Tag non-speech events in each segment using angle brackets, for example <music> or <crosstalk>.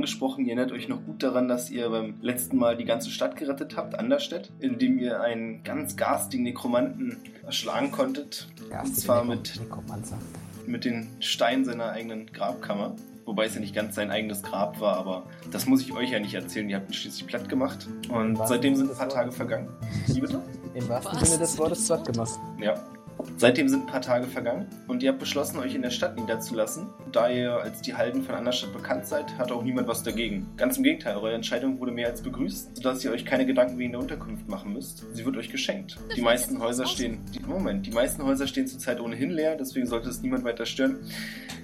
angesprochen. Ihr erinnert euch noch gut daran, dass ihr beim letzten Mal die ganze Stadt gerettet habt, Anderstedt, indem ihr einen ganz garstigen Nekromanten erschlagen konntet. und zwar mit, mit den Steinen seiner eigenen Grabkammer. Wobei es ja nicht ganz sein eigenes Grab war, aber das muss ich euch ja nicht erzählen. Ihr habt ihn schließlich platt gemacht. Und seitdem sind ein paar Tage vergangen. Wie bitte? Im wahrsten? Sinne des Wortes platt gemacht. Ja. Seitdem sind ein paar Tage vergangen und ihr habt beschlossen, euch in der Stadt niederzulassen. Da ihr als die Halden von Anderstadt bekannt seid, hat auch niemand was dagegen. Ganz im Gegenteil, eure Entscheidung wurde mehr als begrüßt, sodass ihr euch keine Gedanken wegen der Unterkunft machen müsst. Sie wird euch geschenkt. Die meisten Häuser stehen. Die, Moment, die meisten Häuser stehen zurzeit ohnehin leer, deswegen sollte es niemand weiter stören.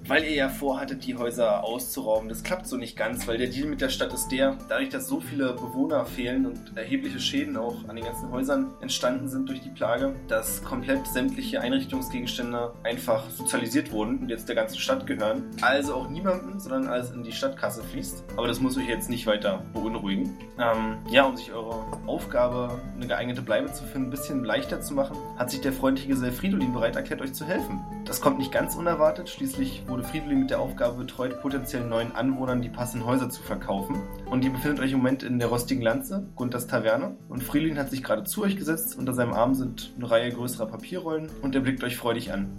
Weil ihr ja vorhattet, die Häuser auszurauben. Das klappt so nicht ganz, weil der Deal mit der Stadt ist der, dadurch, dass so viele Bewohner fehlen und erhebliche Schäden auch an den ganzen Häusern entstanden sind durch die Plage, dass komplett sämtliche Einrichtungsgegenstände einfach sozialisiert wurden und jetzt der ganzen Stadt gehören. Also auch niemandem, sondern alles in die Stadtkasse fließt. Aber das muss euch jetzt nicht weiter beunruhigen. Ähm, ja, um sich eure Aufgabe, eine geeignete Bleibe zu finden, ein bisschen leichter zu machen, hat sich der freundliche Gesell Fridolin bereit erklärt, euch zu helfen. Das kommt nicht ganz unerwartet. Schließlich wurde Fridolin mit der Aufgabe betreut, potenziellen neuen Anwohnern die passenden Häuser zu verkaufen. Und ihr befindet euch im Moment in der rostigen Lanze, Gunthers Taverne. Und Fridolin hat sich gerade zu euch gesetzt. Unter seinem Arm sind eine Reihe größerer Papierrollen und er blickt euch freudig an.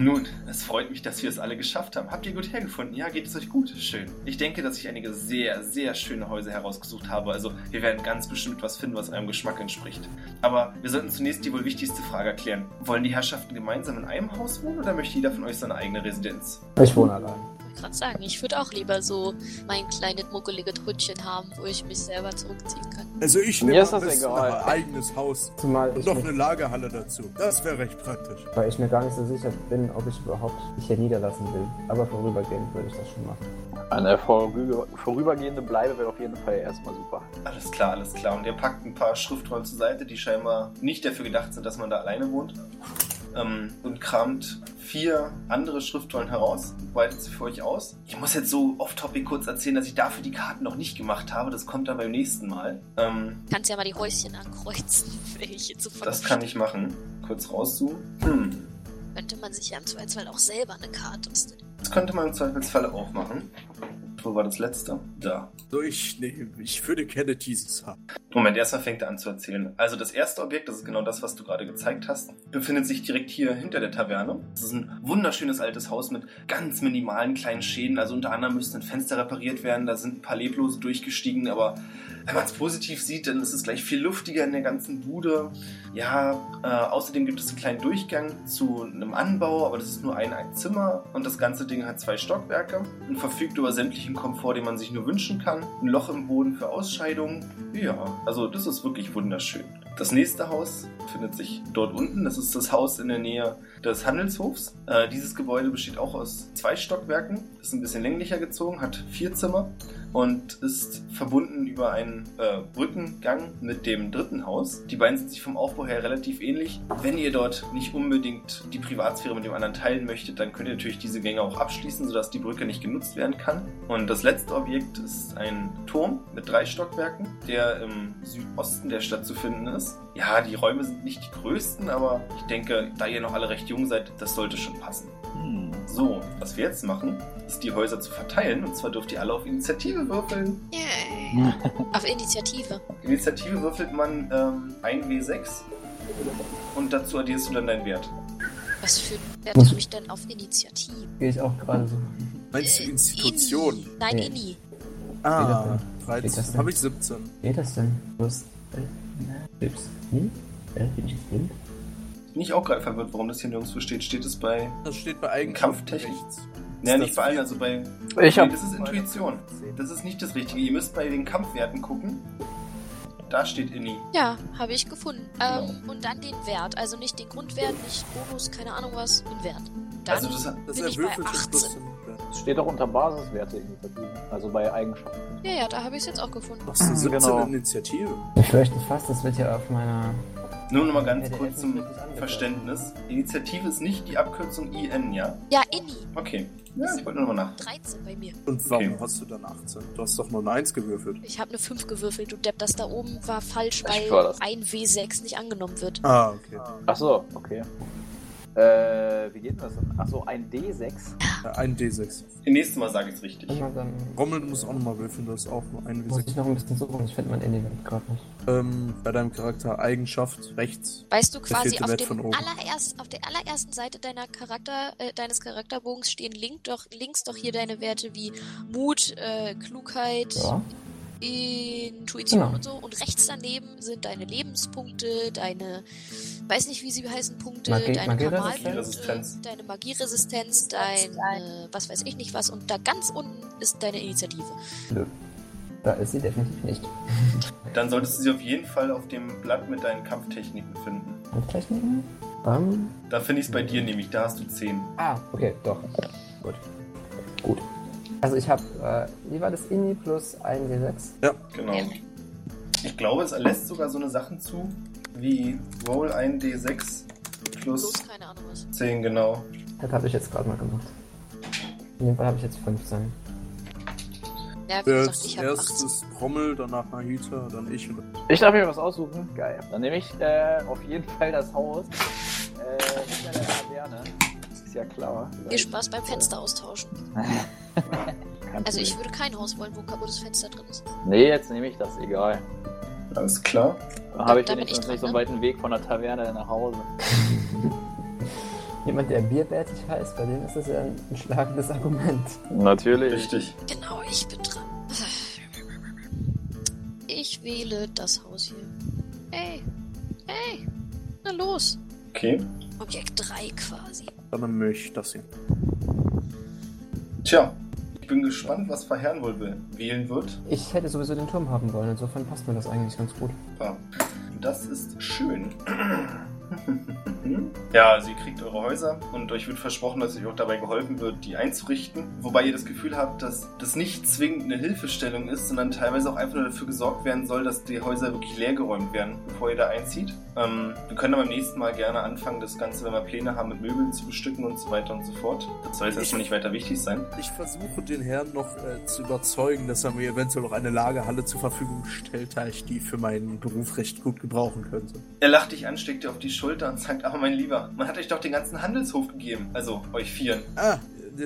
Nun, es freut mich, dass wir es alle geschafft haben. Habt ihr gut hergefunden? Ja, geht es euch gut? Schön. Ich denke, dass ich einige sehr, sehr schöne Häuser herausgesucht habe. Also wir werden ganz bestimmt was finden, was eurem Geschmack entspricht. Aber wir sollten zunächst die wohl wichtigste Frage erklären. Wollen die Herrschaften gemeinsam in einem Haus wohnen oder möchte jeder von euch seine eigene Residenz? Ich wohne allein. Ich wollte gerade sagen, ich würde auch lieber so mein kleines muckeliges Hütchen haben, wo ich mich selber zurückziehen kann. Also ich Mir nehme ist am das egal. ein eigenes Haus. Zumal Und ich, noch mir, eine Lagerhalle dazu. Das wäre recht praktisch. weil ich mir gar nicht so sicher bin, ob ich überhaupt mich hier niederlassen will. Aber vorübergehend würde ich das schon machen. Eine vorüber vorübergehende Bleibe wäre auf jeden Fall erstmal super. Alles klar, alles klar. Und ihr packt ein paar Schriftrollen zur Seite, die scheinbar nicht dafür gedacht sind, dass man da alleine wohnt. Ähm, und kramt vier andere Schriftrollen heraus, weitet sie für euch aus. Ich muss jetzt so off-topic kurz erzählen, dass ich dafür die Karten noch nicht gemacht habe. Das kommt dann beim nächsten Mal. Ähm, Kannst ja mal die Häuschen ankreuzen, <laughs> welche zu das kann ich machen. Kurz rauszoomen. Hm. Könnte man sich ja im Zweifelsfall auch selber eine Karte basteln. Das könnte man im Zweifelsfall auch machen. Wo war das letzte? Da. So, ich nehme, ich würde gerne dieses haben. Moment, erstmal fängt er an zu erzählen. Also das erste Objekt, das ist genau das, was du gerade gezeigt hast, befindet sich direkt hier hinter der Taverne. Das ist ein wunderschönes altes Haus mit ganz minimalen kleinen Schäden. Also unter anderem müssten Fenster repariert werden, da sind ein paar Leblose durchgestiegen, aber wenn man es positiv sieht, dann ist es gleich viel luftiger in der ganzen Bude. Ja, äh, außerdem gibt es einen kleinen Durchgang zu einem Anbau, aber das ist nur ein, ein Zimmer und das ganze Ding hat zwei Stockwerke und verfügt über sämtlichen Komfort, den man sich nur wünschen kann. Ein Loch im Boden für Ausscheidungen. Ja, also das ist wirklich wunderschön. Das nächste Haus befindet sich dort unten. Das ist das Haus in der Nähe des Handelshofs. Äh, dieses Gebäude besteht auch aus zwei Stockwerken, ist ein bisschen länglicher gezogen, hat vier Zimmer und ist verbunden über einen äh, Brückengang mit dem dritten Haus. Die beiden sind sich vom Aufbau her relativ ähnlich. Wenn ihr dort nicht unbedingt die Privatsphäre mit dem anderen teilen möchtet, dann könnt ihr natürlich diese Gänge auch abschließen, sodass die Brücke nicht genutzt werden kann. Und das letzte Objekt ist ein Turm mit drei Stockwerken, der im Südosten der Stadt zu finden ist. Ja, die Räume sind nicht die größten, aber ich denke, da ihr noch alle recht jung seid, das sollte schon passen. Hm. So, was wir jetzt machen, ist die Häuser zu verteilen. Und zwar dürft ihr alle auf Initiative würfeln. Yay. Auf Initiative. Initiative würfelt man ähm, 1W6 und dazu addierst du dann deinen Wert. Was für ein Wert habe ich denn auf Initiative? Gehe ich auch gerade so. Meinst du Äh, Institution? Inni. Nein, Nee. Inni. Ah, Geht das 13. denn? Habe ich 17. Geht das denn? Du hast. Tipps. Hm? Äh, bin ich blind? Bin ich auch gerade verwirrt, warum das hier nirgendwo steht. Steht es bei. Das steht bei Eigenschaften Kampftechnik? Ja, nicht bei allen, also bei. Ich Nee, das ist Intuition. Das ist nicht das Richtige. Ihr müsst bei den Kampfwerten gucken. Da steht Inni. Ja, habe ich gefunden. Ähm, und dann den Wert. Also nicht den Grundwert, nicht Bonus, keine Ahnung was, den Wert. Dann Also das, Das bin ich bei erwürfelt schon plus 18. den Wert. Es steht auch unter Basiswerte Initiative. Also bei Eigenschaften. Ja, ja, da habe ich es jetzt auch gefunden. Was ist 17 Genau. Initiative? Ich fürchte fast, das wird ja auf meiner. nur noch mal ganz kurz zum. Verständnis. Initiative ist nicht die Abkürzung IN, ja? Ja, Inni. Okay. Ja, ich wollte nur noch mal nach. 13 bei mir. Und warum Okay. hast du dann 18? Du hast doch nur eine 1 gewürfelt. Ich habe eine 5 gewürfelt. Du Depp, das da oben war falsch, Ich weil war ein W6 nicht angenommen wird. Ah, okay. Ach so, okay. Äh, wie geht denn das? Achso, ein D6. Äh, ein D6. Nächstes Mal sage ich es richtig. Immer dann Rommel, du musst auch nochmal würfeln, du hast auch nur ein muss W6. ich noch ein bisschen suchen. Ich finde mein Element gerade nicht. Ähm, bei deinem Charakter Eigenschaft rechts. Weißt du quasi, auf, dem allererst, auf der allerersten Seite deiner Charakter, äh, deines Charakterbogens stehen link doch, links doch hier deine Werte wie Mut, äh, Klugheit, Ja. Intuition Genau. und so. Und rechts daneben sind deine Lebenspunkte, deine, weiß nicht wie sie heißen, Punkte, Magie- deine Magieresistenz? Deine Magieresistenz, dein, äh, was weiß ich nicht was. Und da ganz unten ist deine Initiative. Nö. Da ist sie definitiv nicht. <laughs> Dann solltest du sie auf jeden Fall auf dem Blatt mit deinen Kampftechniken finden. Handtechniken? Ähm. Da finde ich es bei dir nämlich, da hast du 10. Ah, okay, doch. Gut. Gut. Also ich habe, äh, wie war das? Inni plus 1 D6. Genau. Ich glaube, es lässt sogar so eine Sachen zu, wie Roll 1 D6 plus Bloß keine Ahnung was. 10, genau. Das habe ich jetzt gerade mal gemacht. In dem Fall habe ich jetzt 15. Ja, als ich habe 18. erstes Rommel, danach Nahita, dann ich. Ich darf mir was aussuchen. Geil. Dann nehme ich äh, auf jeden Fall das Haus. Äh, hinter der Taverne. Ist ja klar. Viel Spaß beim Fenster austauschen. <laughs> Also ich würde kein Haus wollen, wo ein kaputtes Fenster drin ist. Nee, jetzt nehme ich das, egal. Alles klar. Dann habe ich Da ich nicht so einen ne? weiten Weg von der Taverne nach Hause. Jemand, der bierbärtig heißt, bei dem ist das ja ein schlagendes Argument. Natürlich. Richtig. Genau, ich bin dran. Ich wähle das Haus hier. Hey, hey, na los. Okay. Objekt 3 quasi. dann nehme ich das hier. Tja, bin gespannt, was Verherrn wohl will- wählen wird. Ich hätte sowieso den Turm haben wollen, insofern passt mir das eigentlich ganz gut. Ja, Das ist schön. <clears throat> Ja, also ihr kriegt eure Häuser und euch wird versprochen, dass euch auch dabei geholfen wird, die einzurichten. Wobei ihr das Gefühl habt, dass das nicht zwingend eine Hilfestellung ist, sondern teilweise auch einfach nur dafür gesorgt werden soll, dass die Häuser wirklich leergeräumt werden, bevor ihr da einzieht. Ähm, wir können aber beim nächsten Mal gerne anfangen, das Ganze, wenn wir Pläne haben, mit Möbeln zu bestücken und so weiter und so fort. Das soll jetzt erstmal nicht weiter wichtig sein. Ich versuche den Herrn noch äh, zu überzeugen, dass er mir eventuell noch eine Lagerhalle zur Verfügung stellt, da ich die für meinen Beruf recht gut gebrauchen könnte. Er lacht dich an, steckt dir auf die Schulter und sagt, aber mein Lieber, man hat euch doch den ganzen Handelshof gegeben. Also, euch Vieren. Ah,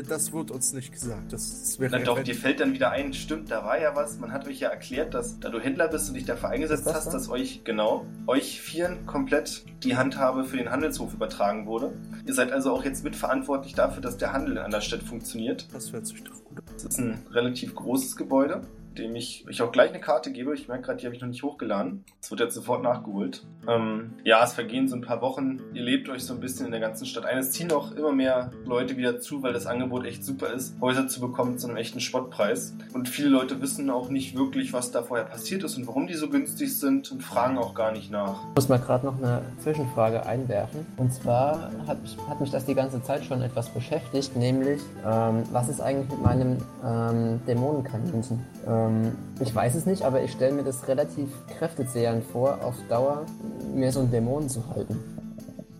das wird uns nicht gesagt. Das, wäre Na doch, dir fällt dann wieder ein, stimmt, da war ja was. Man hat euch ja erklärt, dass da du Händler bist und dich dafür eingesetzt das hast, so? dass euch, genau, euch Vieren komplett die Handhabe für den Handelshof übertragen wurde. Ihr seid also auch jetzt mitverantwortlich dafür, dass der Handel in Anderstedt funktioniert. Das hört sich doch gut an. Das ist ein relativ großes Gebäude, dem ich euch auch gleich eine Karte gebe. Ich merke gerade, die habe ich noch nicht hochgeladen. Das wird jetzt sofort nachgeholt. Ähm, ja, es vergehen so ein paar Wochen. Ihr lebt euch so ein bisschen in der ganzen Stadt ein. Es ziehen auch immer mehr Leute wieder zu, weil das Angebot echt super ist, Häuser zu bekommen zu einem echten Spottpreis. Und viele Leute wissen auch nicht wirklich, was da vorher passiert ist und warum die so günstig sind und fragen auch gar nicht nach. Ich muss mal gerade noch eine Zwischenfrage einwerfen. Und zwar hat hat mich das die ganze Zeit schon etwas beschäftigt, nämlich ähm, was ist eigentlich mit meinem ähm, Dämonenkaninchen? Ähm, ich weiß es nicht, aber ich stelle mir das relativ kräftezehrend vor, auf Dauer mir so einen Dämonen zu halten.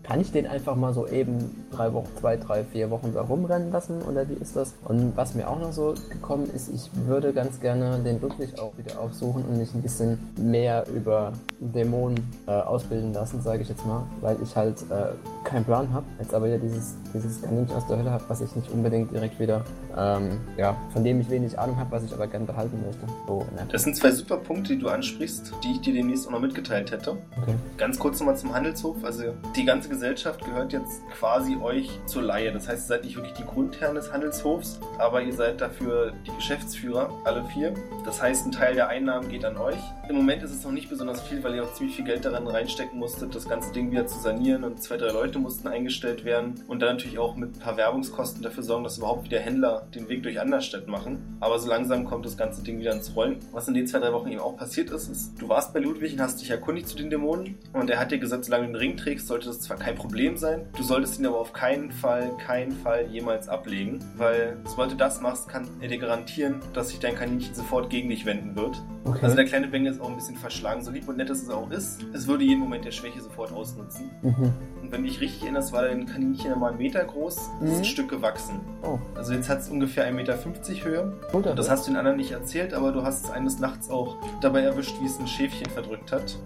Kann ich den einfach mal so eben drei Wochen, zwei, drei, vier Wochen da rumrennen lassen oder wie ist das? Und was mir auch noch so gekommen ist, ich würde ganz gerne den Ludwig auch wieder aufsuchen und mich ein bisschen mehr über Dämonen äh, ausbilden lassen, sage ich jetzt mal, weil ich halt äh, keinen Plan habe. Jetzt aber ja dieses, dieses Kaninchen aus der Hölle habe, was ich nicht unbedingt direkt wieder, ähm, ja, von dem ich wenig Ahnung habe, was ich aber gerne behalten möchte. So, der Das sind zwei super Punkte, die du ansprichst, die ich dir demnächst auch noch mitgeteilt hätte. Okay. Ganz kurz nochmal zum Handelshof. Also die ganze Gesellschaft gehört jetzt quasi euch zur Leihe. Das heißt, ihr seid nicht wirklich die Grundherren des Handelshofs, aber ihr seid dafür die Geschäftsführer, alle vier. Das heißt, ein Teil der Einnahmen geht an euch. Im Moment ist es noch nicht besonders viel, weil ihr auch ziemlich viel Geld daran reinstecken musstet, das ganze Ding wieder zu sanieren und zwei, drei Leute mussten eingestellt werden und dann natürlich auch mit ein paar Werbungskosten dafür sorgen, dass überhaupt wieder Händler den Weg durch Anderstedt machen. Aber so langsam kommt das ganze Ding wieder ins Rollen. Was in den zwei, drei Wochen eben auch passiert ist, ist, du warst bei Ludwig und hast dich erkundigt zu den Dämonen und er hat dir gesagt, solange du den Ring trägst, sollte das zwar kein Problem sein, du solltest ihn aber auf keinen Fall, keinen Fall jemals ablegen, weil sobald du das machst, kann er dir garantieren, dass sich dein Kaninchen sofort gegen dich wenden wird. Okay. Also der kleine Bengel ist auch ein bisschen verschlagen, so lieb und nett es auch ist. Es würde jeden Moment der Schwäche sofort ausnutzen. mhm. Wenn du dich richtig erinnerst, war dein Kaninchen immer einen Meter groß, es ist Mhm. ein Stück gewachsen. Oh, Also jetzt hat es ungefähr 1,50 Meter Höhe. Und das hast du den anderen nicht erzählt, aber du hast es eines Nachts auch dabei erwischt, wie es ein Schäfchen verdrückt hat.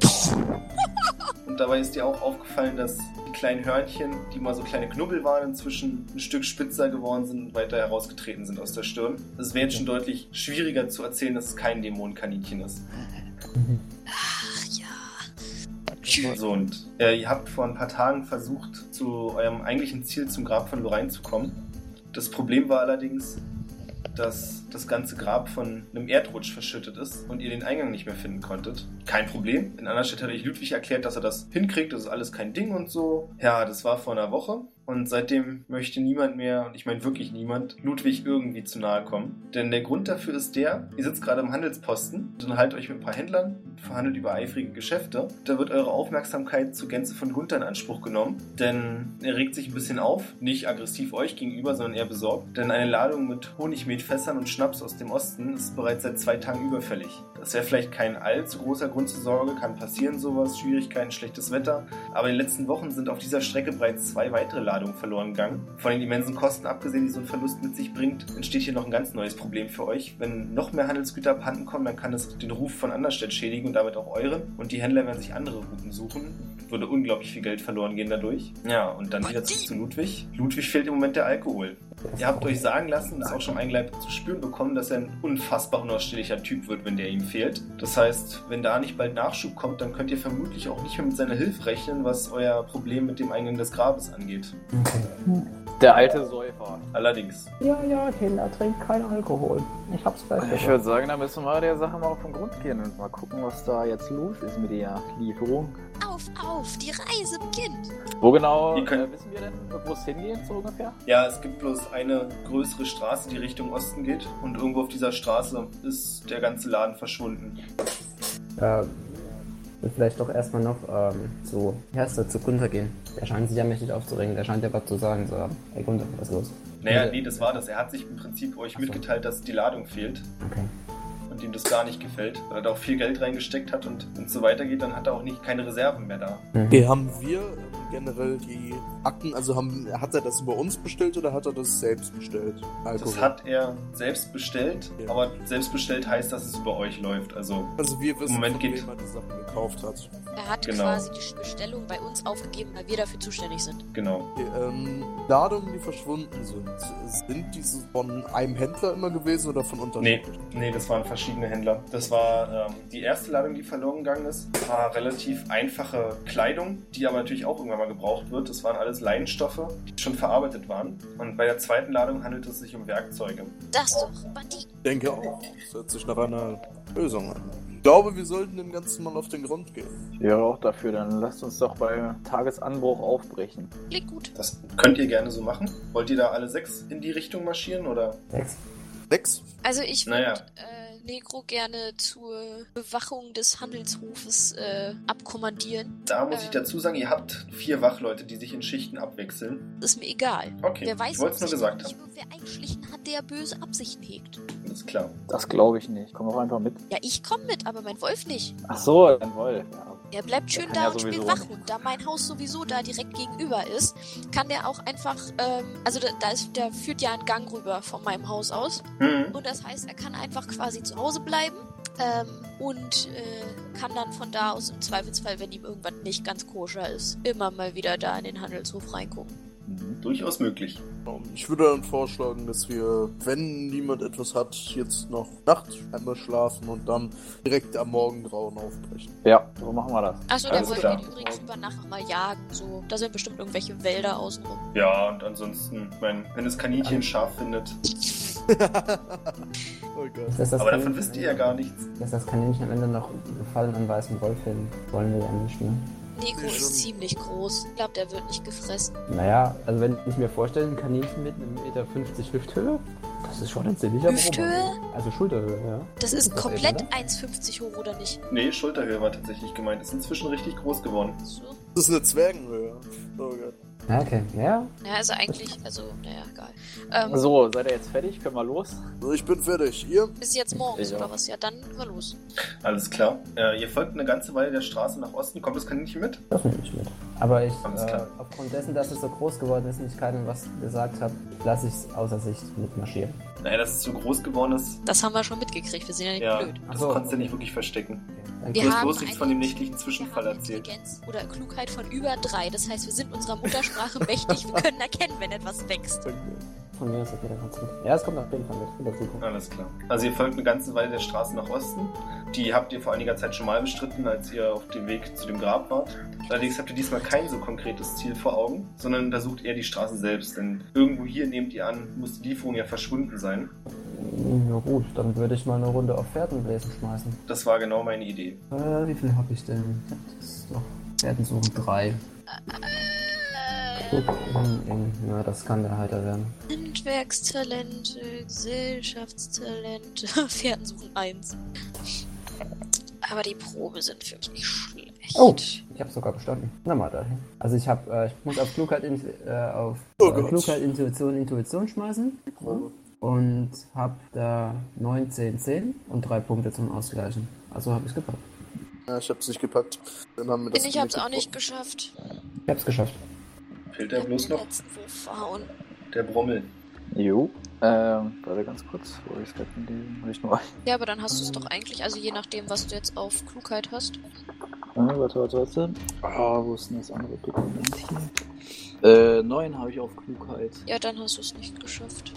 Und dabei ist dir auch aufgefallen, dass die kleinen Hörnchen, die mal so kleine Knubbel waren, inzwischen ein Stück spitzer geworden sind und weiter herausgetreten sind aus der Stirn. Es wäre jetzt schon deutlich schwieriger zu erzählen, dass es kein Dämonenkaninchen ist. <laughs> So, und äh, ihr habt vor ein paar Tagen versucht, zu eurem eigentlichen Ziel zum Grab von Lorraine zu kommen. Das Problem war allerdings, dass das ganze Grab von einem Erdrutsch verschüttet ist und ihr den Eingang nicht mehr finden konntet. Kein Problem. In einer Stadt hat euch Ludwig erklärt, dass er das hinkriegt, das ist alles kein Ding und so. Ja, das war vor einer Woche. Und seitdem möchte niemand mehr, und ich meine wirklich niemand, Ludwig irgendwie zu nahe kommen. Denn der Grund dafür ist der, ihr sitzt gerade im Handelsposten, unterhaltet euch mit ein paar Händlern, verhandelt über eifrige Geschäfte. Da wird eure Aufmerksamkeit zur Gänze von Hunter in Anspruch genommen. Denn er regt sich ein bisschen auf, nicht aggressiv euch gegenüber, sondern eher besorgt. Denn eine Ladung mit Honigmetfässern und Schnaps aus dem Osten ist bereits seit zwei Tagen überfällig. Das wäre vielleicht kein allzu großer Grund zur Sorge, kann passieren sowas, Schwierigkeiten, schlechtes Wetter. Aber in den letzten Wochen sind auf dieser Strecke bereits zwei weitere Ladungen verloren gegangen. Von den immensen Kosten abgesehen, die so ein Verlust mit sich bringt, entsteht hier noch ein ganz neues Problem für euch. Wenn noch mehr Handelsgüter abhanden kommen, dann kann es den Ruf von Anderstedt schädigen und damit auch euren. Und die Händler werden sich andere Routen suchen. Würde unglaublich viel Geld verloren gehen dadurch. Ja, und dann wieder zurück zu Ludwig. Ludwig fehlt im Moment der Alkohol. Ihr habt euch sagen lassen und es auch schon Eigenleib zu spüren bekommen, dass er ein unfassbar unausstehlicher Typ wird, wenn der ihm fehlt. Das heißt, wenn da nicht bald Nachschub kommt, dann könnt ihr vermutlich auch nicht mehr mit seiner Hilfe rechnen, was euer Problem mit dem Eingang des Grabes angeht. Der alte Säufer. Allerdings. Ja, ja, Kinder, trinkt keinen Alkohol. Ich hab's gleich Ich würde sagen, da müssen wir der Sache mal auf den Grund gehen und mal gucken, was da jetzt los ist mit der Lieferung. Auf, auf, die Reise beginnt. Wo genau äh, wissen wir denn, wo es hingeht, so ungefähr? Ja, es gibt bloß eine größere Straße, die Richtung Osten geht. Und irgendwo auf dieser Straße ist der ganze Laden verschwunden. Äh, will vielleicht doch erstmal noch ähm, zu, wie heißt der, zu Gunther gehen. Der scheint sich ja mächtig aufzuregen. Der scheint ja was zu sagen zu haben. Hey Gunther, was ist los? Naja, nee, das war das. Er hat sich im Prinzip euch Ach so. mitgeteilt, dass die Ladung fehlt Okay. Und ihm das gar nicht gefällt, weil er da auch viel Geld reingesteckt hat und wenn es so weitergeht, dann hat er auch nicht keine Reserven mehr da. Mhm. Okay, haben wir generell die Akten, also haben, hat er das über uns bestellt oder hat er das selbst bestellt? Alkohol. Das hat er selbst bestellt, Ja. aber selbst bestellt heißt, dass es über euch läuft. Also also wir wissen, Moment von geht- wem er die Sachen gekauft hat. Er hat Genau. quasi die Bestellung bei uns aufgegeben, weil wir dafür zuständig sind. genau. Okay, ähm, Ladungen, die verschwunden sind, sind diese von einem Händler immer gewesen oder von Nee, unterschiedlichen? nee, das waren verschiedene Händler. Das war ähm, die erste Ladung, die verloren gegangen ist. War relativ einfache Kleidung, die aber natürlich auch irgendwann mal gebraucht wird. Das waren alles Leinstoffe, die schon verarbeitet waren. Und bei der zweiten Ladung handelt es sich um Werkzeuge. Das doch, Bandit. Ich denke auch. Das hört sich nach einer Lösung an. Ich glaube, wir sollten dem Ganzen mal auf den Grund gehen. Ich wäre auch dafür, dann lasst uns doch bei Tagesanbruch aufbrechen. Klingt gut. Das könnt ihr gerne so machen. Wollt ihr da alle sechs in die Richtung marschieren oder? Sechs. Sechs? Also ich würde Naja. äh, Negro gerne zur Bewachung des Handelshofes äh, abkommandieren. Da muss ich Ähm. dazu sagen, ihr habt vier Wachleute, die sich in Schichten abwechseln. Ist mir egal. Okay, Wer weiß, ich wollte es nur gesagt nicht haben. irgendwer einschlichen hat, der böse Absichten hegt. Alles klar. Das glaube ich nicht. Komm doch einfach mit. Ja, ich komme mit, aber mein Wolf nicht. Ach so, dann Wolf. Ja. Der bleibt schön da ja und spielt sowieso wach. nicht. Und da mein Haus sowieso da direkt gegenüber ist, kann der auch einfach, ähm, also da, da ist, der führt ja einen Gang rüber von meinem Haus aus. Mhm. Und das heißt, er kann einfach quasi zu Hause bleiben ähm, und äh, kann dann von da aus im Zweifelsfall, wenn ihm irgendwas nicht ganz koscher ist, immer mal wieder da in den Handelshof reingucken. Mhm. Durchaus möglich. Ich würde dann vorschlagen, dass wir, wenn niemand etwas hat, jetzt noch Nacht einmal schlafen und dann direkt am Morgengrauen aufbrechen. Ja, so machen wir das. Achso, der geht übrigens über Nacht noch mal jagen. So, da sind bestimmt irgendwelche Wälder außenrum. Ja, und ansonsten, ich meine, wenn das Kaninchen scharf findet. <laughs> Oh das Aber davon wisst ihr ja gar nichts. Dass das Kaninchen am Ende noch Gefallen an weißen Wolf finden, wollen wir ja nicht, ne? Negro Ich schon. ist ziemlich groß. Ich glaube, der wird nicht gefressen. Naja, also wenn ich mir vorstelle, ein Kaninchen mit einem Meter 50 Hüfthöhe, das ist schon ein ziemlicher Hüfthöhe? Also Schulterhöhe, ja. Das ist das komplett eben, 1,50 hoch, oder nicht? Nee, Schulterhöhe war tatsächlich gemeint. Ist inzwischen richtig groß geworden. So. Das ist eine Zwergenhöhe. Oh Gott. Ja, okay, ja. Ja, also eigentlich, also, naja, egal. Ähm, So, seid ihr jetzt fertig? Können wir los? So, ich bin fertig. Ihr? Bis jetzt morgens, oder was? Ja, dann mal los. Alles klar. Äh, ihr folgt eine ganze Weile der Straße nach Osten. Kommt das Kaninchen mit? Das nehme ich mit. Aber ich, Alles äh, klar. aufgrund dessen, dass es so groß geworden ist und ich keinem was gesagt habe, lasse ich es außer Sicht mitmarschieren. Naja, dass es so groß geworden ist, Das haben wir schon mitgekriegt. Wir sind ja nicht ja, blöd. das so, konntest du nicht wirklich verstecken. Okay. Wir Du hast haben bloß nichts von dem nächtlichen Zwischenfall wir haben erzählt. Intelligenz oder Klugheit von über drei. Das heißt, wir sind unserer Muttersprache <laughs> mächtig. Wir können erkennen, wenn etwas wächst. Von mir ist okay, dann kannst du. Ja, es kommt auf jeden Fall mit. Alles klar. Also ihr folgt eine ganze Weile der Straße nach Osten. Die habt ihr vor einiger Zeit schon mal bestritten, als ihr auf dem Weg zu dem Grab wart. Allerdings habt ihr diesmal kein so konkretes Ziel vor Augen, sondern da sucht eher die Straße selbst. Denn irgendwo hier, nehmt ihr an, muss die Lieferung ja verschwunden sein. Na gut, dann würde ich mal eine Runde auf Pferdenbläsen schmeißen. Das war genau meine Idee. Äh, wie viel habe ich denn? Doch. Pferden suchen drei. Na, das kann der Heiter werden. Handwerkstalente, Gesellschaftstalente, <laughs> Pferden suchen eins. Aber die Probe sind für mich schlecht. Oh, ich habe sogar bestanden. Na mal dahin. Also ich habe, äh, ich muss auf Klugheit, äh, auf Oh äh. Klugheit, Intuition, Intuition schmeißen. Und habe da 9, 10, 10 und drei Punkte zum Ausgleichen. Also habe ich gepackt. Ja, ich hab's nicht gepackt. Dann haben wir das ich hab's Genick auch nicht geschafft. Ich hab's geschafft. Fehlt der bloß noch? Der Brommel. Jo. Ähm, warte ganz kurz, wo ich es gerade gelesen? Hab ich nur Ja, aber dann hast du es doch eigentlich, also je nachdem, was du jetzt auf Klugheit hast. Ah, warte, warte, warte. Ah, wo ist denn das andere Dokument hier? Äh, 9 habe ich auf Klugheit. Ja, dann hast du es nicht geschafft.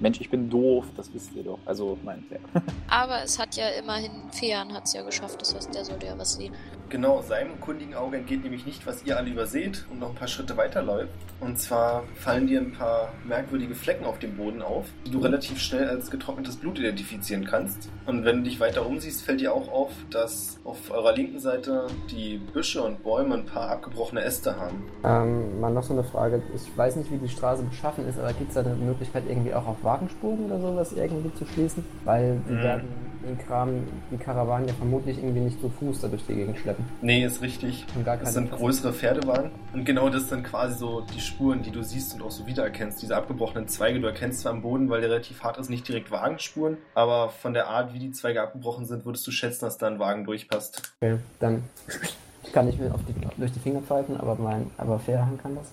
Mensch, ich bin doof, das wisst ihr doch. Also, mein Pferd. <laughs> Aber es hat ja immerhin, Fean hat es ja geschafft, das heißt, der sollte ja was sehen. Genau, seinem kundigen Auge entgeht nämlich nicht, was ihr alle überseht und noch ein paar Schritte weiterläuft. Und zwar fallen dir ein paar merkwürdige Flecken auf dem Boden auf, die du relativ schnell als getrocknetes Blut identifizieren kannst. Und wenn du dich weiter umsiehst, fällt dir auch auf, dass auf eurer linken Seite die Büsche und Bäume ein paar abgebrochene Äste haben. Ähm, mal noch so eine Frage. Ich weiß nicht, wie die Straße beschaffen ist, aber gibt es da eine Möglichkeit, irgendwie auch auf Wagenspuren oder sowas irgendwie zu schließen? Weil die Mhm. werden den Kram, die Karawanen ja vermutlich irgendwie nicht zu Fuß da durch die Gegend schleppen. Nee, ist richtig. Das sind größere Pferdewagen. Und genau das sind quasi so die Spuren, die du siehst und auch so wiedererkennst. Diese abgebrochenen Zweige, du erkennst zwar am Boden, weil der relativ hart ist, nicht direkt Wagenspuren, aber von der Art, wie die Zweige abgebrochen sind, würdest du schätzen, dass da ein Wagen durchpasst. Okay, dann <laughs> kann ich mir auf die, durch die Finger pfeifen, aber mein, aber Fairhand kann das.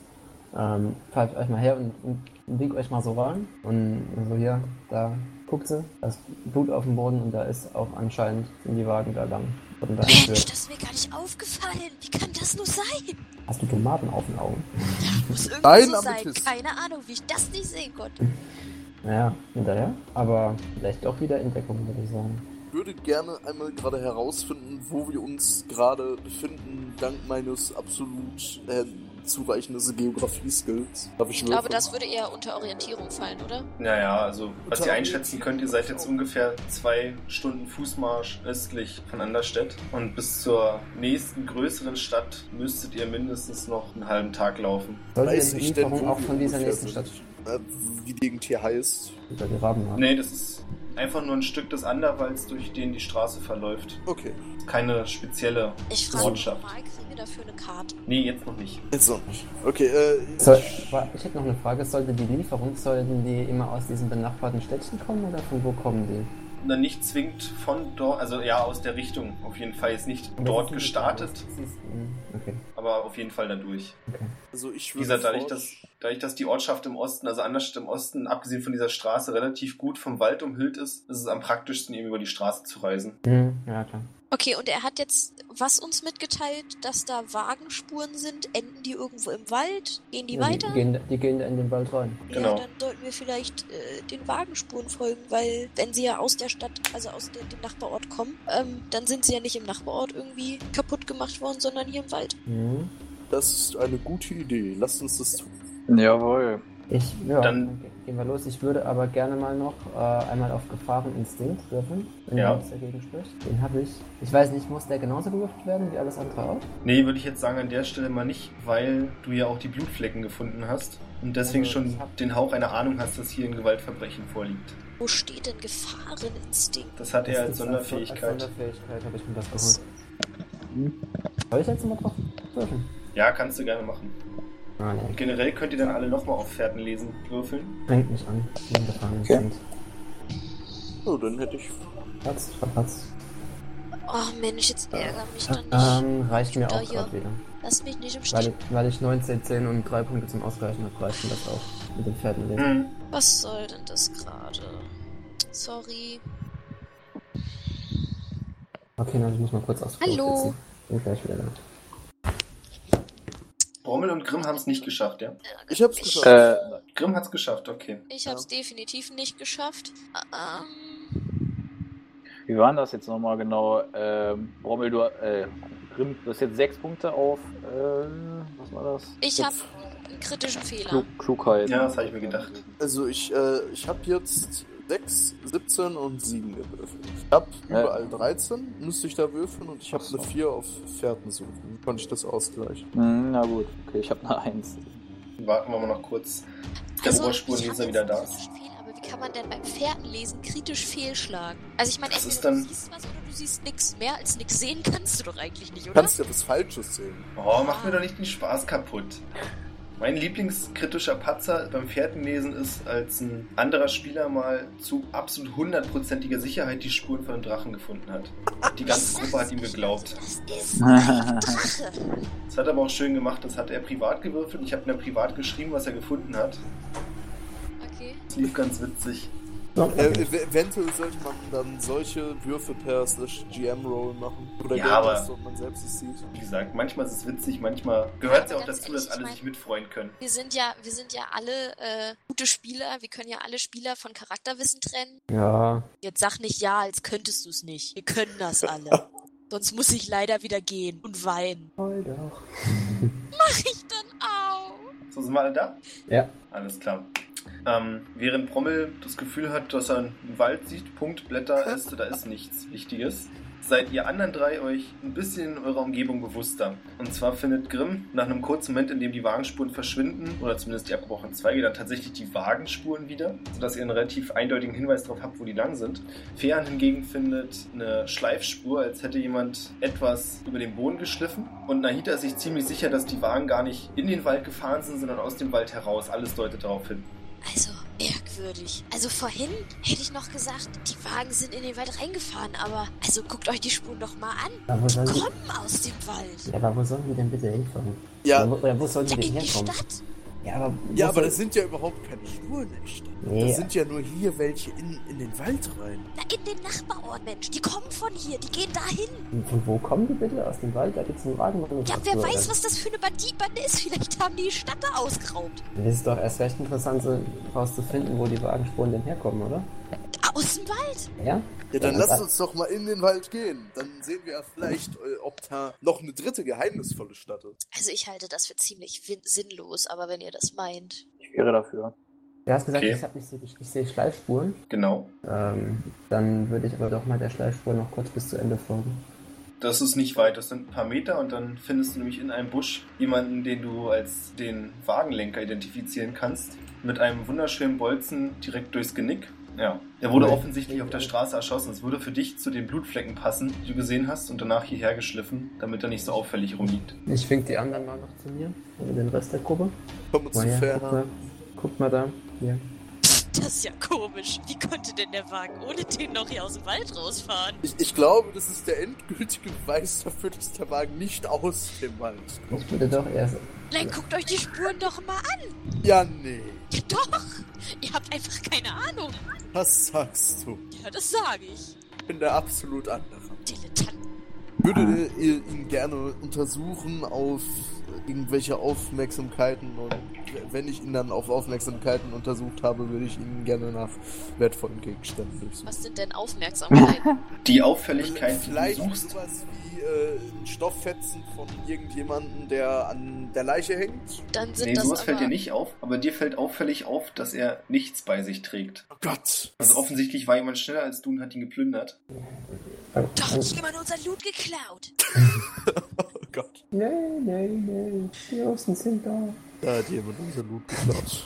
Ähm, pfeift euch mal her und, und, wink euch mal so ran. Und so hier, da guckt sie, da ist Blut auf dem Boden und da ist auch anscheinend sind die Wagen da lang. Und da Mensch, wird, das ist mir gar nicht aufgefallen. Wie kann das nur sein? hast du Tomaten auf den Augen? Muss irgendwie Nein, so sein. Amethyst. Keine Ahnung, wie ich das nicht sehen konnte. Naja, hinterher. Aber vielleicht doch wieder Entdeckung, würde ich sagen. Ich würde gerne einmal gerade herausfinden, wo wir uns gerade befinden, dank meines absolut äh, zureichenden Geografie-Skills. Ich Ich glaube, würfeln? das würde eher unter Orientierung fallen, oder? Naja, also was ihr einschätzen könnt, ihr seid jetzt ungefähr zwei Stunden Fußmarsch östlich von Anderstedt und bis zur nächsten größeren Stadt müsstet ihr mindestens noch einen halben Tag laufen. Sollte Weiß die ich denn, auch von dieser nächsten? Stadt Äh, wie die Gegend hier heißt. Über die Raben haben? Nee, das ist einfach nur ein Stück des Anderwalds, durch den die Straße verläuft. Okay, Keine spezielle Ich frage Ortschaft. mal, kriegen wir dafür eine Karte? Nee, jetzt noch nicht. jetzt noch nicht. Okay, äh, wa- ich hätte noch eine Frage. Sollte die Lieferung, sollten die immer aus diesen benachbarten Städtchen kommen oder von wo kommen die? Dann nicht zwingend von dort, also ja, aus der Richtung. Auf jeden Fall ist nicht dort gestartet, Okay. aber auf jeden Fall dadurch. also ich Wie würde gesagt, dadurch, dass, dadurch, dass die Ortschaft im Osten, also Anderstedt im Osten, abgesehen von dieser Straße, relativ gut vom Wald umhüllt ist, ist es am praktischsten, eben über die Straße zu reisen. Hm, ja, klar. Okay, und er hat jetzt was uns mitgeteilt, dass da Wagenspuren sind. Enden die irgendwo im Wald? Gehen die Ja, weiter? Die gehen, da- die gehen in den Wald rein. Genau. Ja, dann sollten wir vielleicht äh, den Wagenspuren folgen, weil wenn sie ja aus der Stadt, also aus de dem Nachbarort kommen, ähm, dann sind sie ja nicht im Nachbarort irgendwie kaputt gemacht worden, sondern hier im Wald. Hm. Das ist eine gute Idee. Lasst uns das tun. Jawohl. Ich, ja, Dann- dann ge- gehen wir los. Ich würde aber gerne mal noch äh, einmal auf Gefahreninstinkt würfeln, wenn Ja. nichts dagegen spricht. Den habe ich. Ich weiß nicht, muss der genauso gewürfelt werden wie alles andere auch? Nee, würde ich jetzt sagen an der Stelle mal nicht, weil du ja auch die Blutflecken gefunden hast und deswegen Also, schon den Hauch einer Ahnung hast, dass hier ein Gewaltverbrechen vorliegt. Wo steht denn Gefahreninstinkt? Das hat er als Sonderfähigkeit. Als Sonderfähigkeit habe ich mir das geholt. Soll ich jetzt mal drauf würfeln? Ja, kannst du gerne machen. Ah, nee. Generell könnt ihr dann alle nochmal auf Pferden lesen würfeln. Bringt mich an. Den Gefahreninstinkt. Oh, dann hätte ich. Platz, verpatzt. Oh Mensch, jetzt ärger mich doch nicht. Ähm, reicht mir auch gerade wieder. Lass mich nicht im Weil Stich. ich, weil ich 19, 10 und 3 Punkte zum Ausgleichen habe, reicht mir das auch mit den Pferden lesen. Hm. Was soll denn das gerade? Sorry. Okay, dann muss ich mal kurz Klo Hallo. Bin gleich wieder da. Brommel und Grimm haben es nicht geschafft, ja? Ich hab's geschafft. Äh, Grimm hat's geschafft, okay. Ich habe es definitiv nicht geschafft. Ähm, wie war denn das jetzt nochmal genau? Ähm, Brommel, du, äh, Grimm, du hast jetzt sechs Punkte auf, äh, was war das? ich habe einen kritischen Fehler. Klug, Klugheit. Ja, das habe ich mir gedacht. Also ich, äh, ich habe jetzt 6, 17 und 7 gewürfelt. Ich habe überall 13, müsste ich da würfeln und ich habe eine 4 auf Fährten suchen. Konnte ich das ausgleichen? Hm, na gut, okay, ich habe eine Eins. Warten wir mal noch kurz, der Also, Oberspurleser ich wieder hab da ist. Fehler, aber wie kann man denn beim Pferdenlesen kritisch fehlschlagen? Also ich meine, entweder ist dann- du siehst was oder du siehst nichts. Mehr als nichts sehen kannst du doch eigentlich nicht, Du oder? kannst ja was Falsches sehen. Oh, mach mir doch nicht den Spaß kaputt. Mein Lieblingskritischer Patzer beim Pferdenlesen ist, als ein anderer Spieler mal zu absolut hundertprozentiger Sicherheit die Spuren von einem Drachen gefunden hat. Die ganze Gruppe hat ihm geglaubt. Das ist ein Drache. Das hat er aber auch schön gemacht. Das hat er privat gewürfelt. Ich habe mir privat geschrieben, was er gefunden hat. Okay. Das lief ganz witzig. Äh, okay. ev- eventuell sollte man dann solche Würfe per slash GM-Roll machen. Oder Ja, aber- ob man selbst es sieht. Wie gesagt, manchmal ist es witzig, manchmal gehört es ja auch dazu, dass alle ich mein- sich mitfreuen können. Wir sind ja, wir sind ja alle äh, gute Spieler. Wir können ja alle Spieler von Charakterwissen trennen. Ja, Jetzt sag nicht ja, als könntest du es nicht. Wir können das alle. <laughs> Sonst muss ich leider wieder gehen und weinen. voll doch. <laughs> Mach ich dann auch. So, sind wir alle da? Ja. Alles klar. Ähm, während Prommel das Gefühl hat, dass er einen Wald sieht, Punkt, Blätter, Äste, da ist nichts Wichtiges, seid ihr anderen drei euch ein bisschen in eurer Umgebung bewusster. Und zwar findet Grimm nach einem kurzen Moment, in dem die Wagenspuren verschwinden, oder zumindest die abgebrochenen Zweige, dann tatsächlich die Wagenspuren wieder, sodass ihr einen relativ eindeutigen Hinweis darauf habt, wo die lang sind. Fean hingegen findet eine Schleifspur, als hätte jemand etwas über den Boden geschliffen. Und Nahita ist sich ziemlich sicher, dass die Wagen gar nicht in den Wald gefahren sind, sondern aus dem Wald heraus. Alles deutet darauf hin. Also, merkwürdig. Also vorhin hätte ich noch gesagt, die Wagen sind in den Wald reingefahren, aber also guckt euch die Spuren doch mal an. Aber wo Die sollen die, kommen aus dem Wald. ja, aber wo sollen die denn bitte hinfahren? Ja, Oder wo, sollen Ja, die denn in die herkommen? Stadt. Ja, aber, ja aber das sind ja überhaupt keine Spuren Stadt. Nee. Das sind ja nur hier welche in, in den Wald rein. Na, in den Nachbarort, Mensch. Die kommen von hier. Die gehen dahin. Von wo kommen die bitte? Aus dem Wald? Da gibt's einen Wagen. Ja, wer weiß, was das für eine Banditbande ist. Vielleicht haben die die Stadt da ausgeraubt. Das ist doch erst recht interessant, so rauszufinden, wo die Wagenspuren denn herkommen, oder? Aus dem Wald. Ja? Ja, dann Ja, lasst das- uns doch mal in den Wald gehen. Dann sehen wir ja vielleicht, äh, ob da noch eine dritte geheimnisvolle Stadt ist. Also ich halte das für ziemlich sinnlos, aber wenn ihr das meint. Ich wäre dafür. Du hast gesagt, Okay. ich, hab nicht, so- ich, ich sehe Schleifspuren. Genau. Ähm, dann würde ich aber doch mal der Schleifspur noch kurz bis zu Ende folgen. Das ist nicht weit, das sind ein paar Meter und dann findest du nämlich in einem Busch jemanden, den du als den Wagenlenker identifizieren kannst. Mit einem wunderschönen Bolzen direkt durchs Genick. Ja, er wurde offensichtlich auf der Straße erschossen. Es würde für dich zu den Blutflecken passen, die du gesehen hast und danach hierher geschliffen, damit er nicht so auffällig rumliegt. Ich wink die anderen mal noch zu mir. Oder den Rest der Gruppe. Mal zu her, guck Ferner. mal. Guckt mal da. Hier. Das ist ja komisch. Wie konnte denn der Wagen ohne den noch hier aus dem Wald rausfahren? Ich, ich glaube, das ist der endgültige Beweis dafür, dass der Wagen nicht aus dem Wald kommt. Ich würde doch erst. Nein, guckt euch die Spuren doch mal an. Ja, nee. Ja, doch. Ihr habt einfach keine Ahnung. Was sagst du? Ja, das sage ich. Ich bin der absolut andere. Dilettanten. Würde ihr ihn gerne untersuchen auf irgendwelche Aufmerksamkeiten und wenn ich ihn dann auf Aufmerksamkeiten untersucht habe, würde ich ihn gerne nach wertvollen Gegenständen durchsuchen. Was sind denn Aufmerksamkeiten? Die Auffälligkeit, die du Vielleicht suchst, sowas wie äh, ein Stofffetzen von irgendjemandem, der an der Leiche hängt. Dann sind nee, das sowas fällt dir nicht auf, aber dir fällt auffällig auf, dass er nichts bei sich trägt. Oh Gott. Also offensichtlich war jemand schneller als du und hat ihn geplündert. Doch, jemand unser Loot geklaut. <laughs> Oh Gott. Nee, nee, nee. Die Russen sind da. Da hat jemand unser Loot geklaut.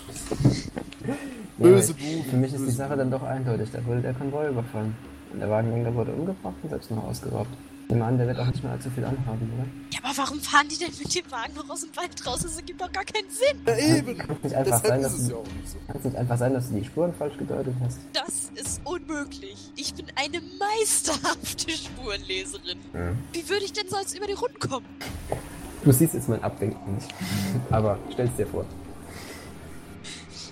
Böse Buben. Für mich ist die Sache dann doch eindeutig. Da wurde der Konvoi überfallen. Und der Wagenlenker wurde umgebracht und selbst noch ausgeraubt. Nehme an, der wird auch nicht mehr allzu viel anhaben, oder? Ja, aber warum fahren die denn mit dem Wagen noch aus dem Wald raus? Das ergibt doch gar keinen Sinn. Ja, eben. Kann nicht einfach Deshalb sein, ist dass es du, ja auch nicht so. kann es nicht einfach sein, dass du die Spuren falsch gedeutet hast. Das ist unmöglich. Ich bin eine meisterhafte Spurenleserin. Ja. Wie würde ich denn sonst über die Runden kommen? Du siehst jetzt mein Abwinken nicht. Aber stell's dir vor.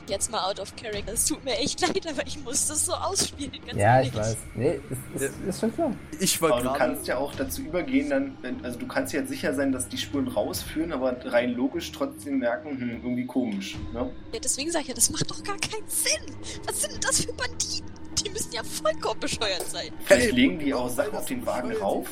Jetzt mal out of character. Es tut mir echt <laughs> leid, aber ich muss das so ausspielen. Ganz Ja, ehrlich. ich weiß. Nee, ist, ist, ist schon klar. Ich war Aber du kannst ja auch dazu übergehen, dann, wenn- also du kannst ja sicher sein, dass die Spuren rausführen, aber rein logisch trotzdem merken, hm, irgendwie komisch. Ne? Ja, deswegen sage ich ja, das macht doch gar keinen Sinn. Was sind denn das für Banditen? Die müssen ja vollkommen bescheuert sein. Vielleicht legen die auch Sachen auf den Wagen rauf.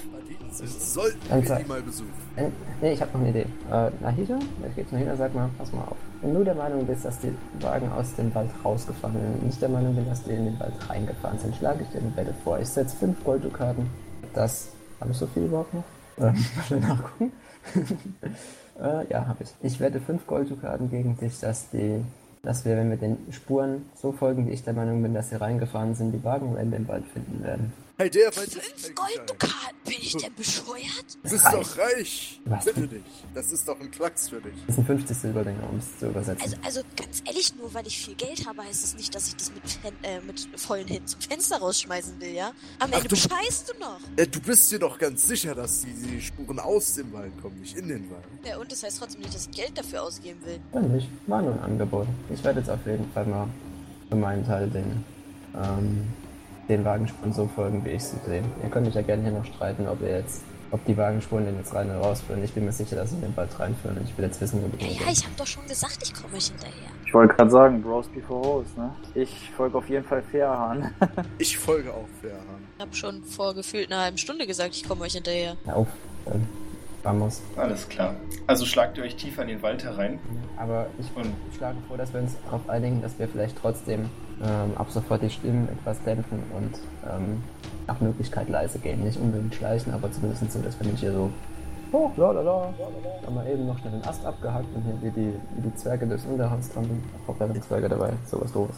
Sollten wir die mal besuchen. Äh, Nee, ich habe noch eine Idee. Äh, Nahida, ich gehe zu Nahida, sag mal, pass mal auf. Wenn du der Meinung bist, dass die Wagen aus dem Wald rausgefahren sind und nicht der Meinung bin, dass die in den Wald reingefahren sind, schlage ich dir eine Wette vor. Ich setze fünf Golddukaten. Das. Habe ich so viel überhaupt noch? Äh, <laughs> mal nachgucken. <laughs> äh, ja, habe ich. Ich wette fünf Golddukaten gegen dich, dass die. Dass wir, wenn wir den Spuren so folgen, wie ich der Meinung bin, dass sie reingefahren sind, die Wagen am Ende im Wald finden werden. Hey, der ist Fünf Golddukaten. Bin ich denn bescheuert? Du bist doch reich. Was? Bitte dich. Das ist doch ein Klacks für dich. Das sind 50 Silberdinger, um es zu übersetzen. Also, also ganz ehrlich, nur weil ich viel Geld habe, heißt es nicht, dass ich das mit, Fen äh, mit vollen Händen zum Fenster rausschmeißen will, ja? Am Ach, Ende du- bescheißt du noch. Äh, du bist dir doch ganz sicher, dass die, die Spuren aus dem Wald kommen, nicht in den Wald. Ja, und das heißt trotzdem nicht, dass ich Geld dafür ausgeben will. Ja, nicht. War nur ein Angebot. Ich werde jetzt auf jeden Fall mal für meinen Teil den, ähm, den Wagenspuren so folgen, wie ich sie sehe. Ihr könnt mich ja gerne hier noch streiten, ob ihr jetzt, ob die Wagenspuren den jetzt rein oder rausführen. Ich bin mir sicher, dass sie den Wald reinführen und ich will jetzt wissen, wo die Ja, ja, ich habe doch schon gesagt, ich komme euch hinterher. Ich wollte gerade sagen, Bros before Hoes, ne? Ich folge auf jeden Fall Fairhahn. <laughs> Ich folge auch Fairhahn. Ich habe schon vor gefühlt einer halben Stunde gesagt, ich komme euch hinterher. Hör auf. Dann vamos. Alles klar. Also schlagt ihr euch tiefer in den Wald herein. Aber ich Und schlage vor, dass wir uns darauf einigen, dass wir vielleicht trotzdem ähm, ab sofort die Stimmen etwas dämpfen und ähm, nach Möglichkeit leise gehen. Nicht unbedingt schleichen, aber zumindest so, dass wir nicht hier so oh, la la la, haben wir eben noch schnell den Ast abgehackt und hier wie die, wie die Zwerge durchs Unterholz trampeln. Auch da sind Zwerge dabei, sowas doofes.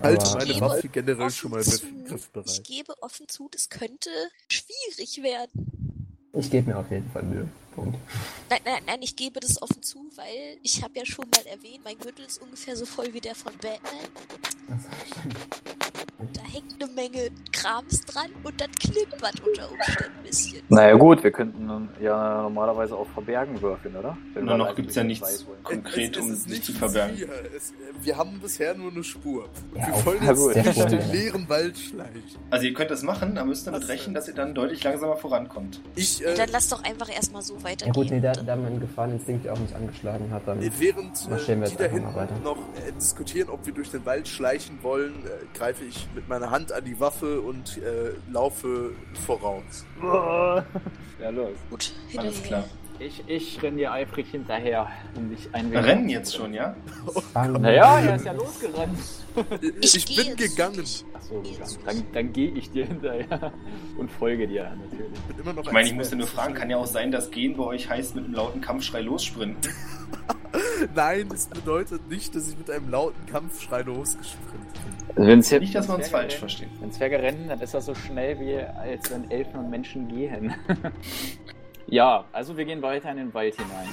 Aber- meine Waffe generell schon mal griffbereit. ich gebe offen zu, das könnte schwierig werden. Ich gebe mir auf jeden Fall Mühe. Punkt. Nein, nein, nein, ich gebe das offen zu, weil ich habe ja schon mal erwähnt, mein Gürtel ist ungefähr so voll wie der von Batman. Also. Da hängt eine Menge Krams dran und das klimpert unter Umständen ein bisschen. Naja gut, wir könnten ja normalerweise auch verbergen würfeln, oder? Wenn Nur noch leise gibt's ja durch den nichts. Konkret, Es- es um ist sich nichts zu verbergen. Es, wir haben bisher nur eine Spur. Und Ja, wir wollen Ja, jetzt. Der durch den leeren Wald schleichen. Also ihr könnt das machen, da müsst ihr damit rechnen, dass ihr dann deutlich langsamer vorankommt. Ich, Ja, äh, dann lass doch einfach erstmal so Ja weitergehen. gut, nee, da, da mein Gefahreninstinkt ja auch nicht angeschlagen hat, dann... während Marschieren wir äh, die jetzt da hinten weiter. noch äh, diskutieren, ob wir durch den Wald schleichen wollen, äh, greife ich mit meiner Hand an die Waffe und äh, laufe voraus. Ja, los. Gut, Alles klar. Ich, ich renne dir eifrig hinterher, um dich ein Wir rennen jetzt schon, ja? <laughs> Bam. Naja, er ist ja losgerannt. Ich, Ich bin gegangen. Achso, Geh dann, dann, gehe ich dir hinterher und folge dir natürlich. Ich bin immer noch Ich meine, ein ich musste nur fragen, kann ja auch sein, dass Gehen bei euch heißt mit einem lauten Kampfschrei lossprinten. <laughs> Nein, das bedeutet nicht, dass ich mit einem lauten Kampfschrei losgesprintet bin. Also wenn's jetzt, Nicht, dass wir uns falsch verstehen. Wenn Zwerge rennen, dann ist das so schnell, wie als wenn Elfen und Menschen gehen. <laughs> ja, also wir gehen weiter in den Wald hinein.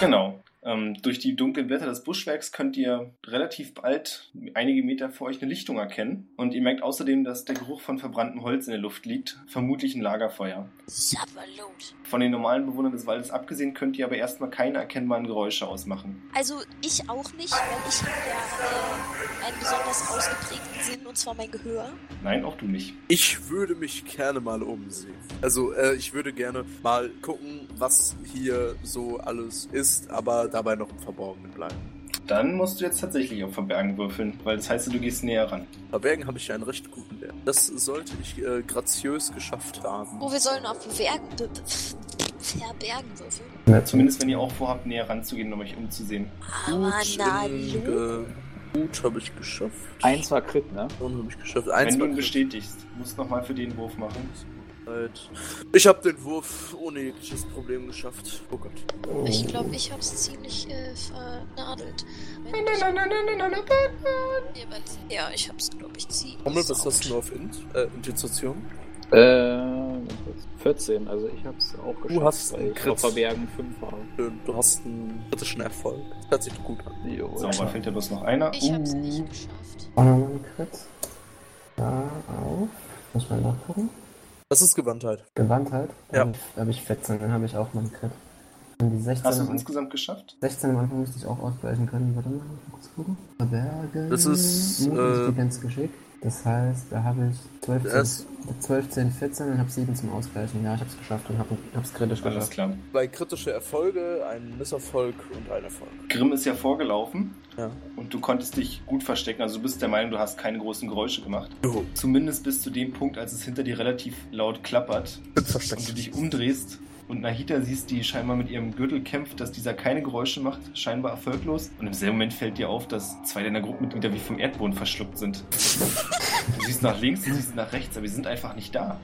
Genau. Ähm, durch die dunklen Blätter des Buschwerks könnt ihr relativ bald einige Meter vor euch eine Lichtung erkennen. Und ihr merkt außerdem, dass der Geruch von verbranntem Holz in der Luft liegt. Vermutlich ein Lagerfeuer. Sapperlot. Von den normalen Bewohnern des Waldes abgesehen könnt ihr aber erstmal keine erkennbaren Geräusche ausmachen. Also ich auch nicht, weil ich habe ja äh, einen besonders ausgeprägten Sinn, und zwar mein Gehör. Nein, auch du nicht. Ich würde mich gerne mal umsehen. Also, äh, ich würde gerne mal gucken, was hier so alles ist, aber dabei noch im Verborgenen bleiben. Dann musst du jetzt tatsächlich auf Verbergen würfeln, weil das heißt, du gehst näher ran. Verbergen habe ich ja einen recht guten Wert. Das sollte ich äh, graziös geschafft haben. Wo wir sollen auf verbergen würfeln. Ja, Zumindest wenn ihr auch vorhabt, näher ranzugehen, um euch umzusehen. Aber na, in, äh, gut habe ich geschafft. Eins war Crit, ne? Und habe ich geschafft. Eins Wenn du ihn bestätigst, musst nochmal für den Wurf machen. Zeit. Ich habe den Wurf ohne jegliches Problem geschafft. Oh Gott. Ich glaube, ich hab's ziemlich äh, vernadelt. Nein, nein, nein, nein, nein, nein, nein, nein. Ja, ich hab's, glaube ich, ziemlich. Rommel, was hast du nur auf Int? Äh, Intuition? Äh, 14, also ich hab's auch geschafft. hast weil einen Crit. Verbergen 5 habe. Schön. Du hast einen kritischen Erfolg. Das hört sich gut an. Jo, So, da fehlt ja bloß noch einer. Ich hab's nicht geschafft. Auch nochmal ein Crit. Da auf. Muss man nachgucken. Das ist Gewandtheit. Gewandtheit. Ja. Dann habe ich 14, dann habe ich auch mal einen Crit. Und die 16 Hast du es am, insgesamt geschafft? 16 am Anfang müsste ich auch ausgleichen können. Warte mal, kurz gucken. Verbergen. Das ist, Mut, äh, Intelligenz, Geschick. Das heißt, da habe ich 12, 10, Das- 12, 10, 14 und habe 7 zum Ausgleichen. Ja, ich habe es geschafft und habe es kritisch Alles geschafft. klar. Bei kritische Erfolge ein Misserfolg und ein Erfolg. Grimm ist ja vorgelaufen Ja. und du konntest dich gut verstecken. Also du bist der Meinung, du hast keine großen Geräusche gemacht. Jo. Zumindest bis zu dem Punkt, als es hinter dir relativ laut klappert und du dich umdrehst und Nahita siehst, die scheinbar mit ihrem Gürtel kämpft, dass dieser keine Geräusche macht, scheinbar erfolglos. Und im selben Moment fällt dir auf, dass zwei deiner Gruppenmitglieder wie vom Erdboden verschluckt sind. Du siehst nach links, du siehst nach rechts, aber die sind einfach nicht da.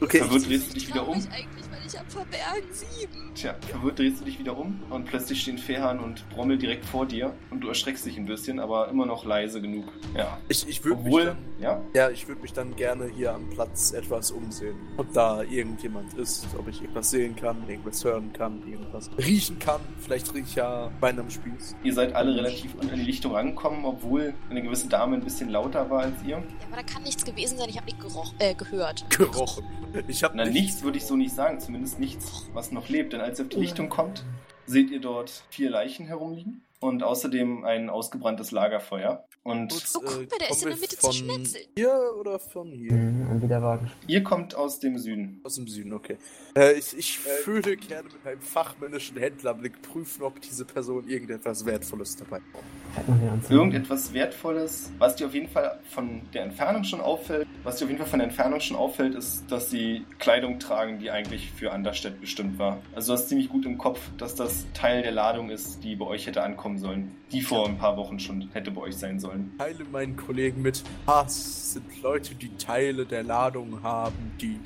Okay, Verwirrt drehst du dich wieder um. ich eigentlich, ich hab Verbergen sieben. Tja, verwirrt drehst du dich wieder um und plötzlich stehen Fehan und Brommel direkt vor dir und du erschreckst dich ein bisschen, aber immer noch leise genug. Ja. ich, ich würde mich Obwohl, dann, ja, ja, ich würde mich dann gerne hier am Platz etwas umsehen. Ob da irgendjemand ist, ob ich irgendwas sehen kann, irgendwas hören kann, irgendwas riechen kann. Vielleicht rieche ich ja Bein am Spieß. ihr seid alle relativ an die Lichtung rangekommen, obwohl eine gewisse Dame ein bisschen lauter war als ihr. Ja, aber da kann nichts gewesen sein, ich habe nicht geroch äh, gehört. Gerochen. Ich habe Na, nichts würde ich so nicht sagen, zumindest nichts, was noch lebt. Denn als ihr auf die Lichtung kommt, seht ihr dort vier Leichen herumliegen und außerdem ein ausgebranntes Lagerfeuer. Und Oh, guck mal, der ist in der Mitte zu von. Hier oder von hier? Mhm, und wieder Wagen. ihr kommt aus dem Süden. Aus dem Süden, okay. Äh, ich ich würde gerne mit einem fachmännischen Händlerblick prüfen, ob diese Person irgendetwas Wertvolles dabei hat. Irgendetwas Wertvolles, was dir auf jeden Fall von der Entfernung schon auffällt. Was dir auf jeden Fall von der Entfernung schon auffällt, ist, dass sie Kleidung tragen, die eigentlich für Anderstedt bestimmt war. Also du hast ziemlich gut im Kopf, dass das Teil der Ladung ist, die bei euch hätte ankommen sollen. Die vor ein paar Wochen schon hätte bei euch sein sollen. Teile meinen Kollegen mit, es sind Leute, die Teile der Ladung haben, die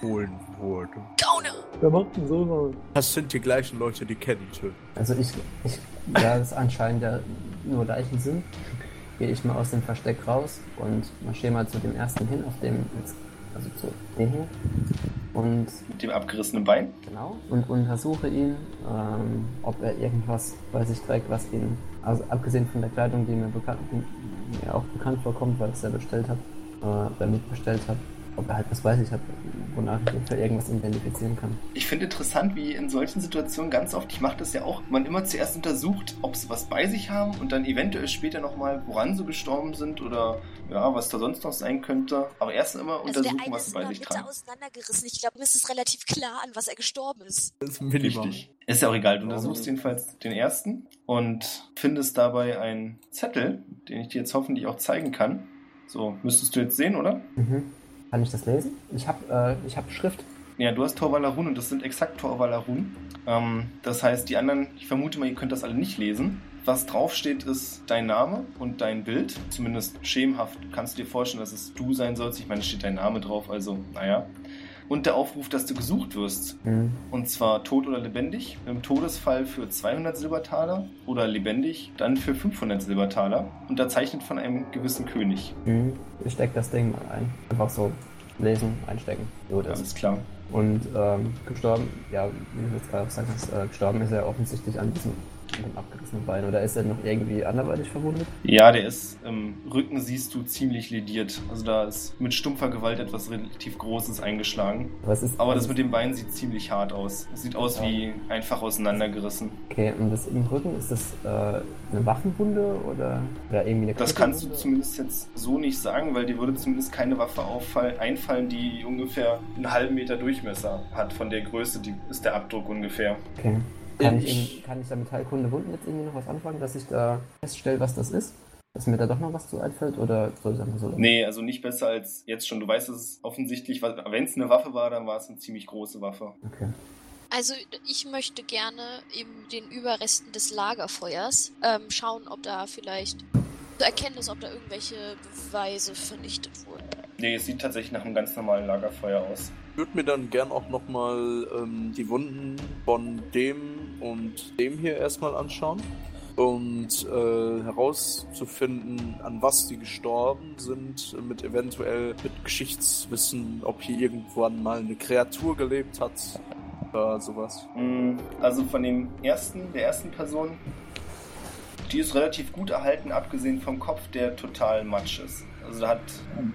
holen wurde. Gauner! Wer macht denn so Das sind die gleichen Leute, die Kenny töten. Also ich, ich, da es anscheinend ja nur Leichen sind, gehe ich mal aus dem Versteck raus und marschiere mal zu dem ersten hin, auf dem, jetzt- also zu dem hier. Und Mit dem abgerissenen Bein. genau. Und untersuche ihn, ähm, ob er irgendwas bei sich trägt, was ihn, also abgesehen von der Kleidung, die mir bekannt, die mir auch bekannt vorkommt, weil ich es ja bestellt habe, äh, oder mitbestellt habe, ob er halt was bei sich hat, wonach ich für irgendwas identifizieren kann. Ich finde interessant, wie in solchen Situationen ganz oft, ich mache das ja auch, man immer zuerst untersucht, ob sie was bei sich haben und dann eventuell später nochmal, woran sie gestorben sind oder ja, was da sonst noch sein könnte. Aber erst immer Also untersuchen, was ist sie bei der sich tragen. auseinandergerissen. Ich glaube, mir ist es relativ klar, an was er gestorben ist. Das ist minimal. Richtig. Ist ja auch egal. Du untersuchst jedenfalls den ersten und findest dabei einen Zettel, den ich dir jetzt hoffentlich auch zeigen kann. So, müsstest du jetzt sehen, oder? Mhm. Kann ich das lesen? Ich habe äh, hab Schrift. Ja, du hast Torvalarun und das sind exakt Torvalarun. Ähm, das heißt, die anderen, ich vermute mal, ihr könnt das alle nicht lesen. Was draufsteht, ist dein Name und dein Bild. Zumindest schemenhaft kannst du dir vorstellen, dass es du sein sollst. Ich meine, es steht dein Name drauf, also naja. Und der Aufruf, dass du gesucht wirst. Mhm. Und zwar tot oder lebendig. Im Todesfall für 200 Silbertaler oder lebendig dann für 500 Silbertaler. Unterzeichnet von einem gewissen König. Mhm. Ich steck das Ding mal ein. Einfach so lesen, einstecken. So, das. Alles klar. Und ähm, gestorben, ja, wie du jetzt gerade auch sagst, äh, gestorben ist er offensichtlich an diesem, an dem abgerissenen Bein. Oder ist er noch irgendwie anderweitig verwundet? Ja, der ist im Rücken, siehst du, ziemlich lediert. Also da ist mit stumpfer Gewalt etwas relativ Großes eingeschlagen. Aber, es ist, Aber das mit dem Bein sieht ziemlich hart aus. Es sieht aus wie einfach auseinandergerissen. Okay, und das im Rücken, ist das äh, eine Waffenwunde oder, oder irgendwie eine Das kannst du zumindest jetzt so nicht sagen, weil dir würde zumindest keine Waffe auffall, einfallen, die ungefähr einen halben Meter Durchmesser hat. Von der Größe die ist der Abdruck ungefähr. Okay. Kann ich, Ich- irgendwie- kann ich da mit Heilkunde Wunden jetzt irgendwie noch was anfangen, dass ich da feststelle, was das ist? Dass mir da doch noch was zu einfällt oder soll es einfach so? Nee, also nicht besser als jetzt schon. Du weißt, dass es offensichtlich, wenn es eine Waffe war, dann war es eine ziemlich große Waffe. Okay. Also ich möchte gerne in den Überresten des Lagerfeuers ähm, schauen, ob da vielleicht zu erkennen ist, ob da irgendwelche Beweise vernichtet wurden. Nee, es sieht tatsächlich nach einem ganz normalen Lagerfeuer aus. Würde mir dann gern auch nochmal ähm, die Wunden von dem und dem hier erstmal anschauen und äh, herauszufinden, an was die gestorben sind, mit eventuell mit Geschichtswissen, ob hier irgendwann mal eine Kreatur gelebt hat oder sowas. Mm, Also von dem ersten, der ersten Person, die ist relativ gut erhalten, abgesehen vom Kopf, der total matsch ist. Also hat,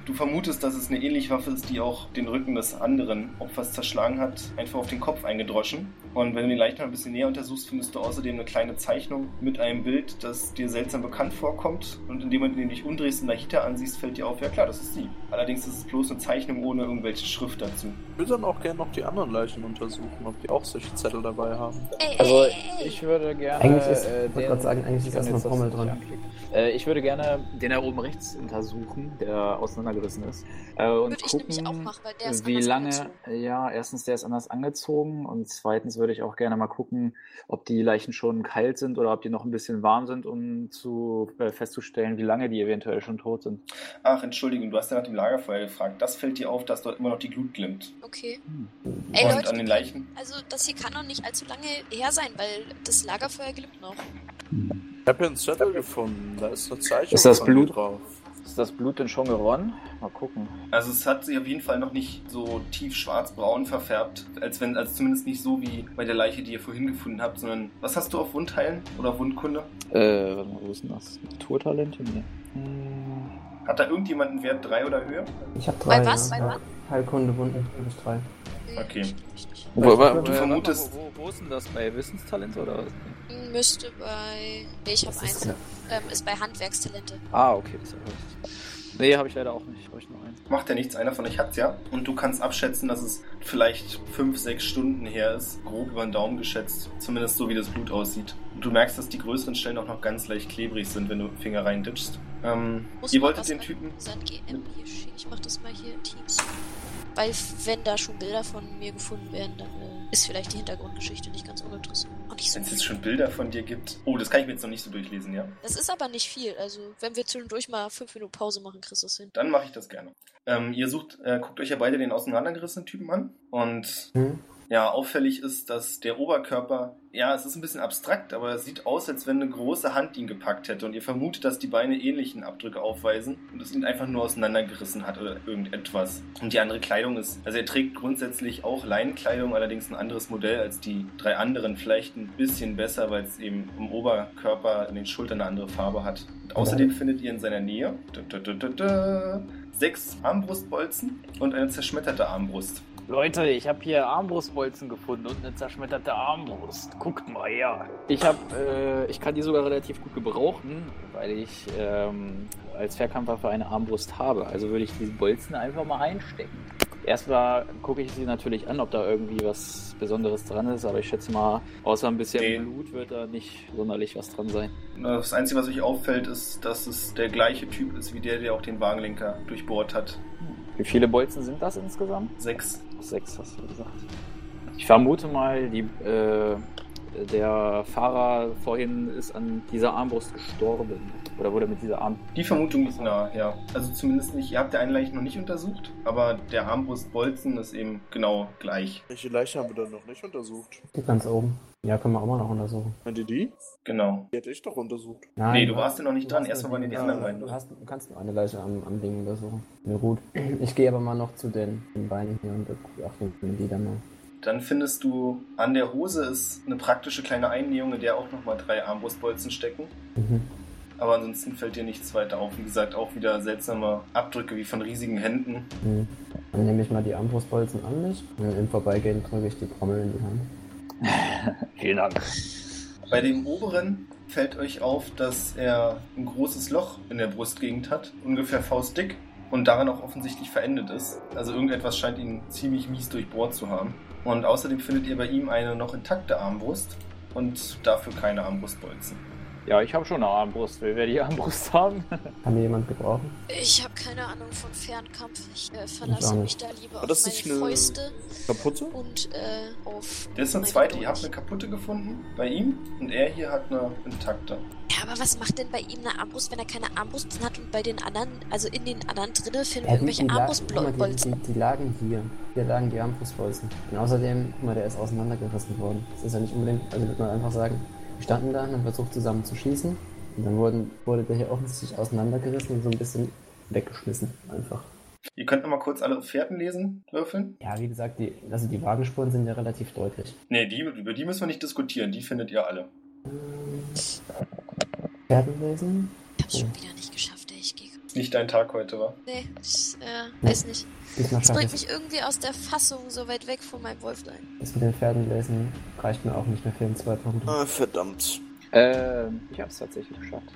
du vermutest, dass es eine ähnliche Waffe ist, die auch den Rücken des anderen Opfers zerschlagen hat, einfach auf den Kopf eingedroschen. Und wenn du den Leichnam ein bisschen näher untersuchst, findest du außerdem eine kleine Zeichnung mit einem Bild, das dir seltsam bekannt vorkommt. Und in dem Moment, in dem du dich umdrehst und dahinter ansiehst, fällt dir auf, ja klar, das ist sie. Allerdings ist es bloß eine Zeichnung ohne irgendwelche Schrift dazu. Ich würde dann auch gerne noch die anderen Leichen untersuchen, ob die auch solche Zettel dabei haben. Also ich würde gerne. Eigentlich ist- äh, ich wollte gerade sagen, eigentlich ist erstmal Pommel nicht dran. anklicken. Äh, ich würde gerne den da oben rechts untersuchen, der auseinandergerissen ist. Äh, und Würde ich gucken, nämlich auch machen, weil der ist wie anders lange. angezogen. Ja, erstens, der ist anders angezogen und zweitens würde ich auch gerne mal gucken, ob die Leichen schon kalt sind oder ob die noch ein bisschen warm sind, um zu äh, festzustellen, wie lange die eventuell schon tot sind. Ach, Entschuldigung, du hast ja nach dem Lagerfeuer gefragt. Das fällt dir auf, dass dort immer noch die Glut glimmt. Okay. Hm. Ey, und Leute, an den Leichen. Also das hier kann doch nicht allzu lange her sein, weil das Lagerfeuer glüht noch. Ich habe hier einen Zettel gefunden, da ist eine Zeichnung Ist das Blut? drauf. Ist das Blut denn schon geronnen? Mal gucken. Also es hat sich auf jeden Fall noch nicht so tief schwarz-braun verfärbt, als wenn, also zumindest nicht so wie bei der Leiche, die ihr vorhin gefunden habt, sondern was hast du auf Wundheilen oder Wundkunde? Äh, warte mal, wo ist denn das? Naturtalente? Nee. Hm. Hat da irgendjemand einen Wert 3 oder höher? Ich habe drei. Bei was? Ja. Bei was? Heilkunde, Wunden, ich drei. Okay. Wo, wo, Du vermutest- Wo, wo, wo ist denn das? Bei Wissenstalent oder was? Müsste bei. Nee, ich habe eins. Ähm, ist bei Handwerkstalente. Ah, okay. Das. Nee, habe ich leider auch nicht. Habe ich nur eins. Macht ja nichts, einer von euch hat's ja. Und du kannst abschätzen, dass es vielleicht 5, 6 Stunden her ist, grob über den Daumen geschätzt. Zumindest so, wie das Blut aussieht. Und du merkst, dass die größeren Stellen auch noch ganz leicht klebrig sind, wenn du Finger reinditschst. Ähm, Muss ihr wolltet den Typen... Sand GM hier. Ich mach das mal hier in Teams. Weil wenn da schon Bilder von mir gefunden werden, dann äh, ist vielleicht die Hintergrundgeschichte nicht ganz uninteressant. So Wenn es jetzt schon Bilder von dir gibt. Oh, das kann ich mir jetzt noch nicht so durchlesen, ja? Das ist aber nicht viel. Also wenn wir zwischendurch mal fünf Minuten Pause machen, kriegst du es hin. Dann mache ich das gerne. Ähm, ihr sucht, äh, guckt euch ja beide den auseinandergerissenen Typen an. Und Hm? Ja, auffällig ist, dass der Oberkörper, ja, es ist ein bisschen abstrakt, aber es sieht aus, als wenn eine große Hand ihn gepackt hätte. Und ihr vermutet, dass die Beine ähnlichen Abdrücke aufweisen und es ihn einfach nur auseinandergerissen hat oder irgendetwas. Und die andere Kleidung ist, also er trägt grundsätzlich auch Leinenkleidung, allerdings ein anderes Modell als die drei anderen. Vielleicht ein bisschen besser, weil es eben im Oberkörper in den Schultern eine andere Farbe hat. Und außerdem findet ihr in seiner Nähe da, da, da, sechs Armbrustbolzen und eine zerschmetterte Armbrust. Leute, ich habe hier Armbrustbolzen gefunden und eine zerschmetterte Armbrust. Guckt mal her. Ich habe, äh, ich kann die sogar relativ gut gebrauchen, weil ich ähm, als Fernkampfwaffe eine Armbrust habe. Also würde ich diese Bolzen einfach mal einstecken. Erstmal gucke ich sie natürlich an, ob da irgendwie was Besonderes dran ist, aber ich schätze mal, außer ein bisschen Nee. Blut wird da nicht sonderlich was dran sein. Das Einzige, was euch auffällt, ist, dass es der gleiche Typ ist wie der, der auch den Wagenlenker durchbohrt hat. Wie viele Bolzen sind das insgesamt? Sechs. Sechs, hast du gesagt. Ich vermute mal, die, äh, der Fahrer vorhin ist an dieser Armbrust gestorben. Oder wurde mit dieser Arm. Die Vermutung liegt nahe, ja. Also zumindest nicht, ihr habt der einen Leichen noch nicht untersucht, aber der Armbrustbolzen ist eben genau gleich. Welche Leiche haben wir dann noch nicht untersucht? Die ganz oben. Ja, können wir auch mal noch untersuchen. Meint ihr die? Genau. Die hätte ich doch untersucht. Nein, Nee, du warst ja noch nicht dran. Erstmal waren die anderen beiden. Du, hast, du kannst nur eine Leiche am, am Ding untersuchen. Na gut. Ich gehe aber mal noch zu den, den Beinen hier und beachte die dann mal. Dann findest du, an der Hose ist eine praktische kleine Einnähung, in der auch nochmal drei Armbrustbolzen stecken. Mhm. Aber ansonsten fällt dir nichts weiter auf. Wie gesagt, auch wieder seltsame Abdrücke wie von riesigen Händen. Mhm. Dann nehme ich mal die Armbrustbolzen an mich und im Vorbeigehen drücke ich die Trommel in die Hand. <laughs> Vielen Dank. Bei dem oberen fällt euch auf, dass er ein großes Loch in der Brustgegend hat, ungefähr faustdick und daran auch offensichtlich verendet ist. Also irgendetwas scheint ihn ziemlich mies durchbohrt zu haben. Und außerdem findet ihr bei ihm eine noch intakte Armbrust und dafür keine Armbrustbolzen. Ja, ich habe schon eine Armbrust. Will wer die Armbrust haben? <laughs> Kann mir jemand gebrauchen? Ich habe keine Ahnung von Fernkampf. Ich äh, verlasse mich da lieber War auf das meine eine- Fäuste Kaputte? und äh, auf. Der ist eine zweite. Ihr habt eine kaputte gefunden bei ihm und er hier hat eine intakte. Ja, aber was macht denn bei ihm eine Armbrust, wenn er keine Armbrust hat und bei den anderen, also in den anderen drinne finden wir Ja, die, irgendwelche mal, die, Armbrustbolzen? die, die lagen hier. Hier lagen die Armbrustbolzen. Und außerdem, guck mal, der ist auseinandergerissen worden. Das ist ja nicht unbedingt, also würde man einfach sagen, wir standen da und haben versucht zusammen zu schießen. Und dann wurden, wurde der hier offensichtlich auseinandergerissen und so ein bisschen weggeschmissen. Einfach. Ihr könnt nochmal kurz alle Fährten lesen, würfeln. Ja, wie gesagt, die, also die Wagenspuren sind ja relativ deutlich. Nee, die, über die müssen wir nicht diskutieren. Die findet ihr alle. Pferden lesen? Ich hab's schon wieder nicht geschafft, Nicht dein Tag heute, war. Nee, ich äh, weiß nicht. Das bringt ich mich irgendwie aus der Fassung so weit weg von meinem Wolflein. Das mit den Pferden lesen reicht mir auch nicht mehr fehlen zwei Punkte. Ah, verdammt. Ähm, ich hab's tatsächlich geschafft.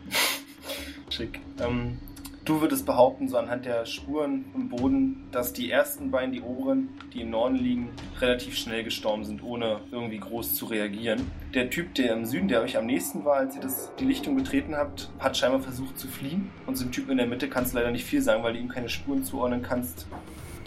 Schick. Ähm, du würdest behaupten, so anhand der Spuren im Boden, dass die ersten beiden, die oberen, die im Norden liegen, relativ schnell gestorben sind, ohne irgendwie groß zu reagieren. Der Typ, der im Süden, der euch am nächsten war, als ihr das, die Lichtung betreten habt, hat scheinbar versucht zu fliehen. Und so ein Typ in der Mitte kannst du leider nicht viel sagen, weil du ihm keine Spuren zuordnen kannst.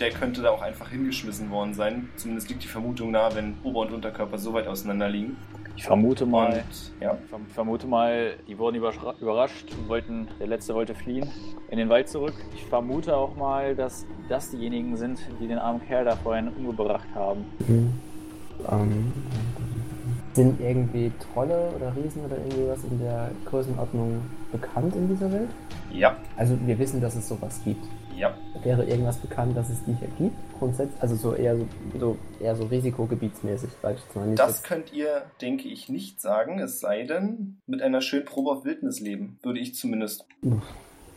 Der könnte da auch einfach hingeschmissen worden sein. Zumindest liegt die Vermutung nahe, wenn Ober- und Unterkörper so weit auseinander liegen. Ich vermute mal, Und ja, ich verm- vermute mal, die wurden überrascht und wollten, der letzte wollte fliehen in den Wald zurück. Ich vermute auch mal, dass das diejenigen sind, die den armen Kerl da vorhin umgebracht haben. Mhm. Ähm, sind irgendwie Trolle oder Riesen oder irgendwie was in der Größenordnung bekannt in dieser Welt? ja, Also wir wissen, dass es sowas gibt. Ja. Wäre irgendwas bekannt, dass es die hier gibt? Grundsätzlich, also so eher so, so eher so risikogebietsmäßig, sag ich jetzt mal nicht. Das jetzt- könnt ihr, denke ich, nicht sagen, es sei denn, mit einer schönen Probe auf Wildnis leben, würde ich zumindest Uff.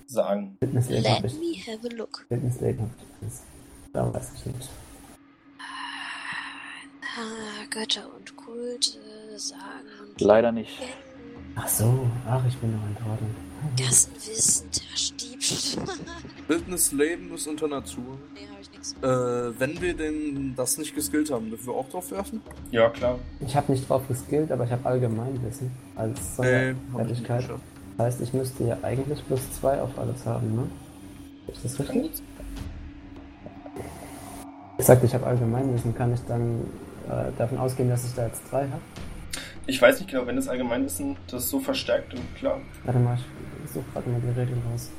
sagen. Wildnisleben Let habe ich. me have a look. Wildnisleben habe ich. Da weiß ich nicht. Ah, Götter und Kulte, Sagen und Leider nicht. Ach so, ach, ich bin noch ein Trottel. Gassenwissen, Diebstahl. Wildnisleben ist unter Natur. nee, hab ich nix. Äh, wenn wir denn das nicht geskillt haben, dürfen wir auch drauf werfen? Ja, klar. Ich habe nicht drauf geskillt, aber ich habe Allgemeinwissen als Sonderfertigkeit. Das heißt, ich müsste ja eigentlich plus zwei auf alles haben, ne? Ist das richtig? Ich sagte, ich habe Allgemeinwissen. Kann ich dann äh, davon ausgehen, dass ich da jetzt zwei habe? Ich weiß nicht genau, wenn das Allgemeinwissen das so verstärkt und klar. Warte mal, ich, ich suche gerade mal die Regeln raus.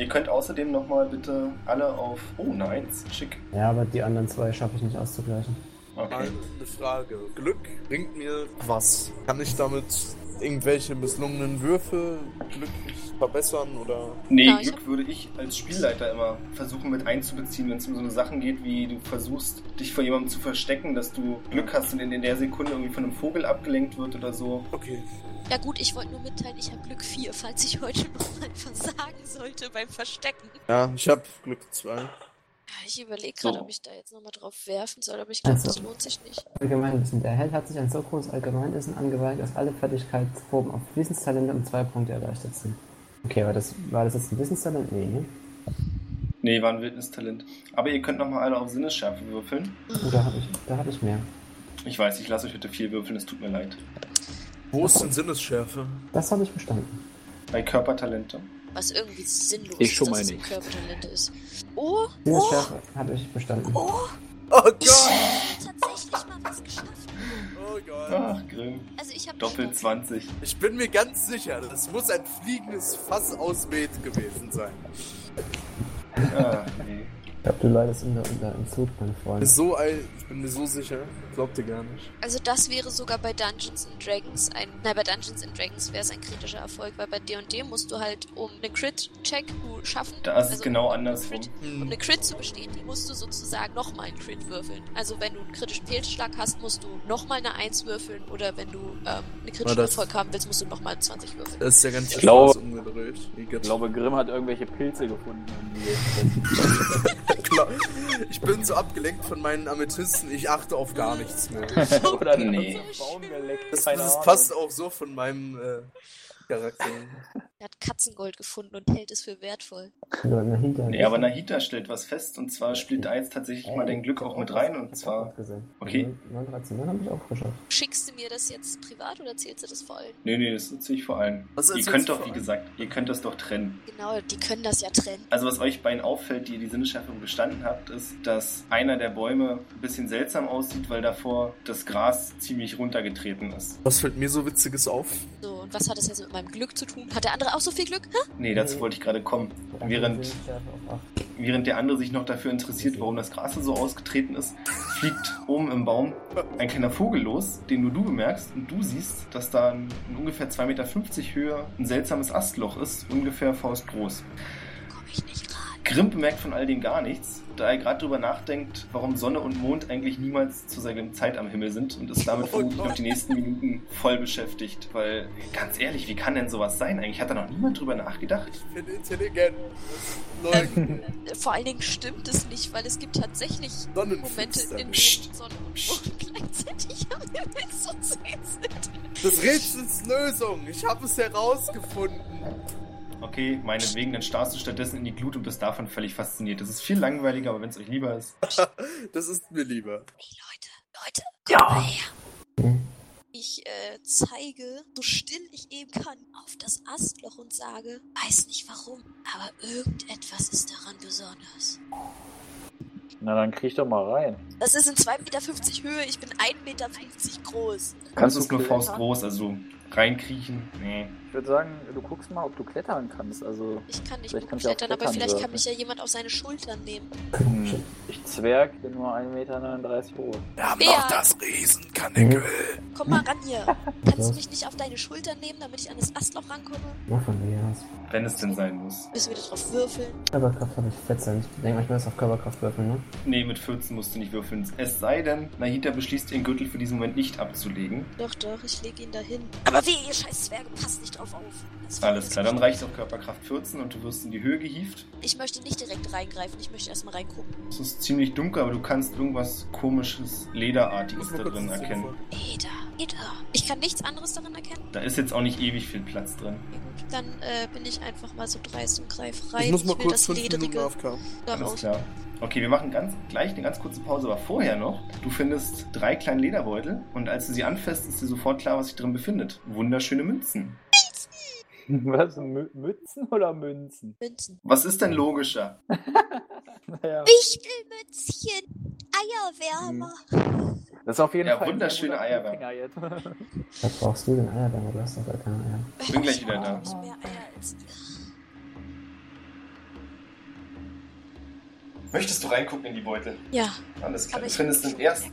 Ihr könnt außerdem nochmal bitte alle auf. Oh, Eins. Schick. Ja, aber die anderen zwei schaffe ich nicht auszugleichen. Mal Okay. eine Frage. Glück bringt mir was? Kann ich damit irgendwelche misslungenen Würfe glücklich verbessern oder? Nee, Ja, ich Glück würde ich als Spielleiter immer versuchen mit einzubeziehen, wenn es um so eine Sachen geht, wie du versuchst, dich vor jemandem zu verstecken, dass du Glück hast und in der Sekunde irgendwie von einem Vogel abgelenkt wird oder so. Okay. Ja gut, ich wollte nur mitteilen, ich habe Glück 4, falls ich heute <laughs> nochmal versagen sollte beim Verstecken. Ja, ich habe Glück 2. Ja, Ich überlege gerade, So. ob ich da jetzt nochmal drauf werfen soll, aber ich glaube, Also. das lohnt sich nicht. Allgemeinwissen. Der Held hat sich ein so großes Allgemeinwissen angewandt, dass alle Fertigkeitsproben auf Wissenstalente um zwei Punkte erleichtert sind. Okay, aber das, war das jetzt ein Wissenstalent? Nee, ne? Nee, war ein Wildnistalent. Aber ihr könnt nochmal alle auf Sinnesschärfe würfeln. Oder habe ich, da habe ich mehr. Ich weiß, ich lasse euch heute viel würfeln, es tut mir leid. Wo ist denn Sinnesschärfe? Das habe ich bestanden. Bei Körpertalente. Was irgendwie sinnlos Ich ist, schon mal es ein nicht. Körpertalent ist. Oh, oh, Sinnesschärfe habe ich bestanden. oh, Oh ich Gott! habe tatsächlich mal was geschafft. Oh Gott! Ach, Grimm. Also ich habe Doppelt 20. Ich bin mir ganz sicher, das muss ein fliegendes Fass aus Met gewesen sein. Ah, nee. Ich glaube, du leidest unter, unter Entzug, mein Freund. So ein, ich bin mir so sicher. Glaubt ihr gar nicht. Also das wäre sogar bei Dungeons and Dragons ein, nein, bei Dungeons and Dragons wäre es ein kritischer Erfolg, weil bei D&D musst du halt, um einen Crit-Check zu schaffen, Da ist es also genau um andersrum. Crit, um eine Crit zu bestehen, die musst du sozusagen nochmal einen Crit würfeln. Also wenn du einen kritischen Fehlschlag hast, musst du nochmal eine 1 würfeln oder wenn du ähm, einen kritischen Ah, das- Erfolg haben willst, musst du nochmal 20 würfeln. Das ist ja ganz Ich glaube- umgedreht. Ich glaube, Grimm hat irgendwelche Pilze gefunden. <laughs> Klar. Ich bin so abgelenkt von meinen Amethysten, ich achte auf gar nichts mehr. <laughs> Oder der Nee. Das, das passt auch so von meinem äh, Charakter. Er hat Katzengold gefunden und hält es für wertvoll. Nee, aber Nahita stellt was fest und zwar spielt eins tatsächlich mal dein Glück auch mit rein und zwar. Okay. 913 habe ich auch geschafft. Schickst du mir das jetzt privat oder zählst du das vor allem? Nee, nee, das nutze ich vor allem. Was Ihr könnt doch, wie gesagt, ihr könnt das doch trennen. Genau, die können das ja trennen. Also was euch beiden auffällt, die ihr die Sinnesschärfung bestanden habt, ist, dass einer der Bäume ein bisschen seltsam aussieht, weil davor das Gras ziemlich runtergetreten ist. Was fällt mir so Witziges auf? So, und was hat das jetzt mit meinem Glück zu tun? Hat der andere auch so viel Glück? Hä? Nee, dazu wollte ich gerade kommen. Während, während der andere sich noch dafür interessiert, warum das Gras so ausgetreten ist, fliegt oben im Baum ein kleiner Vogel los, den nur du bemerkst und du siehst, dass da in ungefähr 2,50 Meter Höhe ein seltsames Astloch ist, ungefähr faustgroß. Komm ich nicht ran. Grimm bemerkt von all dem gar nichts, da er gerade drüber nachdenkt, warum Sonne und Mond eigentlich niemals zur selben Zeit am Himmel sind und ist damit Oh vermutlich noch die nächsten Minuten voll beschäftigt. Weil, ganz ehrlich, wie kann denn sowas sein? Eigentlich hat da noch niemand drüber nachgedacht. Ich bin intelligent. Leugnen. <laughs> Vor allen Dingen stimmt es nicht, weil es gibt tatsächlich Momente, in denen Sonne und Mond gleichzeitig am Himmel zu sehen sind. Das Rätsels Lösung. Ich habe es herausgefunden. Okay, meinetwegen, dann starrst du stattdessen in die Glut und bist davon völlig fasziniert. Das ist viel langweiliger, aber wenn es euch lieber ist. <laughs> Das ist mir lieber. Leute, Leute, kommt mal her. Ich äh, zeige, so still ich eben kann, auf das Astloch und sage, weiß nicht warum, aber irgendetwas ist daran besonders. Na, dann krieg doch mal rein. Das ist in 2,50 Meter Höhe, ich bin 1,50 Meter groß. Kannst du es nur klettern? faustgroß, also reinkriechen? Nee. Ich würde sagen, du guckst mal, ob du klettern kannst. Also, Ich kann nicht auch klettern, aber klettern vielleicht kann dürfen. mich ja jemand auf seine Schultern nehmen. hm, ich Zwerg bin nur 1,39 Meter hoch. Wir haben Wer? noch das Riesenkanickel. Komm mal ran hier. Kannst du mich nicht auf deine Schultern nehmen, damit ich an das Astloch rankomme? Ja, von mir aus. Wenn es denn sein muss. Müssen wir da drauf würfeln? Körperkraft habe ich 14. Ich denke mal, ich muss auf Körperkraft würfeln, ne? Nee, mit 14 musst du nicht würfeln. Es sei denn, Nahita beschließt, ihren Gürtel für diesen Moment nicht abzulegen. Doch, doch, ich leg ihn dahin. Aber wie, ihr scheiß Zwerge, passt nicht drauf auf. Alles klar, dann reicht. auch Körperkraft 14 und du wirst in die Höhe gehievt. Ich möchte nicht direkt reingreifen, ich möchte erstmal reingucken. Es ist ziemlich dunkel, aber du kannst irgendwas komisches, lederartiges da drin erkennen. Eda. Ich kann nichts anderes darin erkennen. Da ist jetzt auch nicht ewig viel Platz drin. Dann äh, bin ich einfach mal so dreist und greif rein. Ich muss mal will kurz das fünf Minuten Ledrige AFK. da Alles klar. Okay, wir machen ganz, gleich eine ganz kurze Pause, aber vorher noch. Du findest drei kleine Lederbeutel und als du sie anfasst, ist dir sofort klar, was sich drin befindet. Wunderschöne Münzen. <laughs> Was? Mü Mützen oder Münzen? Münzen. Was ist denn logischer? <laughs> Naja. Wichtelmützchen. Eierwärmer. Das ist auf jeden Ja, Fall ein wunderschöne guter Eier. Finger jetzt. Was brauchst du denn Eierwärmer? Du hast doch gar keine Eier. Ich bin gleich wieder Ich da. nicht mehr Eier als ihr. Möchtest du reingucken in die Beutel? Ja, Alles klar. aber Du ich findest den ersten.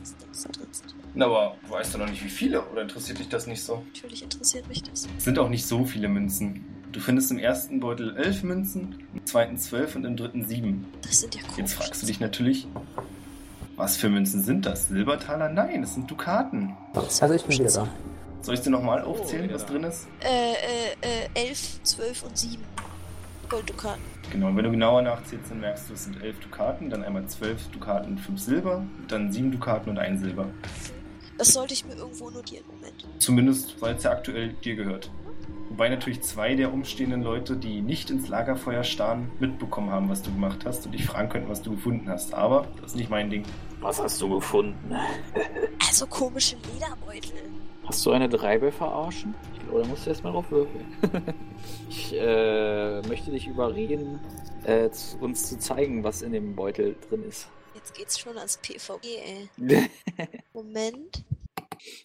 Na, aber du weißt doch noch nicht, wie viele, oder interessiert dich das nicht so? Natürlich interessiert mich das. Es sind auch nicht so viele Münzen. Du findest im ersten Beutel elf Münzen, im zweiten zwölf und im dritten sieben. Das sind ja komisch. Jetzt fragst du dich natürlich, was für Münzen sind das? Silbertaler? Nein, das sind Dukaten. Also ich bin wieder da. Soll ich dir nochmal aufzählen, Oh, was ja. drin ist? Äh, äh, äh, 11, 12 und 7 Golddukaten. Genau, wenn du genauer nachzählst, dann merkst du, es sind elf Dukaten, dann einmal zwölf Dukaten und fünf Silber, dann sieben Dukaten und ein Silber. Das sollte ich mir irgendwo notieren. Moment. Zumindest, weil es ja aktuell dir gehört. Wobei natürlich zwei der umstehenden Leute, die nicht ins Lagerfeuer starren, mitbekommen haben, was du gemacht hast und dich fragen könnten, was du gefunden hast. Aber das ist nicht mein Ding. Was hast du gefunden? Also komische Lederbeutel. Hast du eine Dreibe verarschen? Ich glaube, da musst du erstmal drauf würfeln. <laughs> ich äh, möchte dich überreden, äh, zu- uns zu zeigen, was in dem Beutel drin ist. Jetzt geht's schon ans PvE, ey. <laughs> Moment.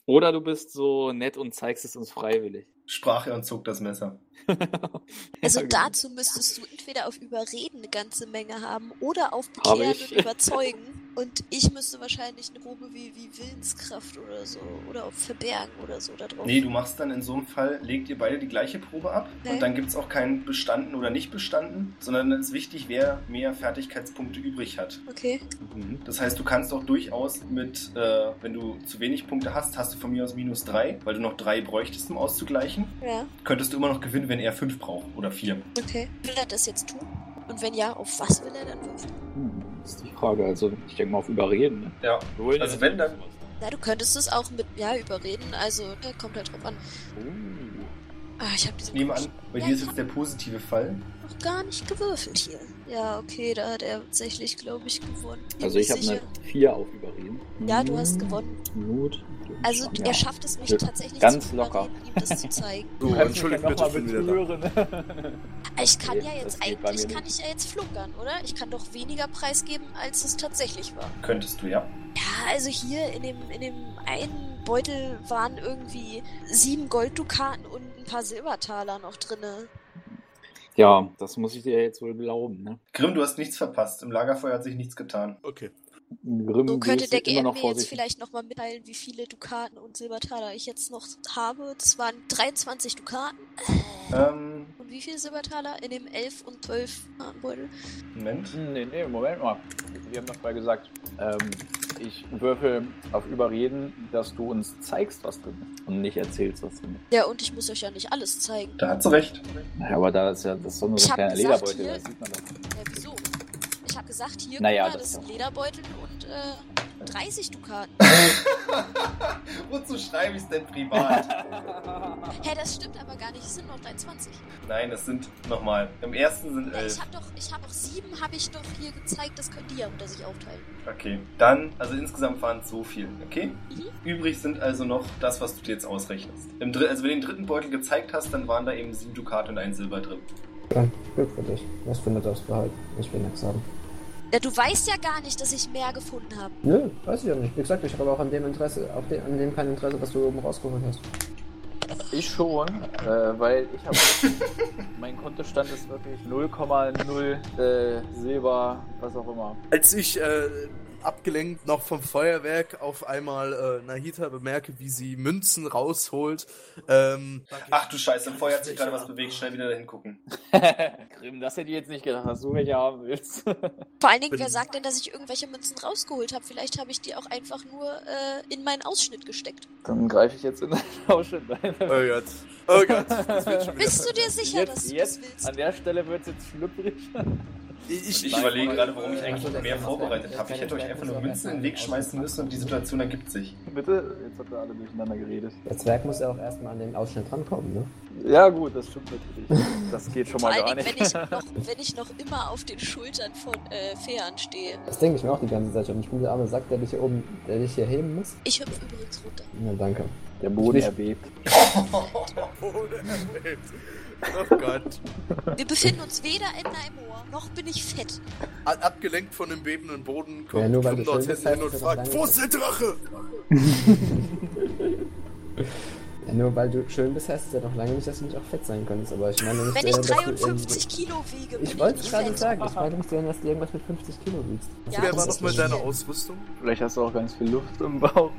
Oder du bist so nett und zeigst es uns freiwillig. Sprach er und zog das Messer. <laughs> Also Ja, genau. dazu müsstest du entweder auf Überreden eine ganze Menge haben oder auf Bekehren und Überzeugen. Und ich müsste wahrscheinlich eine Probe wie, wie Willenskraft oder so oder auf Verbergen oder so da drauf. Nee, du machst dann in so einem Fall, legt ihr beide die gleiche Probe ab Nee. und dann gibt es auch kein bestanden oder nicht bestanden, sondern dann ist wichtig, wer mehr Fertigkeitspunkte übrig hat. Okay. Mhm. Das heißt, du kannst auch durchaus mit, äh, wenn du zu wenig Punkte hast, hast du von mir aus minus drei, weil du noch drei bräuchtest, um auszugleichen. Ja, Könntest du immer noch gewinnen, wenn er fünf braucht oder vier. okay. Will er das jetzt tun? Und wenn ja, auf was will er dann würfeln? Hm, das ist die Frage. Also, ich denke mal auf Überreden. Ne? Ja. Also wenn dann-. Na, du könntest es auch mit, ja, überreden. Also, kommt halt drauf an. Uh. Ah, ich habe diesen Ich nehme an, bei Ja, dir ist jetzt der positive Fall. noch gar nicht gewürfelt hier. Ja, okay, da hat er tatsächlich, glaube ich, gewonnen. Bin Also, ich habe eine sicher. 4 auf Überreden. Ja, du hast gewonnen. Mut. Also, ja. er schafft es mich Ja, tatsächlich ganz zu locker. ihm das zu zeigen. So, entschuldigt bitte, ja ich bin noch wieder da. betören. Ich kann Nee, ja jetzt eigentlich, kann ich ja jetzt flunkern, oder? Ich kann doch weniger preisgeben, als es tatsächlich war. Könntest du, ja. Ja, also hier in dem, in dem einen Beutel waren irgendwie sieben Golddukaten und ein paar Silbertaler noch drinne. Ja, das muss ich dir jetzt wohl glauben. Ne? Grimm, du hast nichts verpasst. Im Lagerfeuer hat sich nichts getan. Okay. Grimm So könnte der GM noch mir jetzt vielleicht nochmal mitteilen, wie viele Dukaten und Silbertaler ich jetzt noch habe. Das waren 23 Dukaten. Ähm, Und wie viele Silbertaler in dem 11 und 12 Beutel? Moment. Nee, nee, Moment mal. Wir haben doch mal gesagt, ähm, ich würfel auf Überreden, dass du uns zeigst, was drin ist und nicht erzählst, was drin ist. Ja, und ich muss euch ja nicht alles zeigen. Da hat sie recht. Ja, aber da ist ja das ist so Ich ein hab kleiner gesagt, Lederbeutel, hier- da sieht man das. Ja, wieso? Ich habe gesagt, hier, Naja, guck mal, das das sind doch. Lederbeutel und äh, 30 Dukaten. <laughs> Wozu schreibe ich es denn privat? Hä, das stimmt aber gar nicht. Es sind noch 23. Nein, es sind nochmal. Im ersten sind Ja, ich elf. habe doch, ich habe doch sieben, habe ich doch hier gezeigt. Das könnt ihr ja unter sich aufteilen. Okay. Dann, also insgesamt waren es so viel, okay? Mhm. Übrig sind also noch das, was du dir jetzt ausrechnest. Im Dr also wenn du den dritten Beutel gezeigt hast, dann waren da eben sieben Dukat und ein Silber drin. Ja, Glück für dich. Was für eine darfst behalten? Ich will nichts sagen. Ja, du weißt ja gar nicht, dass ich mehr gefunden habe. Nö, weiß ich ja nicht. Wie gesagt, ich habe aber auch an dem Interesse, auf dem, an dem kein Interesse, was du oben rausgeholt hast. Ich schon, äh, weil ich habe. <laughs> mein Kontostand ist wirklich 0,0 äh, Silber, was auch immer. Als ich äh, abgelenkt noch vom Feuerwerk auf einmal äh, Nahita bemerke, wie sie Münzen rausholt. Ähm, Ach du Scheiße, im Feuer hat sich gerade was bewegt. Schnell wieder dahin gucken. <laughs> Grimm, das hätte ich jetzt nicht gedacht, dass du welche haben willst. <laughs> Vor allen Dingen, Bin- wer sagt denn, dass ich irgendwelche Münzen rausgeholt habe? Vielleicht habe ich die auch einfach nur äh, in meinen Ausschnitt gesteckt. Dann greife ich jetzt in deinen <laughs> Ausschnitt ein. Oh Gott. Oh Gott. Das wird schon wieder Bist du dir sicher, dass Jetzt, du jetzt, das willst? an der Stelle wird es jetzt schlüpfrig. Ich, Ich Nein, überlege gerade, warum ich eigentlich noch das mehr vorbereitet das habe. Ich hätte euch das einfach nur Münzen in den Weg schmeißen müssen und die Situation ergibt sich. Bitte? Jetzt habt ihr alle durcheinander geredet. Der Zwerg muss ja auch erstmal an den Ausschnitt rankommen, ne? Ja, gut, das stimmt natürlich. Das geht schon mal gar nicht. wenn ich, <laughs> noch, wenn ich noch immer auf den Schultern von äh, Fean stehe. Das denke ich mir auch die ganze Zeit schon. Ich bin der arme Sack, der dich hier oben, der dich hier heben muss. Ich hüpfe übrigens runter. Na, danke. Der Boden Ich- erbebt. <laughs> Oh Gott. Wir befinden uns weder in einem Moor, noch bin ich fett. A- Abgelenkt von dem bebenden Boden kommt, Ja, nur weil kommt du heißt hin und fragt, wo ist der Drache? <laughs> Ja, nur weil du schön bist, heißt es ja noch lange nicht, dass du nicht auch fett sein könntest. Aber ich meine nicht, Wenn ich äh, dass du 53 Kilo wiege, bin Ich wollte es nicht gerade fett. sagen. Ich meine nicht, dass du irgendwas mit 50 Kilo wiegst. Ja, Wer war noch mal deine. Ausrüstung? Vielleicht hast du auch ganz viel Luft im Bauch.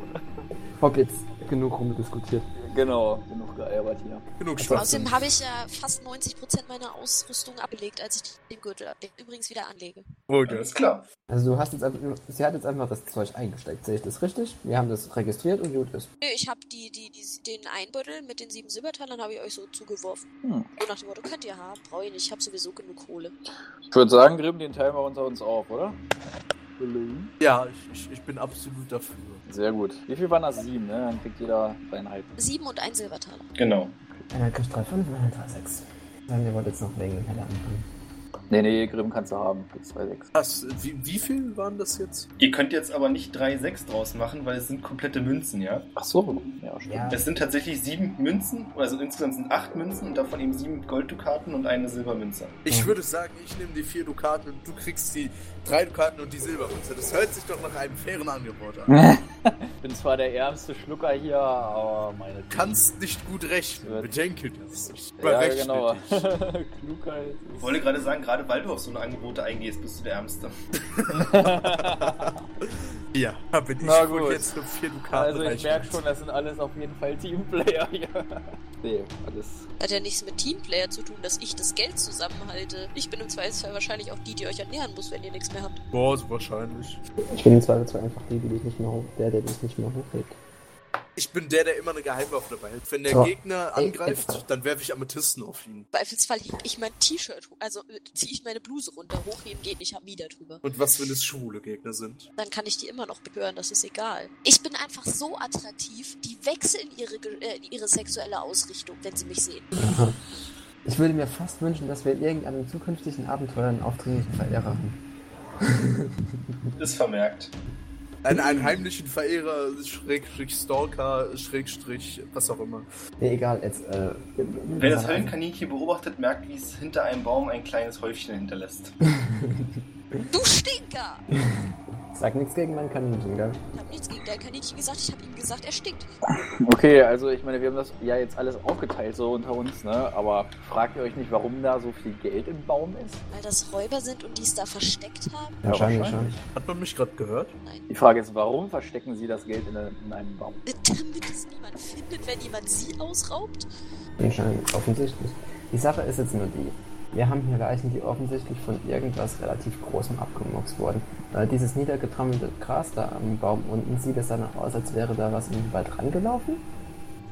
Hopp, jetzt genug rumdiskutiert. Genau, genug gealbert hier. Genug Spaß. Außerdem habe ich ja fast 90% meiner Ausrüstung abgelegt, als ich den Gürtel den übrigens wieder anlege. Oh Gott. Alles klar. Also du hast jetzt einfach, nur- sie hat jetzt einfach das Zeug eingesteckt. Sehe ich das richtig? Wir haben das registriert und gut ist. Nö, ich habe die, die, die, den Einbeutel mit den sieben Silbertalern habe ich euch so zugeworfen. Hm. So nach dem Motto, könnt ihr haben, brauche ich nicht, ich habe sowieso genug Kohle. Ich würde sagen, Grimm, den teilen wir unter uns auf, oder? Ja, ich, ich, ich bin absolut dafür. Sehr gut. Wie viel waren das? Sieben, ne? Dann kriegt jeder dreieinhalb. Sieben und ein Silbertaler. Genau. Einer kriegt 3,5 und einer 3,6. Dann ihr wollt jetzt noch wegen heller anfangen. Nee, nee, Grimm kannst du haben. Kriegst zwei, sechs. Was, wie, wie viel waren das jetzt? Ihr könnt jetzt aber nicht 3,6 draus machen, weil es sind komplette Münzen, ja? Ach so. Ja, stimmt. Ja. Es sind tatsächlich sieben Münzen, also insgesamt sind acht Münzen und davon eben sieben Golddukaten und eine Silbermünze. Ich würde sagen, ich nehme die vier Dukaten und du kriegst die drei Dukaten und die Silbermünze. Das hört sich doch nach einem fairen Angebot an. <laughs> bin zwar der ärmste Schlucker hier, aber meine. Du kannst nicht gut rechnen. Wird- Bedenke das. Ich Ja, genau. dich. <laughs> Klugheit. Ich wollte gerade sagen, gerade weil du auf so eine Angebote eingehst, bist du der Ärmste. <laughs> Ja, bin ich Na wohl gut. jetzt nur vier Dukaten Also ich merke schon, das sind alles auf jeden Fall Teamplayer hier. <laughs> Nee, alles. Hat ja nichts mit Teamplayer zu tun, dass ich das Geld zusammenhalte. Ich bin im Zweifelsfall wahrscheinlich auch die, die euch ernähren muss, wenn ihr nichts mehr habt. Boah, so wahrscheinlich. Ich bin im Zweifelsfall einfach die, die dich nicht mehr hoch, der, der dich nicht mehr hochkriegt. Ich bin der, der immer eine Geheimwaffe dabei hat. Wenn der So. Gegner angreift, dann werfe ich Amethysten auf ihn. Zweifelsfall heb ich mein T-Shirt, also äh, ziehe ich meine Bluse runter, hochheben geht nicht, hab wieder drüber. Und was, wenn es schwule Gegner sind? Dann kann ich die immer noch betören, das ist egal. Ich bin einfach so attraktiv, die wechseln ihre, äh, ihre sexuelle Ausrichtung, wenn sie mich sehen. Ich würde mir fast wünschen, dass wir in irgendeinem zukünftigen Abenteuer einen aufdringlichen Verehrer haben. Ist vermerkt. Einen, einen heimlichen Verehrer, Schrägstrich Stalker, Schrägstrich, was auch immer. Nee, egal, jetzt, äh... Wer das Höllenkaninchen beobachtet, merkt, wie es hinter einem Baum ein kleines Häufchen hinterlässt. Du Stinker! <laughs> Sag nichts gegen mein Kaninchen, gell? Ich habe nichts gegen dein Kaninchen gesagt, ich habe ihm gesagt, er stinkt. Okay, also ich meine, wir haben das ja jetzt alles aufgeteilt so unter uns, ne? Aber fragt ihr euch nicht, warum da so viel Geld im Baum ist? Weil das Räuber sind und die es da versteckt haben? Ja, Wahrscheinlich, wahrscheinlich. Hat man mich gerade gehört? Nein. Die Frage ist, warum verstecken sie das Geld in, einem- in einem Baum? Damit es niemand findet, wenn jemand sie ausraubt? Anscheinend, offensichtlich. Die Sache ist jetzt nur die. Wir haben hier Leichen, die offensichtlich von irgendwas relativ Großem abgemurkst wurden. Weil dieses niedergetrammelte Gras da am Baum unten sieht es danach aus, als wäre da was in den Wald rangelaufen.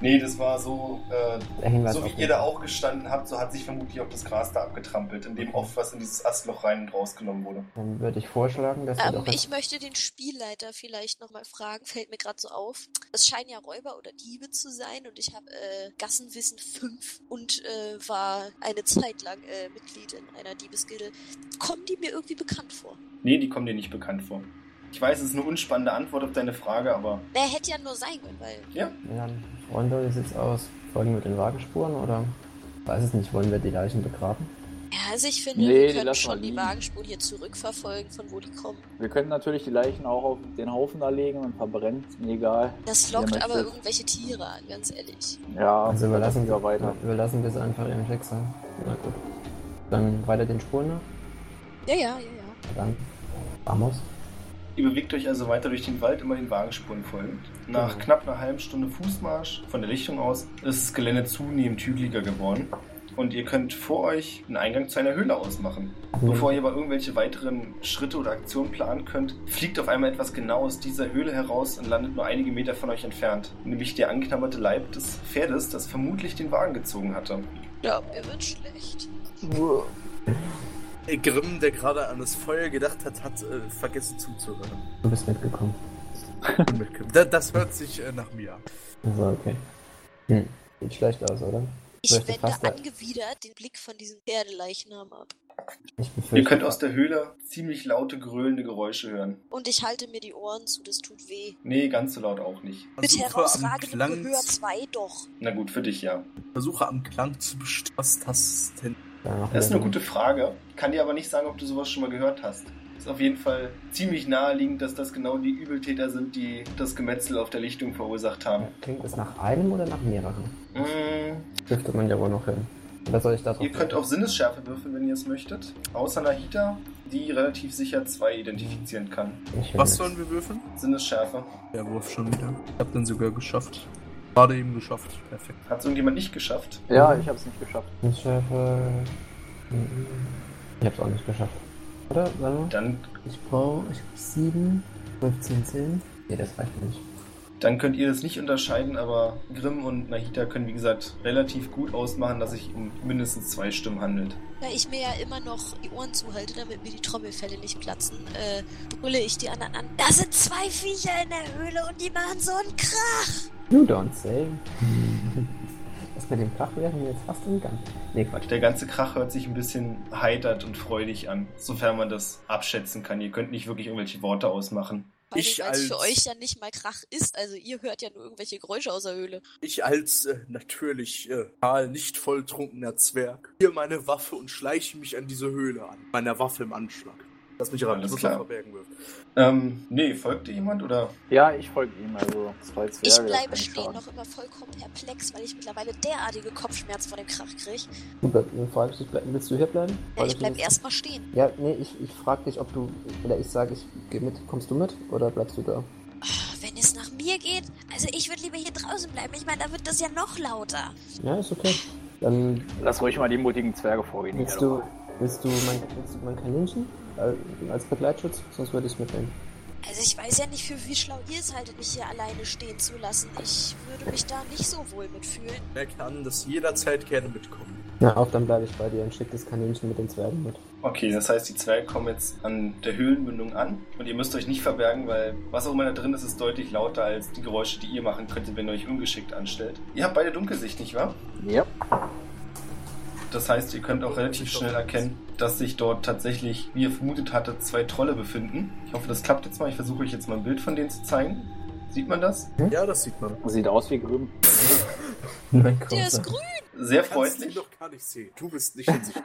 Nee, das war so, äh, so wie ihr da auch gestanden habt, so hat sich vermutlich auch das Gras da abgetrampelt, in dem oft was in dieses Astloch rein und rausgenommen wurde. Dann würde ich vorschlagen, dass wir Ähm, jetzt ich möchte den Spielleiter vielleicht nochmal fragen, fällt mir gerade so auf. Es scheinen ja Räuber oder Diebe zu sein und ich habe äh, Gassenwissen 5 und äh, war eine Zeit lang äh, Mitglied in einer Diebesgilde. Kommen die mir irgendwie bekannt vor? Nee, die kommen dir nicht bekannt vor. Ich weiß, es ist eine unspannende Antwort auf deine Frage, aber Der hätte ja nur sein können, weil Ja, Freunde, wie sieht's aus? Folgen wir den Wagenspuren oder? Weiß es nicht, wollen wir die Leichen begraben? Ja, also ich finde, Nee, wir können lassen schon die. Wagenspuren hier zurückverfolgen, von wo die kommen. Wir können natürlich die Leichen auch auf den Haufen da legen und verbrennen, mir egal. Das lockt aber irgendwelche Tiere an, ganz ehrlich. Ja, Also überlassen wir weiter. Überlassen wir sie einfach ihrem Schicksal. Na gut. Dann weiter den Spuren nach. Ja, ja, ja, ja. Dann vamos. Ihr bewegt euch also weiter durch den Wald, immer den Wagenspuren folgend. Nach Genau. knapp einer halben Stunde Fußmarsch von der Lichtung aus ist das Gelände zunehmend hügeliger geworden. Und ihr könnt vor euch einen Eingang zu einer Höhle ausmachen. Bevor ihr aber irgendwelche weiteren Schritte oder Aktionen planen könnt, fliegt auf einmal etwas genau aus dieser Höhle heraus und landet nur einige Meter von euch entfernt. Nämlich der angeknabberte Leib des Pferdes, das vermutlich den Wagen gezogen hatte. Ja, mir wird schlecht. Grimm, der gerade an das Feuer gedacht hat, hat äh, vergessen zuzuhören. Du bist mitgekommen. Da- das hört sich äh, nach mir an. Also okay. Hm. Sieht schlecht aus, oder? Ich Möchte wende angewidert den Blick von diesem Pferdeleichnam ab. Ich Ihr könnt aus der Höhle ziemlich laute, gröhlende Geräusche hören. Und ich halte mir die Ohren zu, das tut weh. Nee, ganz so laut auch nicht. Mit Versuche am herausragendem Klang, Gehör zwei doch. Na gut, für dich ja. versuche am Klang zu bestimmen. Was das denn? Das ist eine gute Frage. Kann dir aber nicht sagen, ob du sowas schon mal gehört hast. Ist auf jeden Fall ziemlich naheliegend, dass das genau die Übeltäter sind, die das Gemetzel auf der Lichtung verursacht haben. Klingt es nach einem oder nach mehreren? Mm, Dürfte man ja wohl noch hin. Oder soll ich da drauf ihr könnt auf Sinnesschärfe würfeln, wenn ihr es möchtet. Außer Nahita, die relativ sicher zwei identifizieren kann. Was sollen wir würfeln? Sinnesschärfe. Der Wurf schon wieder. Ich hab den sogar geschafft. Gerade eben geschafft. Perfekt. Hat es irgendjemand nicht geschafft? Ja, ich hab's nicht geschafft. Ich hab's auch nicht geschafft. Oder? Warte. Dann, Ich brauche ich hab 7, 15, 10. Nee, das reicht nicht. Dann könnt ihr das nicht unterscheiden, aber Grimm und Nahita können, wie gesagt, relativ gut ausmachen, dass sich um mindestens zwei Stimmen handelt. Da ich mir ja immer noch die Ohren zuhalte, damit mir die Trommelfälle nicht platzen, äh, brülle ich die anderen an. Da sind zwei Viecher in der Höhle und die machen so einen Krach. You don't say. <laughs> Das mit dem Krach wäre mir jetzt fast umgegangen. Nee, Quatsch. Der ganze Krach hört sich ein bisschen heitert und freudig an, sofern man das abschätzen kann. Ihr könnt nicht wirklich irgendwelche Worte ausmachen. Weil Ich es für als- euch ja nicht mal Krach ist. Also ihr hört ja nur irgendwelche Geräusche aus der Höhle. Ich als äh, natürlich äh, nicht volltrunkener Zwerg hier meine Waffe und schleiche mich an diese Höhle an. Meiner Waffe im Anschlag. Lass mich ran, Alles klar. er verbergen wird. Ähm, nee, folgt dir jemand oder? Ja, ich folge ihm, also zwei Zwerge. Ich das bleibe stehen, noch immer vollkommen perplex, weil ich mittlerweile derartige Kopfschmerzen vor dem Krach kriege. Frage ich dich, bleib- willst du hier bleiben? Ja, ich bleib das- erstmal stehen. Ja, nee, ich, ich frage dich, ob du. Oder ich sage, ich gehe mit. Kommst du mit? Oder bleibst du da? Ah, Wenn es nach mir geht, also ich würde lieber hier draußen bleiben. Ich meine, da wird das ja noch lauter. Ja, ist okay. Dann Lass ruhig mal die mutigen Zwerge vorgehen. willst du. Willst du mein, willst du mein Kaninchen als Begleitschutz? Sonst würde ich mitnehmen. Also ich weiß ja nicht, für wie schlau ihr es haltet, mich hier alleine stehen zu lassen. Ich würde mich da nicht so wohl mitfühlen. Er kann das jederzeit gerne mitkommen. Na, auf, dann bleibe ich bei dir und schick das Kaninchen mit den Zwergen mit. Okay, das heißt, die Zwerge kommen jetzt an der Höhlenmündung an und ihr müsst euch nicht verbergen, weil was auch immer da drin ist, ist deutlich lauter als die Geräusche, die ihr machen könntet, wenn ihr euch ungeschickt anstellt. Ihr habt beide Dunkelsicht, nicht wahr? Ja. Das heißt, ihr könnt auch relativ schnell erkennen, dass sich dort tatsächlich, wie ihr vermutet hattet, zwei Trolle befinden. Ich hoffe, das klappt jetzt mal. Ich versuche euch jetzt mal ein Bild von denen zu zeigen. Sieht man das? Ja, das sieht man. Sieht aus wie Grimm. <laughs> Mein Der ist grün. Sehr freundlich. doch gar nicht sehen. Du bist nicht in sich. <laughs>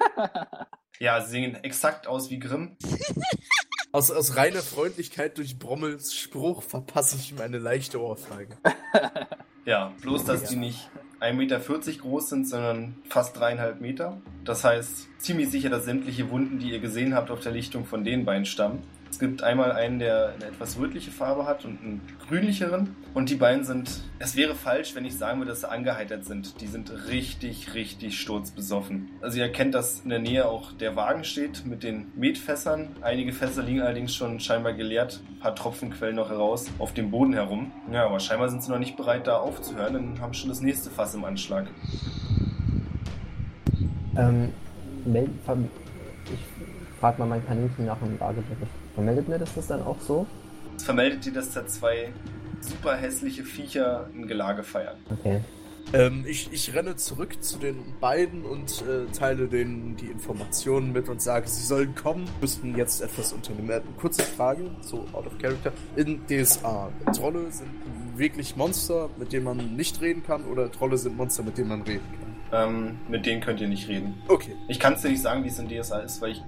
Ja, sie sehen exakt aus wie Grimm. <laughs> Aus, aus reiner Freundlichkeit durch Brommels Spruch verpasse ich ihm eine leichte Ohrfeige. Ja, bloß, dass die nicht 1,40 Meter groß sind, sondern fast dreieinhalb Meter. Das heißt, ziemlich sicher, dass sämtliche Wunden, die ihr gesehen habt, auf der Lichtung von den beiden stammen. Es gibt einmal einen, der eine etwas rötliche Farbe hat und einen grünlicheren. Und die beiden sind, es wäre falsch, wenn ich sagen würde, dass sie angeheitert sind. Die sind richtig, richtig sturzbesoffen. Also ihr erkennt, dass in der Nähe auch der Wagen steht mit den Metfässern. Einige Fässer liegen allerdings schon scheinbar geleert. Ein paar Tropfen quellen noch heraus auf dem Boden herum. Ja, aber scheinbar sind sie noch nicht bereit, da aufzuhören, dann haben schon das nächste Fass im Anschlag. Ähm, ich frag mal mein Kaninchen nach dem Lagebericht. Vermeldet mir das das dann auch so? Es vermeldet dir, dass da zwei super hässliche Viecher ein Gelage feiern. Okay. Ähm, ich, ich renne zurück zu den beiden und äh, teile denen die Informationen mit und sage, sie sollen kommen, müssten jetzt etwas unternehmen. Äh, kurze Frage, so out of character. In DSA, Trolle sind wirklich Monster, mit denen man nicht reden kann, oder Trolle sind Monster, mit denen man reden kann? Ähm, mit denen könnt ihr nicht reden. Okay, Ich kann es dir nicht sagen, wie es in DSA ist, weil ich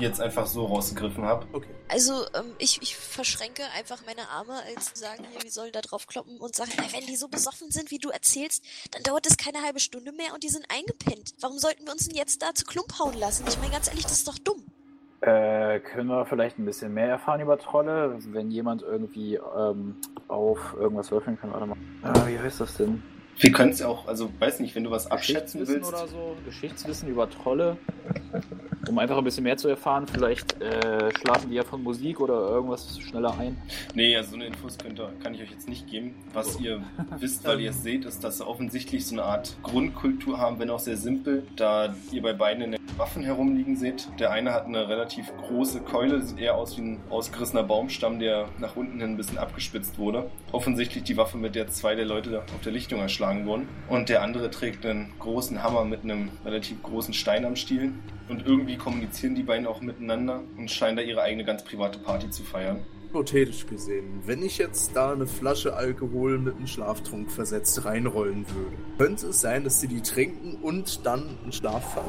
jetzt einfach so rausgegriffen habe. okay. Also, ähm, ich, ich verschränke einfach meine Arme, als zu sagen, hier, wir sollen da drauf kloppen und sagen, na, wenn die so besoffen sind, wie du erzählst, dann dauert es keine halbe Stunde mehr und die sind eingepennt. Warum sollten wir uns denn jetzt da zu Klump hauen lassen? Ich meine, ganz ehrlich, das ist doch dumm. Äh, können wir vielleicht ein bisschen mehr erfahren über Trolle? Wenn jemand irgendwie ähm, auf irgendwas würfeln kann, warte mal. Äh, wie heißt das denn? Wir können es ja auch, also weiß nicht, wenn du was abschätzen Geschichtswissen willst. oder so? Geschichtswissen über Trolle? Um einfach ein bisschen mehr zu erfahren, vielleicht äh, schlafen die ja von Musik oder irgendwas schneller ein. Nee, also so eine Infos könnt ihr, kann ich euch jetzt nicht geben. Was ihr <laughs> wisst, weil ihr es seht, ist, dass sie offensichtlich so eine Art Grundkultur haben, wenn auch sehr simpel, da ihr bei beiden in den Waffen herumliegen seht. Der eine hat eine relativ große Keule, sieht eher aus wie ein ausgerissener Baumstamm, der nach unten hin ein bisschen abgespitzt wurde. Offensichtlich die Waffe, mit der zwei der Leute auf der Lichtung erschlagen wurden. Und der andere trägt einen großen Hammer mit einem relativ großen Stein am Stiel. Und irgendwie kommunizieren die beiden auch miteinander und scheinen da ihre eigene ganz private Party zu feiern. Hypothetisch gesehen, wenn ich jetzt da eine Flasche Alkohol mit einem Schlaftrunk versetzt reinrollen würde, könnte es sein, dass sie die trinken und dann in Schlaf fallen?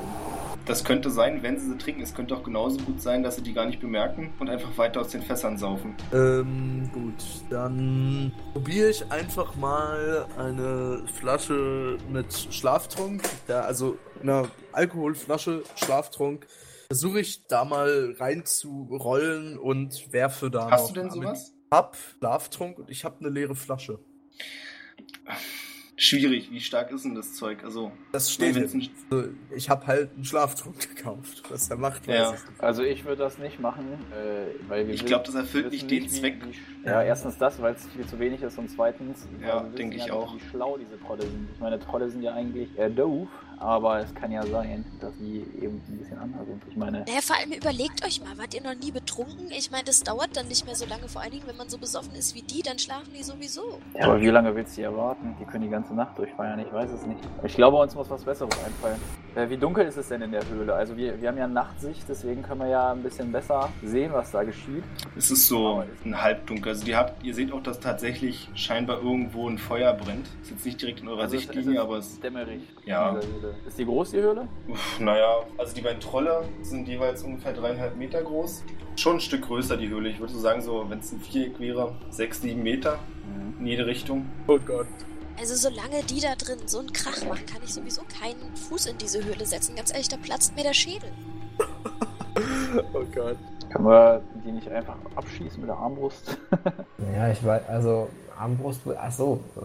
Das könnte sein, wenn sie sie trinken. Es könnte auch genauso gut sein, dass sie die gar nicht bemerken und einfach weiter aus den Fässern saufen. Ähm, gut, dann probiere ich einfach mal eine Flasche mit Schlaftrunk, ja, also eine Alkoholflasche, Schlaftrunk. Versuche ich da mal reinzurollen und werfe da Hast noch du denn damit sowas? Ab, Schlaftrunk und ich habe eine leere Flasche. Schwierig. Wie stark ist denn das Zeug? Also, Das steht jetzt. ein- Also, Ich habe halt einen Schlaftrunk <laughs> gekauft. Was er macht, weiß Ja. ich nicht. Also ich würde das nicht machen, äh, weil wir Ich will- glaub, das erfüllt nicht den Zweck. Wie, ja, erstens das, weil es viel zu wenig ist und zweitens, Ja, denke ich nicht, auch. wie schlau diese Trolle sind. Ich meine, Trolle sind ja eigentlich eher doof, aber es kann ja sein, dass die eben ein bisschen anders sind. Ich meine, Naja, vor allem überlegt euch mal, wart ihr noch nie betrunken? Ich meine, das dauert dann nicht mehr so lange, vor allen Dingen, wenn man so besoffen ist wie die, dann schlafen die sowieso. ja, aber wie lange willst du die erwarten? Die können die ganze Nacht durchfeiern, ich weiß es nicht. Ich glaube, uns muss was Besseres einfallen. Äh, wie dunkel ist es denn in der Höhle? Also wir, wir haben ja Nachtsicht, deswegen können wir ja ein bisschen besser sehen, was da geschieht. es ist so ein Halbdunkel. Also, habt, ihr seht auch, dass tatsächlich scheinbar irgendwo ein Feuer brennt. Ist jetzt nicht direkt in eurer Also Sichtlinie, es ist aber es. Dämmerig. Ja. in dieser Höhle. Ist die groß, die Höhle? Uff, naja, also die beiden Trolle sind jeweils ungefähr dreieinhalb Meter groß. Schon ein Stück größer, die Höhle. Ich würde so sagen, so, wenn es ein Viereck wäre, sechs, sieben Meter in jede Richtung. Oh Gott. Also solange die da drin so einen Krach machen, kann ich sowieso keinen Fuß in diese Höhle setzen. Ganz ehrlich, da platzt mir der Schädel. <laughs> Oh Gott. Können wir die nicht einfach abschießen mit der Armbrust? Naja, ich weiß, also Armbrust, ach so. äh,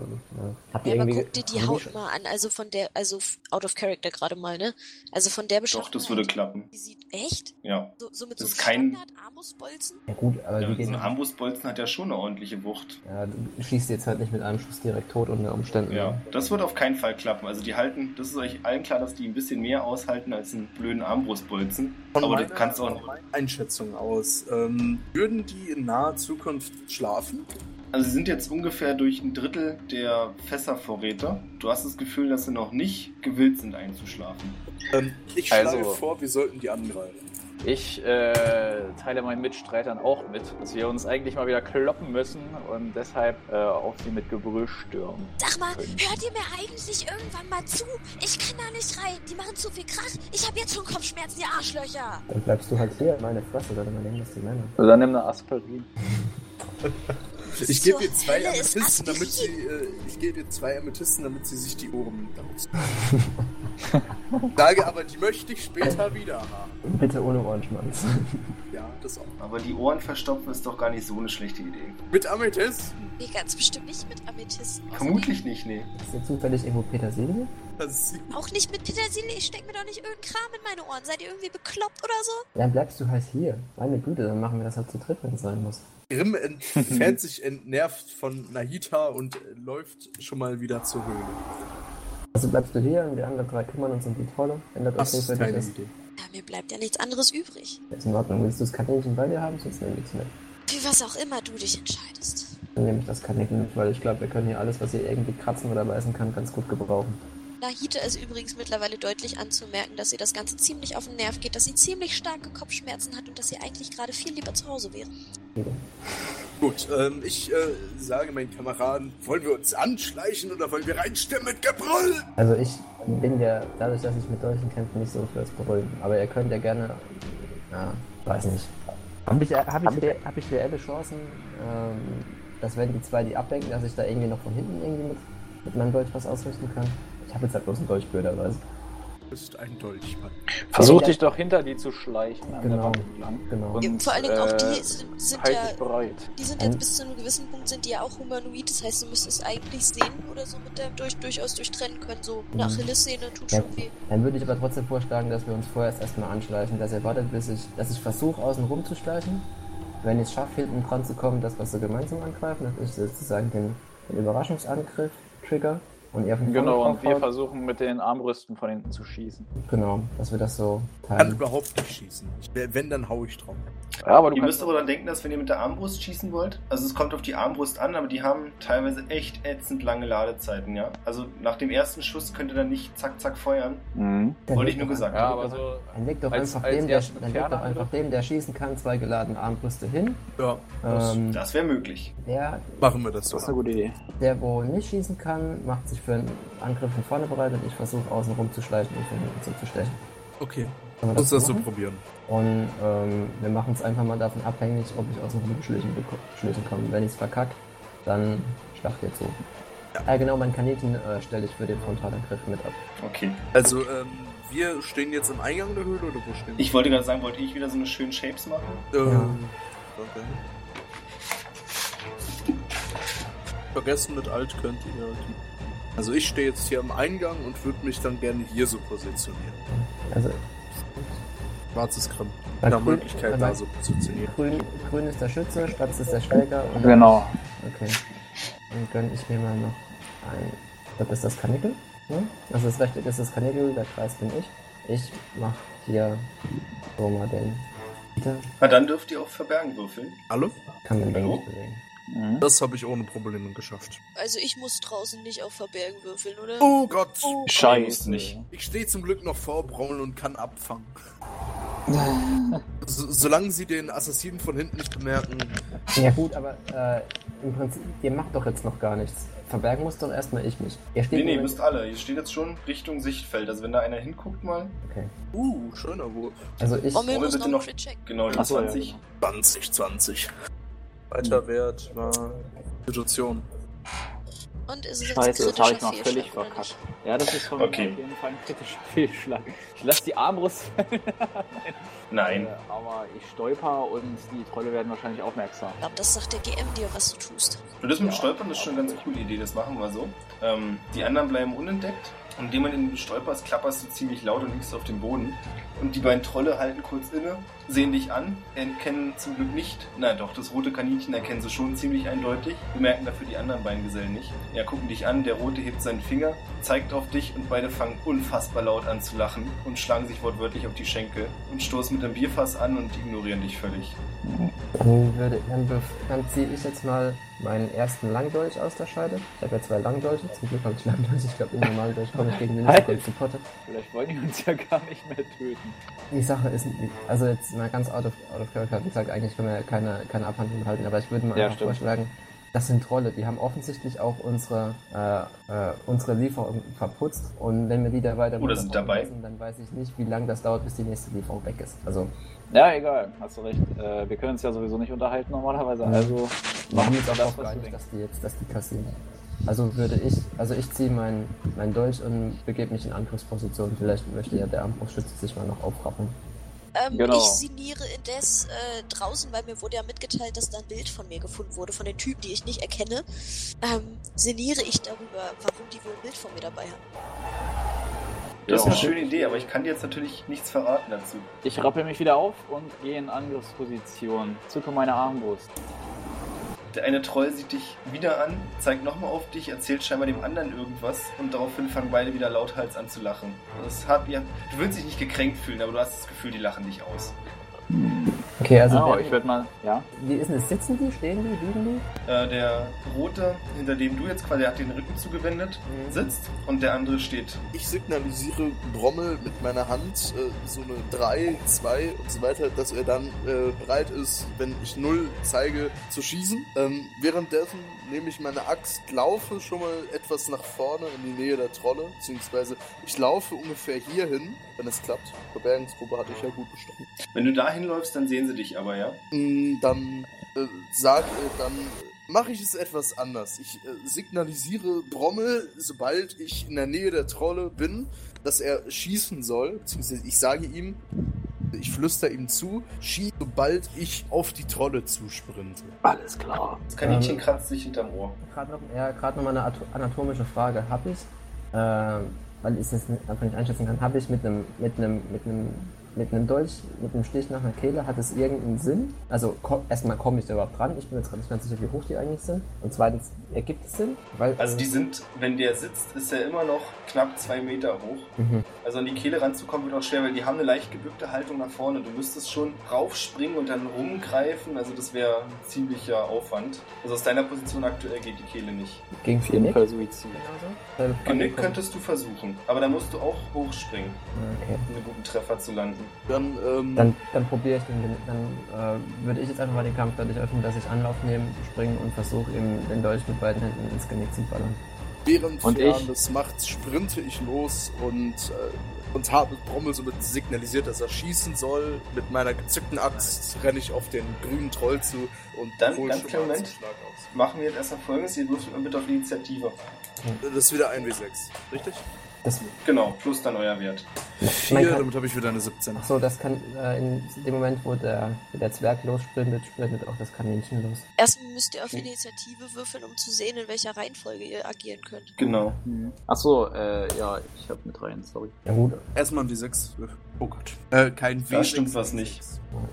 Habt ihr Ja, aber guck dir die Haut schon- mal an, also von der, also out of character gerade mal, ne? Also von der Doch, Beschaffenheit. das würde klappen. Die sieht echt? Ja. So, so mit Das so ist kein- Standard-Armbrustbolzen? Ja gut, aber ja die so ein Armbrustbolzen hat ja schon eine ordentliche Wucht. Ja, du schießt jetzt halt nicht mit einem Schuss direkt tot unter Umständen. Ja, das wird auf keinen Fall klappen. Also die halten, das ist euch allen klar, dass die ein bisschen mehr aushalten als einen blöden Armbrustbolzen. Von Aber du kannst auch. von meiner Einschätzung aus, ähm, würden die in naher Zukunft schlafen? Also sie sind jetzt ungefähr durch ein Drittel der Fässervorräte. Du hast das Gefühl, dass sie noch nicht gewillt sind einzuschlafen. Ähm, ich schlage Also- vor, wir sollten die angreifen. Ich äh, teile meinen Mitstreitern auch mit, dass wir uns eigentlich mal wieder kloppen müssen und deshalb äh, auf sie mit Gebrüll stürmen. Sag mal, Können. hört ihr mir eigentlich irgendwann mal zu? Ich kann da nicht rein. Die machen zu viel Krach. Ich habe jetzt schon Kopfschmerzen, ihr Arschlöcher. Dann bleibst du halt hier, meine Fresse, oder dann nehmen das die Männer. Also dann nimm eine Aspirin. <laughs> Ich gebe ihr zwei Amethysten, damit sie, äh, ich gebe ihr zwei Amethysten, damit sie sich die Ohren <laughs> aus. Sage aber, die möchte ich später wieder haben. Bitte ohne Ohrenschmanz. Ja, das auch. Aber die Ohren verstopfen ist doch gar nicht so eine schlechte Idee. Mit Amethysten. Nee, ganz bestimmt nicht mit Amethysten. Vermutlich nicht, nee. Ist hier zufällig irgendwo Petersilie? Auch nicht mit Petersilie. Ich steck mir doch nicht irgendeinen Kram in meine Ohren. Seid ihr irgendwie bekloppt oder so? Dann bleibst du halt hier. Meine Güte, dann machen wir das halt zu dritt, wenn es sein muss. Grimm entfernt <laughs> sich entnervt von Nahita und äh, läuft schon mal wieder zur Höhle. Also bleibst du hier und wir anderen drei kümmern uns um die Trolle. Ändert Das nicht, keine ist. Idee. Ja, mir bleibt ja nichts anderes übrig. Ist in Ordnung. Willst du das Kaninchen bei dir haben, sonst nehme ich es mit. Für was auch immer du dich entscheidest. Dann nehme ich das Kaninchen mit, weil ich glaube, wir können hier alles, was hier irgendwie kratzen oder beißen kann, ganz gut gebrauchen. Nahita ist übrigens mittlerweile deutlich anzumerken, dass ihr das Ganze ziemlich auf den Nerv geht, dass sie ziemlich starke Kopfschmerzen hat und dass sie eigentlich gerade viel lieber zu Hause wäre. Gut, ähm, ich äh, sage meinen Kameraden, wollen wir uns anschleichen oder wollen wir reinstimmen mit Gebrüll? Also ich bin ja, dadurch, dass ich mit Dolchen kämpfe, nicht so fürs Brüllen. Aber ihr könnt ja gerne, ja, weiß nicht. Habe ich, hab ich, re- hab ich reelle Chancen, ähm, dass wenn die zwei die ablenken, dass ich da irgendwie noch von hinten irgendwie mit, mit meinem Dolch was ausrichten kann? Ich habe jetzt halt bloß einen Dolch blöderweise. Du bist ein Dolchmann. Versuch Ja, dich doch hinter die zu schleichen Genau, genau. Und, Vor allen Dingen auch äh, die sind, sind halt ja bereit. Die sind jetzt bis zu einem gewissen Punkt sind die ja auch humanoid, das heißt, du müsstest eigentlich sehen oder so mit der durch, durchaus durchtrennen können. So eine Mhm. Achillessehne tut Ja, schon weh. dann würde ich aber trotzdem vorschlagen, dass wir uns vorerst erstmal anschleichen, dass ihr wartet, bis ich, dass ich versuche, außen rum zu schleichen. Wenn ich es schaffe, hinten dran zu kommen, dass wir so gemeinsam angreifen, dass ich sozusagen den, den Überraschungsangriff trigger und ihr Genau, und wir versuchen mit den Armbrüsten von hinten zu schießen. Genau, dass wir das so Kann teilen. überhaupt nicht schießen. Ich, wenn, dann hau ich drauf. Ja, aber du Ihr müsst aber dann denken, dass wenn ihr mit der Armbrust schießen wollt, also es kommt auf die Armbrust an, aber die haben teilweise echt ätzend lange Ladezeiten, ja. Also nach dem ersten Schuss könnt ihr dann nicht zack zack feuern. Mhm. Wollte ich nur gesagt Ja, haben. aber so. Dann leg doch Als- einfach, als dem, der, dann leg doch einfach dem, der schießen kann, zwei geladene Armbrüste hin. Ja, das Ähm, Das wäre möglich. der, machen wir das Das ist eine so. gute Idee. der, wo nicht schießen kann, macht sich für einen Angriff von vorne bereit und ich versuche außen rum zu schleichen und von hinten zuzustellen. Okay, wir lass das so probieren. Und ähm, wir machen es einfach mal davon abhängig, ob ich aus dem Rumschlichen Schlüssel komme. Wenn ich es verkacke, dann schlacht ihr zu. Ja, genau, mein Kaninchen äh, stelle ich für den Frontalangriff mit ab. Okay. Also, ähm, wir stehen jetzt im Eingang der Höhle oder wo stehen wir? Ich wollte gerade sagen, wollte ich wieder so eine schönen Shapes machen? Ähm, Ja. okay. Vergessen mit Alt könnt ihr. die- Also ich stehe jetzt hier am Eingang und würde mich dann gerne hier so positionieren. Also Schwarzes. Bei Nach grün- Möglichkeit da so positionieren. grün, grün ist der Schütze, schwarz ist der Schläger. Und Genau. Okay. Dann gönne ich mir mal noch ein. Ich glaube, das ist das Kanickel. Ne? Also das rechte ist das Kanickel, der Kreis bin ich. Ich mach hier so mal den. Bitte. Na dann dürft ihr auch verbergen würfeln. Alle? Kann man den Hallo? nicht bewegen. Mhm. Das habe ich ohne Probleme geschafft. Also ich muss draußen nicht auf Verbergen würfeln, oder? Oh Gott! Oh. Scheiße. nicht. Ich stehe zum Glück noch vor Braun und kann abfangen. <laughs> So, solange sie den Assassinen von hinten nicht bemerken. Ja gut, aber äh, im Prinzip, ihr macht doch jetzt noch gar nichts. Verbergen muss doch erstmal ich mich. Ihr steht Nee, nee, müsst alle. Ihr steht jetzt schon Richtung Sichtfeld. Also wenn da einer hinguckt mal. Okay. Uh, schöner Wurf. Also ich. Wir muss noch bitte noch- checken. Genau, Ach so, ja, 20. 20, 20. Weiter Wert war Situation. Und ist es jetzt Scheiße, ein das habe ich mal völlig verkackt. Ja, das ist schon Okay. auf jeden Fall ein kritischer <laughs> Fehlschlag. Ich lasse die Armbrust <laughs> Nein. Äh, aber ich stolper und die Trolle werden wahrscheinlich aufmerksam. Ich glaube, das sagt der GM dir, was du tust. Und das mit dem Ja. Stolpern das ist schon eine ganz coole Idee, das machen wir so. Ähm, die anderen bleiben unentdeckt. Und indem man in den stolperst, klapperst du ziemlich laut und liegst auf dem Boden. Und die beiden Trolle halten kurz inne, sehen dich an, erkennen zum Glück nicht, na doch, das rote Kaninchen erkennen sie schon ziemlich eindeutig, bemerken dafür die anderen beiden Gesellen nicht. Ja, gucken dich an, der rote hebt seinen Finger, zeigt auf dich und beide fangen unfassbar laut an zu lachen und schlagen sich wortwörtlich auf die Schenkel und stoßen mit dem Bierfass an und ignorieren dich völlig. Dann, würde, dann, dann ziehe ich jetzt mal meinen ersten Langdolch aus der Scheide. Ich habe ja zwei Langdolche, zum Glück habe ich Langdolche, ich glaube, im normalen Dolch kommt gegen Halt. Münzen supportet. Vielleicht wollen die uns ja gar nicht mehr töten. Die Sache ist, also jetzt mal ganz out of, out of character, wie gesagt, eigentlich können wir ja keine, keine Abhandlung halten, aber ich würde mal Ja, einfach stimmt. vorschlagen, das sind Trolle, die haben offensichtlich auch unsere, äh, äh, unsere Lieferung verputzt und wenn wir die da weiter Oder sind dabei. lassen, dann weiß ich nicht, wie lange das dauert, bis die nächste Lieferung weg ist. Also, Ja, egal, hast du recht. Äh, wir können uns ja sowieso nicht unterhalten normalerweise, also wir haben uns auch das, geeinigt, denkst. dass die jetzt, dass die kassieren. Also würde ich, also ich ziehe meinen mein Dolch und begebe mich in Angriffsposition. Vielleicht möchte ja der Armbrustschütze sich mal noch aufrappeln. Ähm, Genau. Ich sinniere indes äh, draußen, weil mir wurde ja mitgeteilt, dass da ein Bild von mir gefunden wurde, von den Typen, die ich nicht erkenne. Ähm, sinniere ich darüber, warum die wohl ein Bild von mir dabei haben. Das ist eine schöne Idee, aber ich kann dir jetzt natürlich nichts verraten dazu. Ich rappel mich wieder auf und gehe in Angriffsposition. Zücke meine Armbrust. Der eine Troll sieht dich wieder an, zeigt nochmal auf dich, erzählt scheinbar dem anderen irgendwas und daraufhin fangen beide wieder lauthals an zu lachen. Das hat, ja, du willst dich nicht gekränkt fühlen, aber du hast das Gefühl, die lachen dich aus. Okay, also wer- ich werde mal, ja. wie ist denn das? Sitzen die, stehen die, liegen die? Äh, der Rote, hinter dem du jetzt quasi, der hat den Rücken zugewendet, sitzt und der andere steht. Ich signalisiere Brommel mit meiner Hand äh, so eine 3, 2 und so weiter, dass er dann äh, bereit ist, wenn ich 0 zeige, zu schießen. Ähm, währenddessen nehme ich meine Axt, laufe schon mal etwas nach vorne in die Nähe der Trolle, beziehungsweise ich laufe ungefähr hierhin, wenn es klappt. Verbergungsprobe hatte ich ja gut bestanden. Wenn du dahin läufst, dann sehen sie dich aber, ja? Mm, Dann äh, sag, äh, dann mache ich es etwas anders. Ich äh, signalisiere Brommel, sobald ich in der Nähe der Trolle bin, dass er schießen soll, beziehungsweise ich sage ihm, ich flüster ihm zu, schieß, sobald ich auf die Trolle zusprinte. Alles klar. Das Kaninchen Ähm. kratzt sich hinterm Ohr. Gerade noch, ja, gerade noch mal eine ato- anatomische Frage. Habe ich, äh, weil ich es einfach nicht einschätzen kann, habe ich mit einem, mit einem, mit einem, mit einem Dolch, mit einem Stich nach einer Kehle, hat es irgendeinen Sinn? Also ko erstmal komme ich da überhaupt dran. Ich bin jetzt gerade nicht ganz sicher, wie hoch die eigentlich sind. Und zweitens, ergibt es Sinn? Weil, Also die sind, wenn der sitzt, ist er immer noch knapp zwei Meter hoch. Mhm. Also an die Kehle ranzukommen wird auch schwer, weil die haben eine leicht gebückte Haltung nach vorne. Du müsstest schon raufspringen und dann rumgreifen. Also das wäre ein ziemlicher Aufwand. Also aus deiner Position aktuell geht die Kehle nicht. Gegen Auf jeden Genick? Fall Suizid. Genauso? Genick könntest du versuchen, aber da musst du auch hochspringen, Okay. um einen guten Treffer zu landen. Dann, ähm, Dann, dann probiere ich den, dann äh, würde ich jetzt einfach mal den Kampf dadurch öffnen, dass ich Anlauf nehme, springe und versuche ihm den Dolch mit beiden Händen ins Genick zu ballern. während Und Fern ich? das macht, sprinte ich los und, äh, und habe Brommel somit signalisiert, dass er schießen soll. Mit meiner gezückten Axt renne ich auf den grünen Troll zu und Dann, hol ganz schon kleinen mal Moment. zum Schlag aus. Machen wir jetzt erstmal folgendes: Ihr würfelt mal bitte auf Initiative. Das ist wieder ein W6, richtig? Das, Genau, plus dann euer Wert. Vier, kann- damit habe ich wieder eine 17. ach so, das kann äh, in dem Moment, wo der, der Zwerg lossprintet, sprintet auch das Kaninchen los. Erstmal müsst ihr auf Initiative würfeln, um zu sehen, in welcher Reihenfolge ihr agieren könnt. Genau. Achso, äh, ja, ich hab mit rein, sorry. Ja gut, Erstmal W6 würfeln. Oh Gott. Äh, kein W6. Da stimmt was nicht.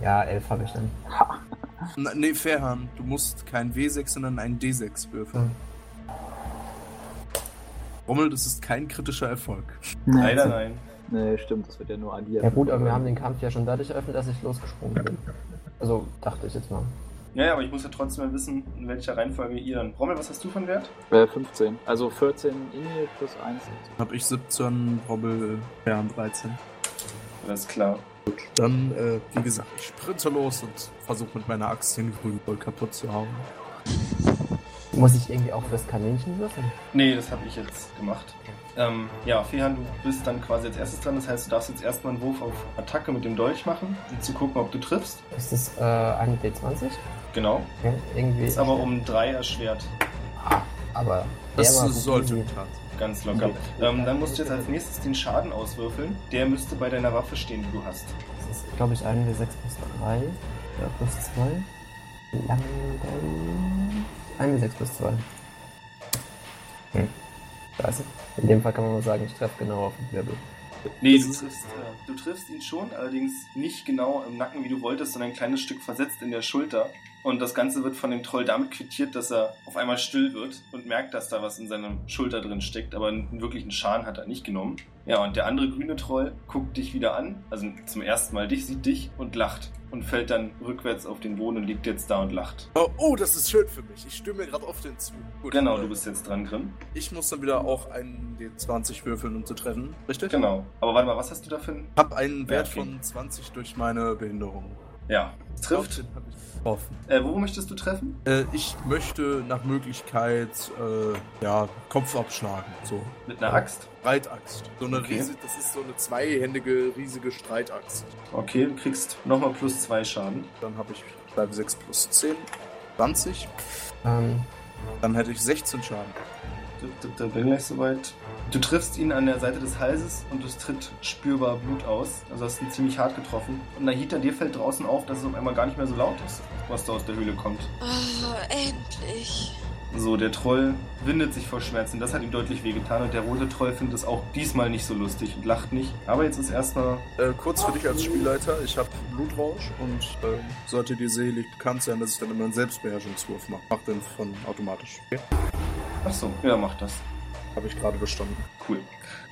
ja, elf habe ich dann. <laughs> Na, nee, Fairhahn, du musst kein W6, sondern ein D6 würfeln. Hm. Rommel, das ist kein kritischer Erfolg. Leider nein. Nee, stimmt, das wird ja nur addiert. Ja gut, aber wir haben den Kampf ja schon dadurch eröffnet, dass ich losgesprungen bin. Also dachte ich jetzt mal. Ja, ja, aber ich muss ja trotzdem mal wissen, in welcher Reihenfolge ihr dann. Rommel, was hast du von Wert? Äh, 15. Also 14 Inge plus 1. Dann habe ich 17, Rommel, Fairhahn 13. Alles klar. Dann, äh, wie gesagt, ich sprinte los und versuche mit meiner Axt den grünen kaputt zu hauen. Muss ich irgendwie auch fürs Kaninchen würfeln? Nee, das habe ich jetzt gemacht. Ähm, ja, Fehan, du bist dann quasi als erstes dran. Das heißt, du darfst jetzt erstmal einen Wurf auf Attacke mit dem Dolch machen, um zu gucken, ob du triffst. Ist das äh, ein D20? Genau. Ja, irgendwie. Ist aber um drei erschwert. Aber Das sollte easy. Ganz locker. Ähm, dann musst du jetzt als nächstes den Schaden auswürfeln. Der müsste bei deiner Waffe stehen, die du hast. Das ist, glaube ich, ein W6 plus 3. Ja, plus 2. Lang, W6 plus 2. Hm. Scheiße. In dem Fall kann man nur sagen, ich treffe genau auf den Wirbel. Nee, du triffst, äh, du triffst ihn schon, allerdings nicht genau im Nacken, wie du wolltest, sondern ein kleines Stück versetzt in der Schulter. Und das Ganze wird von dem Troll damit quittiert, dass er auf einmal still wird und merkt, dass da was in seiner Schulter drin steckt, aber einen wirklichen Schaden hat er nicht genommen. Ja, und der andere grüne Troll guckt dich wieder an, also zum ersten Mal dich, sieht dich und lacht und fällt dann rückwärts auf den Boden und liegt jetzt da und lacht. Oh, oh das ist schön für mich. Ich stimme mir gerade auf den zu. Gut, Genau, du bist jetzt dran, Grimm. Ich muss dann wieder auch einen D20 würfeln, um zu treffen. Richtig? Genau. Aber warte mal, was hast du da für ein... Ich habe einen Wert okay. von 20 durch meine Behinderung. Ja, es trifft. Äh, wo möchtest du treffen? Äh, ich möchte nach Möglichkeit äh, ja, Kopf abschlagen. So. Mit einer Axt. Streitaxt. So eine Okay. riesige, das ist so eine zweihändige, riesige Streitaxt. Okay, du kriegst nochmal plus zwei Schaden. Dann habe ich bleibe 6 plus 10. 20. Ähm, Dann hätte ich 16 Schaden. Da, bin gleich soweit. Du triffst ihn an der Seite des Halses und es tritt spürbar Blut aus. Also hast ihn ziemlich hart getroffen. Und Nahita, dir fällt draußen auf, dass es auf einmal gar nicht mehr so laut ist, was da aus der Höhle kommt. Ah, endlich. So, der Troll windet sich vor Schmerzen. Das hat ihm deutlich wehgetan. Und der rote Troll findet es auch diesmal nicht so lustig und lacht nicht. Aber jetzt ist erstmal. Äh, kurz für dich als Spielleiter, ich habe Blutrausch und ähm, sollte dir sehelig bekannt sein, dass ich dann immer einen Selbstbeherrschungswurf mache. Mach den von automatisch. Okay? Achso, ja, mach das. Habe ich gerade bestanden. Cool.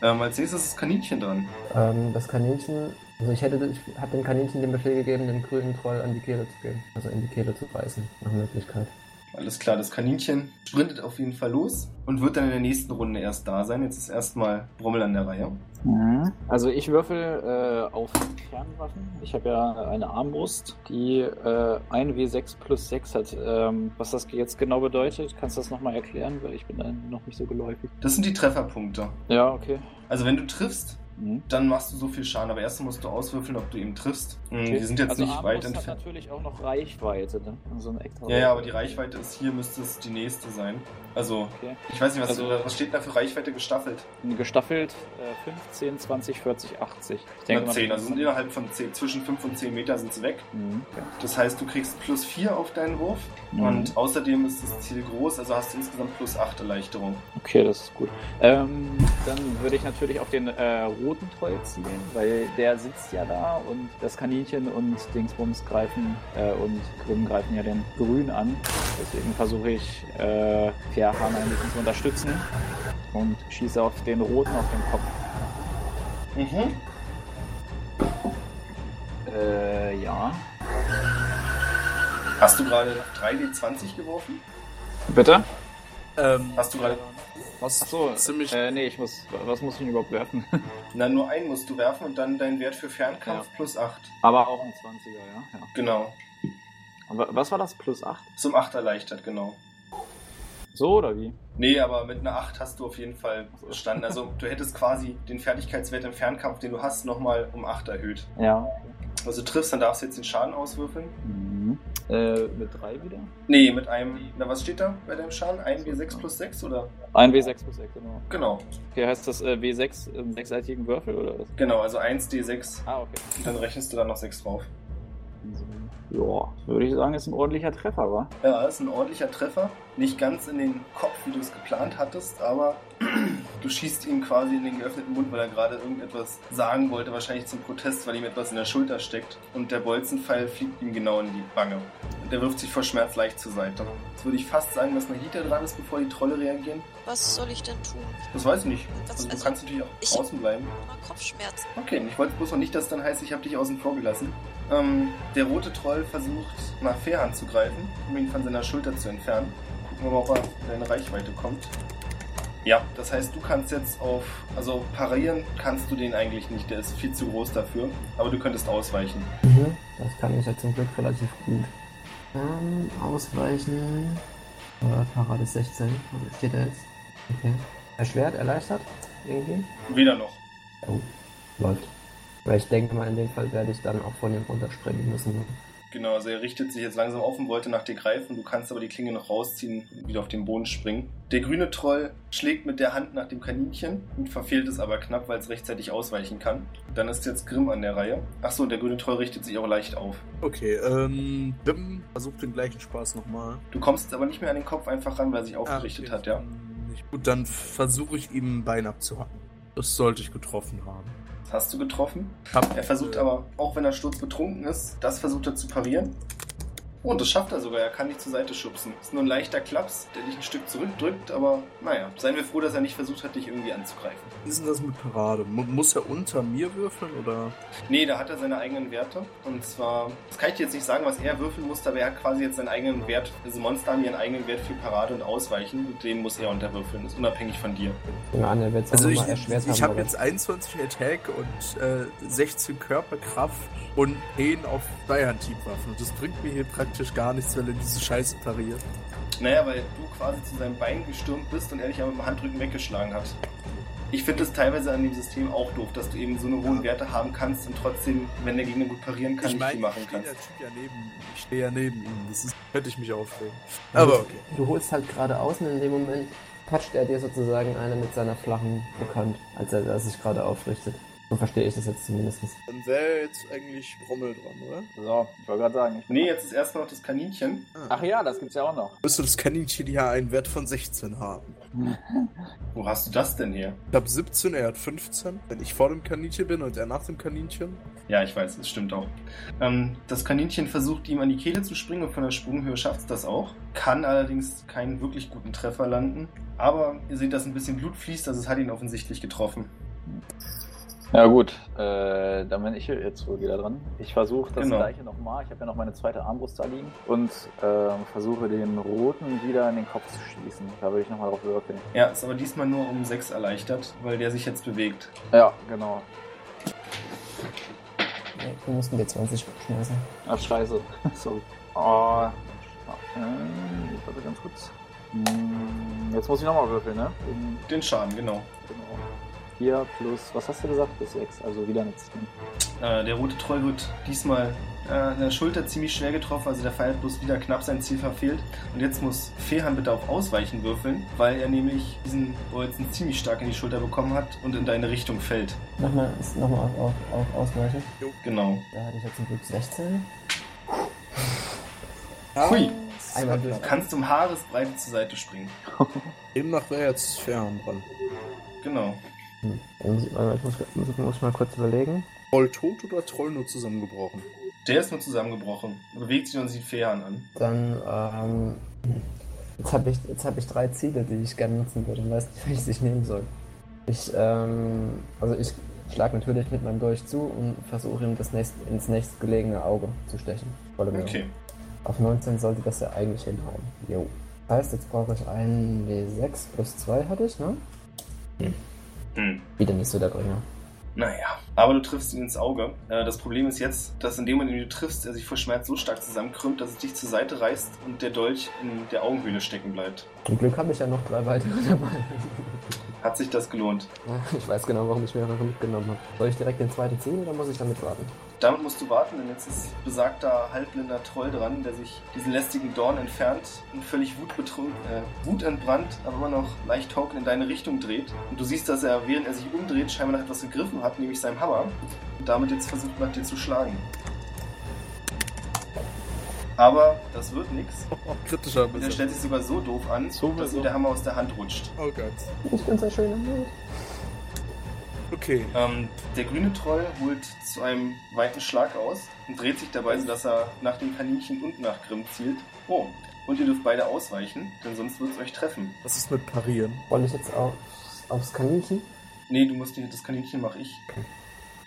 Ähm, als nächstes ist das Kaninchen dran. ähm, das Kaninchen, also ich hätte, ich habe dem Kaninchen den Befehl gegeben, den grünen Troll an die Kehle zu gehen. Also in die Kehle zu reißen, nach Möglichkeit. Alles klar, das Kaninchen sprintet auf jeden Fall los und wird dann in der nächsten Runde erst da sein. Jetzt ist erstmal Brommel an der Reihe. Mhm. Also ich würfel äh, auf Kernwaffen. Ich habe ja eine Armbrust, die äh, 1W6 plus 6 hat. Ähm, was das jetzt genau bedeutet, kannst du das nochmal erklären? Weil ich bin da noch nicht so geläufig. Das sind die Trefferpunkte. Ja, okay. Also wenn du triffst, Mhm. dann machst du so viel Schaden. Aber erst musst du auswürfeln, ob du ihn triffst. Mhm, Die sind jetzt also nicht weit Armbrust hat entfernt. natürlich auch noch Reichweite, ne? Also eine extra Ja, ja, aber die Reichweite ist hier, müsste es die nächste sein. Also, Okay. ich weiß nicht, was, Also- was steht da für Reichweite gestaffelt? Gestaffelt äh, 15, 20, 40, 80. Ich Na, mal, 10, also sind innerhalb von 10, zwischen 5 und 10 Meter sind sie weg. Mhm. Okay. Das heißt, du kriegst plus 4 auf deinen Wurf. Mhm. Und außerdem ist das Ziel groß, also hast du insgesamt plus 8 Erleichterung. Okay, das ist gut. Ähm, dann würde ich natürlich auf den äh, roten Troll zielen, weil der sitzt ja da und das Kaninchen und Dingsbums greifen äh, und Grimm greifen ja den Grün an. Deswegen versuche ich äh, Fairhahn ein bisschen zu unterstützen und schieße auf den roten auf den Kopf. Mhm. Äh, ja. Hast du gerade 3D20 geworfen? Bitte? Ähm, Hast du gerade. Was Achso, ziemlich äh, nee, ich muss, was muss ich denn überhaupt werfen? <laughs> Na, nur einen musst du werfen und dann dein Wert für Fernkampf Ja. plus 8. Aber auch ein 20er, ja? ja. Genau. Aber was war das? Plus 8? Zum 8 erleichtert, genau. So oder wie? Nee, aber mit einer 8 hast du auf jeden Fall bestanden. Also du hättest quasi den Fertigkeitswert im Fernkampf, den du hast, nochmal um 8 erhöht. Ja. Also du triffst, dann darfst du jetzt den Schaden auswürfeln. Mhm. Äh, mit 3 wieder? Nee, mit einem. Na, was steht da bei deinem Schaden? 1 W6 plus 6 oder? Ein W6 plus 6, genau. Genau. Okay, heißt das äh, W6 im sechsseitigen Würfel oder was? Genau, also 1 D6. Ah, okay. Und dann rechnest du da noch 6 drauf. Ja, würde ich sagen, ist ein ordentlicher Treffer, wa? Ja, ist ein ordentlicher Treffer. Nicht ganz in den Kopf, wie du es geplant hattest, aber du schießt ihm quasi in den geöffneten Mund, weil er gerade irgendetwas sagen wollte, wahrscheinlich zum Protest, weil ihm etwas in der Schulter steckt. Und der Bolzenpfeil fliegt ihm genau in die Wange. Und er wirft sich vor Schmerz leicht zur Seite. Jetzt würde ich fast sagen, dass Nahita dran ist, bevor die Trolle reagieren. Was soll ich denn tun? Das weiß ich nicht. Was- Also du also, kannst natürlich ich- auch außen bleiben. Mal Kopfschmerzen. Okay, ich wollte bloß noch nicht, dass es dann heißt, ich habe dich außen vor gelassen. Ähm, der rote Troll versucht nach Fairhand zu greifen, um ihn von seiner Schulter zu entfernen. Gucken wir mal, ob er in deine Reichweite kommt. Ja, das heißt, du kannst jetzt auf, also parieren kannst du den eigentlich nicht, der ist viel zu groß dafür, aber du könntest ausweichen. Mhm. Das kann ich ja zum Glück relativ gut. Ähm, ausweichen. Äh, Parade 16. Wo steht er jetzt? Okay. Erschwert, erleichtert? Irgendwie? Weder noch. Oh, läuft. Weil ich denke mal, in dem Fall werde ich dann auch von ihm runterspringen müssen. Genau, also er richtet sich jetzt langsam auf und wollte nach dir greifen. Du kannst aber die Klinge noch rausziehen und wieder auf den Boden springen. Der grüne Troll schlägt mit der Hand nach dem Kaninchen und verfehlt es aber knapp, weil es rechtzeitig ausweichen kann. Dann ist jetzt Grimm an der Reihe. Achso, der grüne Troll richtet sich auch leicht auf. Okay, ähm, Bim versucht den gleichen Spaß nochmal. Du kommst jetzt aber nicht mehr an den Kopf einfach ran, weil er sich aufgerichtet hat, ja? Gut, dann versuche ich ihm ein Bein abzuhacken. Das sollte ich getroffen haben. Das hast du getroffen. Hab, Er versucht aber, auch wenn er sturzbetrunken ist, das versucht er zu parieren. Oh, und das schafft er sogar. Er kann dich zur Seite schubsen. Ist nur ein leichter Klaps, der dich ein Stück zurückdrückt, aber naja, seien wir froh, dass er nicht versucht hat, dich irgendwie anzugreifen. Wie ist denn das mit Parade? Mu- Muss er unter mir würfeln oder? Nee, da hat er seine eigenen Werte. Und zwar, das kann ich dir jetzt nicht sagen, was er würfeln musste, aber er hat quasi jetzt seinen eigenen Wert. Also Monster haben ihren eigenen Wert für Parade und Ausweichen. Und den muss er unterwürfeln. Das ist unabhängig von dir. Ja, an, der wird es Also auch ich, ich haben. habe jetzt 21 Attack und äh, 16 Körperkraft und 10 auf Zweihandhiebwaffen. Und das bringt mir hier praktisch gar nichts, weil er diese Scheiße pariert. Naja, weil du quasi zu seinem Bein gestürmt bist und er dich aber mit dem Handrücken weggeschlagen hat. Ich finde es teilweise an dem System auch doof, dass du eben so eine hohen Werte haben kannst und trotzdem, wenn der Gegner gut parieren kann, nicht viel machen ich stehe kannst. der Typ ja neben ihm. Ich stehe ja neben ihm. Das ist, könnte ich mich aufregen. Aber okay. Du holst halt gerade aus und in dem Moment toucht er dir sozusagen eine mit seiner flachen Bekannt, als er, als er sich gerade aufrichtet. So verstehe ich das jetzt zumindest. Dann wäre jetzt eigentlich Rommel dran, oder? So, ich wollte gerade sagen. Ich Nee, jetzt ist erstmal noch das Kaninchen. Ach ja, das gibt's ja auch noch. Müsste das Kaninchen ja einen Wert von 16 haben. <laughs> Wo hast du das denn her? Ich habe 17, er hat 15. Wenn ich vor dem Kaninchen bin und er nach dem Kaninchen. Ja, ich weiß, das stimmt auch. Ähm, das Kaninchen versucht ihm an die Kehle zu springen und von der Sprunghöhe schafft es das auch. Kann allerdings keinen wirklich guten Treffer landen. Aber ihr seht, dass ein bisschen Blut fließt, also es hat ihn offensichtlich getroffen. Ja gut, äh, dann bin ich jetzt wohl wieder dran. Ich versuche das Genau. gleiche nochmal. Ich habe ja noch meine zweite Armbrust da liegen und ähm, versuche den roten wieder in den Kopf zu schießen. Da würde ich nochmal drauf würfeln. Ja, ist aber diesmal nur um 6 erleichtert, weil der sich jetzt bewegt. Ja, genau. Ja, Du musst einen D20 schmeißen. Ach scheiße. Sorry. Oh. Äh, warte ganz kurz. Hm, Jetzt muss ich nochmal würfeln, ne? Wegen- Den Schaden, genau. Genau. 4 plus, was hast du gesagt? Plus 6, also wieder eine 10. Äh, der rote Troll wird diesmal äh, in der Schulter ziemlich schwer getroffen, also der Pfeil hat bloß wieder knapp sein Ziel verfehlt. Und jetzt muss Fehan bitte auf Ausweichen würfeln, weil er nämlich diesen Bolzen ziemlich stark in die Schulter bekommen hat und in deine Richtung fällt. Nochmal, nochmal auf, auf, auf Ausweichen. Genau. Da hatte ich jetzt zum Glück 16. Hui. Einmal Du kannst um Haaresbreite zur Seite springen. <laughs> Demnach wäre jetzt Fern dran. Genau. Hm. Muss ich, muss, muss, mal kurz überlegen. Troll tot oder Troll nur zusammengebrochen? Der ist nur zusammengebrochen. Bewegt sich und sieht Fehan an. Dann, ähm, jetzt habe ich, jetzt hab ich drei Ziele, die ich gerne nutzen würde und weiß nicht, welches ich nehmen soll. Ich, ähm, also ich schlage natürlich mit meinem Dolch zu und versuche ihm das nächst, ins nächstgelegene Auge zu stechen. Volle. Okay. Auf 19 sollte das ja eigentlich hinhauen. Jo. Heißt, jetzt brauche ich einen W6 plus 2 hatte ich, ne? Hm. Wieder nicht so der Bringer. Naja, aber du triffst ihn ins Auge. Äh, das Problem ist jetzt, dass in dem Moment, in dem du triffst, er sich vor Schmerz so stark zusammenkrümmt, dass es dich zur Seite reißt und der Dolch in der Augenhöhle stecken bleibt. Zum Glück habe ich ja noch drei weitere dabei. Hat sich das gelohnt? <laughs> Ich weiß genau, warum ich mehrere mitgenommen habe. Soll ich direkt den zweiten ziehen oder muss ich damit warten? Damit musst du warten, denn jetzt ist besagter halbblinder Troll dran, der sich diesen lästigen Dorn entfernt und völlig wutbetrunken, äh, wutentbrannt, aber immer noch leicht token in deine Richtung dreht. Und du siehst, dass er, während er sich umdreht, scheinbar nach etwas gegriffen hat, nämlich seinem Hammer, und damit jetzt versucht nach dir zu schlagen. Aber das wird nichts. <laughs> Oh, kritischer Und er Besser. stellt sich sogar so doof an, So dass so. ihm der Hammer aus der Hand rutscht. Oh Gott. Ich bin so schön am Mut. Okay. Ähm, der grüne Troll holt zu einem weiten Schlag aus und dreht sich dabei, sodass er nach dem Kaninchen und nach Grimm zielt. Oh, und ihr dürft beide ausweichen, denn sonst wird es euch treffen. Was ist mit Parieren? Roll ich jetzt auf, aufs Kaninchen? Nee, du musst nicht, das Kaninchen mache ich.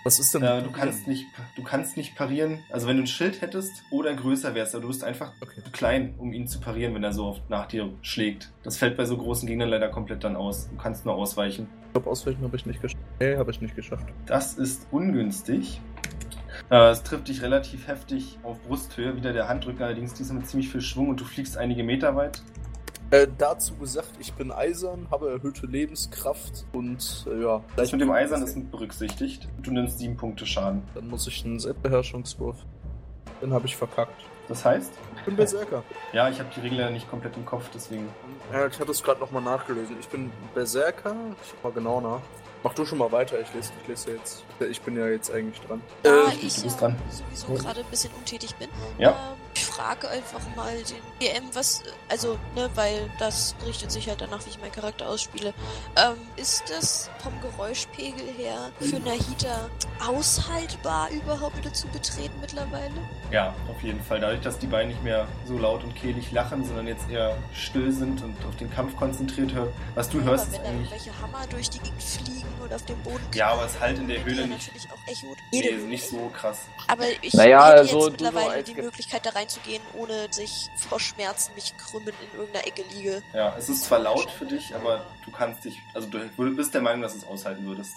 Was ist denn Äh, mit du, kannst nicht, du kannst nicht parieren. Also wenn du ein Schild hättest oder größer wärst, aber du bist einfach Okay. zu klein, um ihn zu parieren, wenn er so oft nach dir schlägt. Das fällt bei so großen Gegnern leider komplett dann aus. Du kannst nur ausweichen. Ich glaube, ausweichen habe ich nicht geschafft. Nee, habe ich nicht geschafft. Das ist ungünstig. Äh, es trifft dich relativ heftig auf Brusthöhe. Wieder der Handrücken allerdings diesmal mit ziemlich viel Schwung und du fliegst einige Meter weit. Äh, dazu gesagt, ich bin eisern, habe erhöhte Lebenskraft und äh, ja. Das mit dem Eisern ist mit berücksichtigt. Du nimmst sieben Punkte Schaden. Dann muss ich einen Selbstbeherrschungswurf. Den habe ich verkackt. Das heißt, bin Berserker. ja, ich habe die Regel leider nicht komplett im Kopf, deswegen. Ja, ich hatte es gerade nochmal nachgelesen. Ich bin Berserker. Ich schau mal genau nach. Mach du schon mal weiter, ich lese, ich lese jetzt. Ich bin ja jetzt eigentlich dran. Da Äh, ich ja dran. sowieso gerade ein bisschen untätig bin, Ja. ähm, frage einfach mal den GM, was, also, ne, weil das richtet sich halt danach, wie ich meinen Charakter ausspiele. Ähm, ist das vom Geräuschpegel her für Nahita aushaltbar, überhaupt wieder zu betreten mittlerweile? Ja, auf jeden Fall. Dadurch, dass die beiden nicht mehr so laut und kehlig lachen, sondern jetzt eher still sind und auf den Kampf konzentriert hört. Was du Ja, hörst, aber ist wenn da eigentlich. irgendwelche Hammer durch die Gegend fliegen oder auf dem Boden Ja, aber es halt in der Höhle nicht. natürlich auch echot. Nee, ist nicht so krass. Aber ich Naja, hätte jetzt du so mittlerweile die Möglichkeit, da reinzugehen, ohne sich vor Schmerzen mich krümmen in irgendeiner Ecke liege. Ja, es ist zwar laut für dich, aber du kannst dich. Also, du bist der Meinung, dass du es aushalten würdest.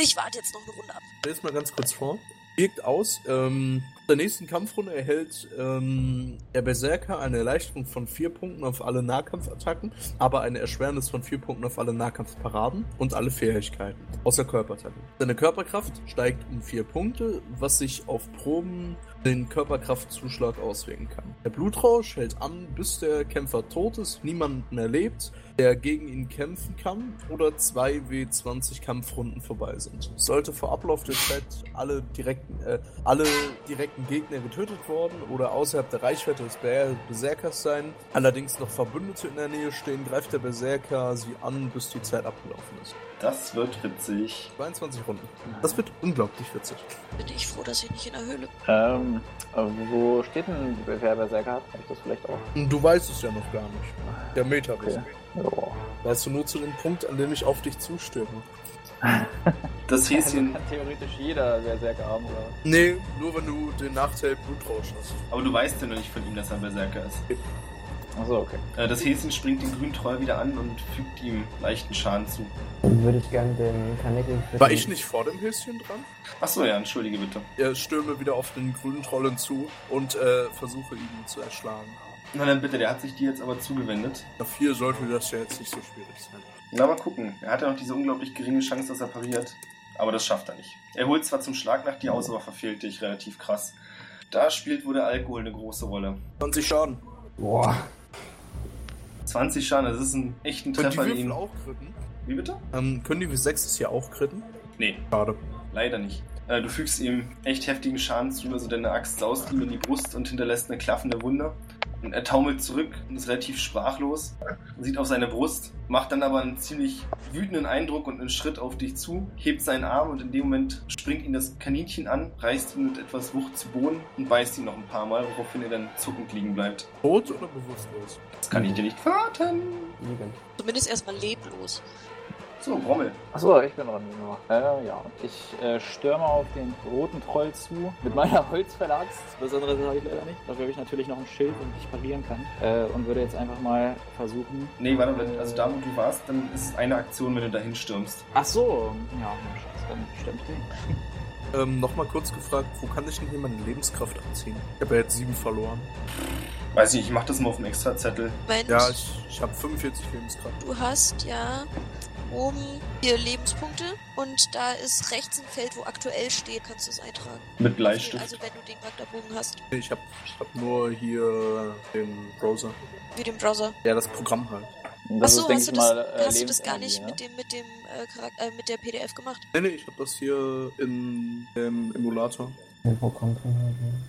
Ich warte jetzt noch eine Runde ab. stelle es mal ganz kurz vor. Wirkt aus. Ähm, in der nächsten Kampfrunde erhält ähm, der Berserker eine Erleichterung von 4 Punkten auf alle Nahkampfattacken, aber eine Erschwernis von 4 Punkten auf alle Nahkampfparaden und alle Fähigkeiten, außer Körperattacken. Seine Körperkraft steigt um 4 Punkte, was sich auf Proben den Körperkraftzuschlag auswirken kann. Der Blutrausch hält an, bis der Kämpfer tot ist, niemand mehr lebt, der gegen ihn kämpfen kann oder 2 W20 Kampfrunden vorbei sind. Sollte vor Ablauf der Zeit alle direkten, äh, alle direkten Gegner getötet worden oder außerhalb der Reichweite des Ber- Berserkers sein, allerdings noch Verbündete in der Nähe stehen, greift der Berserker sie an, bis die Zeit abgelaufen ist. Das wird witzig. 22 Runden. Das wird unglaublich witzig. Bin ich froh, dass ich nicht in der Höhle bin. Ähm, äh, wo steht denn wer Berserker hat? Hab ich das vielleicht auch? Du weißt es ja noch gar nicht. Der Metaverse. Okay. Ja. Weißt du nur zu dem Punkt, an dem ich auf dich zustürme. <laughs> Das Häschen. kann theoretisch jeder Berserker haben, oder? Nee, nur wenn du den Nachteil Blutrausch hast. Aber du weißt ja noch nicht von ihm, dass er Berserker ist. Achso, okay. Äh, Das Häschen springt den grünen Troll wieder an und fügt ihm leichten Schaden zu. Dann würde ich gerne den für War ich nicht vor dem Häschen dran? Achso, ja, entschuldige bitte. Er stürme wieder auf den grünen Troll hinzu und äh, versuche ihn zu erschlagen. Na dann bitte, der hat sich dir jetzt aber zugewendet. Auf vier sollte das ja jetzt nicht so schwierig sein. Na, mal gucken. Er hat ja noch diese unglaublich geringe Chance, dass er pariert. Aber das schafft er nicht. Er holt zwar zum Schlag nach dir aus, aber verfehlt dich relativ krass. Da spielt wohl der Alkohol eine große Rolle. 20 Schaden. Boah. 20 Schaden, das ist ein echten Können die Treffer. Ihn- auch kritten? Wie bitte? Ähm, können die W6 es hier auch kritten? Nee, Schade. leider nicht. Äh, Du fügst ihm echt heftigen Schaden zu, also deine Axt saust ihm in die Brust und hinterlässt eine klaffende Wunde. Und er taumelt zurück und ist relativ sprachlos, sieht auf seine Brust, macht dann aber einen ziemlich wütenden Eindruck und einen Schritt auf dich zu, hebt seinen Arm und in dem Moment springt ihn das Kaninchen an, reißt ihn mit etwas Wucht zu Boden und beißt ihn noch ein paar Mal, woraufhin er dann zuckend liegen bleibt. Tot oder bewusstlos? Das kann ich dir nicht verraten. Lieben. Zumindest erstmal leblos. So, Brommel. Achso, ich bin dran. Ja. Äh, ja. Ich äh, stürme auf den roten Troll zu mit meiner Holzverlags. Was anderes habe ich leider nicht. Dafür habe ich natürlich noch ein Schild und ich parieren kann. Äh, und würde jetzt einfach mal versuchen. Nee, warte, wenn- also da wo du warst, dann ist es eine Aktion, wenn du dahin stürmst. Ach so, ja, Scheiße, dann stimmt die. Ähm, nochmal kurz gefragt, wo kann ich denn hier meine Lebenskraft abziehen? Ich habe ja jetzt sieben verloren. Weiß nicht, ich mach das mal auf dem Extrazettel. Moment, Ja, ich, ich habe 45 Lebenskraft. du hast ja oben hier Lebenspunkte und da ist rechts ein Feld, wo aktuell steht, kannst du es eintragen. Mit Bleistift. Also wenn du den Charakterbogen hast, Ich habe ich hab nur hier den Browser. wie den Browser. Ja, das Programm halt. Das Achso, ist, hast, ich du das, mal, äh, hast du das gar nicht ne? mit dem, mit dem äh, Charakter, äh, mit der PDF gemacht? Nee, nee, ich habe das hier in, im Emulator. Ein Programm drin haben.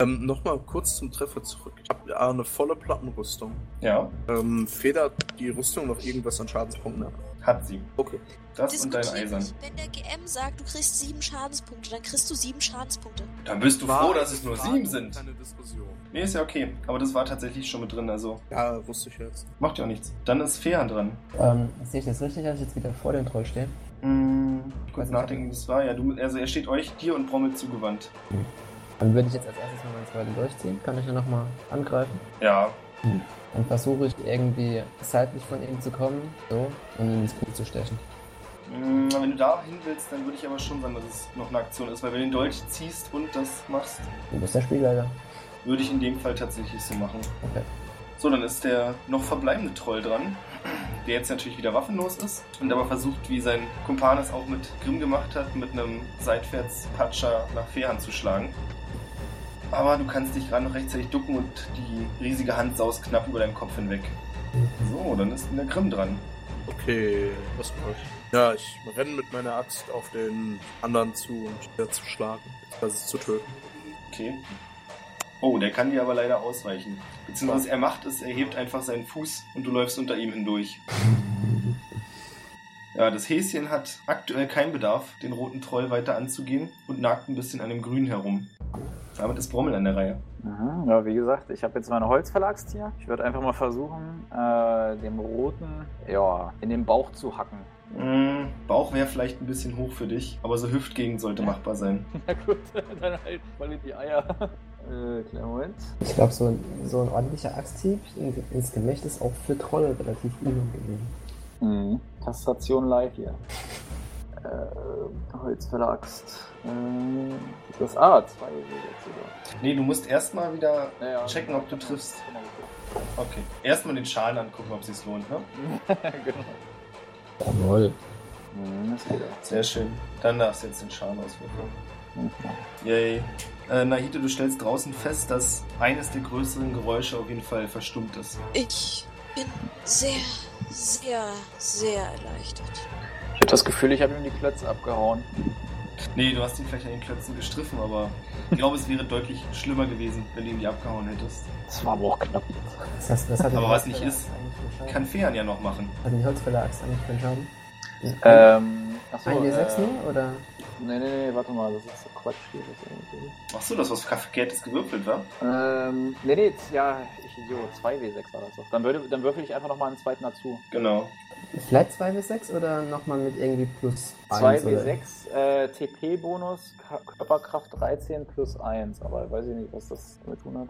Ähm, Nochmal kurz zum Treffer zurück. Ich habe ja eine volle Plattenrüstung. Ja, Ähm, federt die Rüstung noch irgendwas an Schadenspunkten ab? hat sie. Okay. Das und dein Eisern. Wenn der GM sagt, du kriegst sieben Schadenspunkte, dann kriegst du sieben Schadenspunkte. Dann bist du War froh, dass es nur sieben sind. Keine Diskussion. Nee, ist ja okay. Aber das war tatsächlich schon mit drin, also Ja, wusste ich jetzt. macht ja auch nichts. Dann ist Fehan dran. Ähm, sehe ich das richtig, dass ich jetzt wieder vor dem Troll stehe? Hm, kurz nachdenken, wie das war. Ja, du, also er steht euch, dir und Brommel zugewandt. Dann würde ich jetzt als erstes mal meinen zweiten durchziehen. Kann ich ja nochmal angreifen. Ja, Dann versuche ich irgendwie seitlich von ihm zu kommen, so, und ihn ins Knie zu stechen. Hm, wenn du da hin willst, dann würde ich aber schon sagen, dass es noch eine Aktion ist, weil wenn du den Dolch ziehst und das machst, Du bist der Spielleiter. würde ich in dem Fall tatsächlich so machen. Okay. So, dann ist der noch verbleibende Troll dran, der jetzt natürlich wieder waffenlos ist und aber versucht, wie sein Kumpan es auch mit Grimm gemacht hat, mit einem Seitwärts-Patscher nach Fehan zu schlagen. Aber du kannst dich gerade noch rechtzeitig ducken und die riesige Hand saust knapp über deinem Kopf hinweg. So, dann ist der Grimm dran. Okay, was mache ich? Ja, ich renne mit meiner Axt auf den anderen zu und wieder zu schlagen. Jetzt zu töten. Okay. Oh, der kann dir aber leider ausweichen. Beziehungsweise er macht es, er hebt einfach seinen Fuß und du läufst unter ihm hindurch. <laughs> Ja, das Häschen hat aktuell keinen Bedarf, den roten Troll weiter anzugehen und nagt ein bisschen an dem Grün herum. Damit ist Brommel an der Reihe. Mhm, ja, wie gesagt, ich habe jetzt meine Holzverlagstier. Ich würde einfach mal versuchen, äh, dem Roten ja, in den Bauch zu hacken. Mm, Bauch wäre vielleicht ein bisschen hoch für dich, aber so Hüftgegend sollte machbar sein. <laughs> Na gut, <laughs> dann halt voll in die Eier. <laughs> Äh, kleinen Moment. Ich glaube, so, ein- so ein ordentlicher Axthieb in- ins Gemächt ist auch für Trolle relativ unangenehm. Mhm. Kastration live hier. Äh, Holzverlagst. Äh, das A, zwei jetzt sogar. Nee, du musst erstmal wieder Naja, checken, ob du triffst. Okay. Erstmal den Schaden angucken, ob es sich lohnt, ne? <laughs> genau. Jawohl. Mhm. Sehr schön. Dann darfst du jetzt den Schaden auswürfeln. Mhm. Yay. Äh, Nahite, du stellst draußen fest, dass eines der größeren Geräusche auf jeden Fall verstummt ist. Ich bin sehr, sehr, sehr erleichtert. Ich habe das Gefühl, ich habe ihm die Klötze abgehauen. Nee, du hast ihn vielleicht an den Klötzen gestriffen, aber ich glaube, es wäre deutlich schlimmer gewesen, wenn du ihn die abgehauen hättest. Das war aber auch knapp. Das heißt, das Aber was nicht ist? Kann Fean ja noch machen. Hat die Holzfäller-Axt eigentlich für einen Schaden? Ähm, achso, Ein D6 äh, nur, oder? Nee, nee, nee, warte mal, das ist so Quatsch hier. Das irgendwie. Ach so, das was Verkehrtes gewürfelt war? Ähm, nee, nee, ja, ich Idiot, 2W6 war das doch. Dann, würde, dann würfel ich einfach nochmal einen zweiten dazu. Genau. Vielleicht 2 bis 6 oder nochmal mit irgendwie plus 1? 2W6, äh, TP-Bonus, Körperkraft 13 plus 1, aber weiß ich nicht, was das damit tun hat.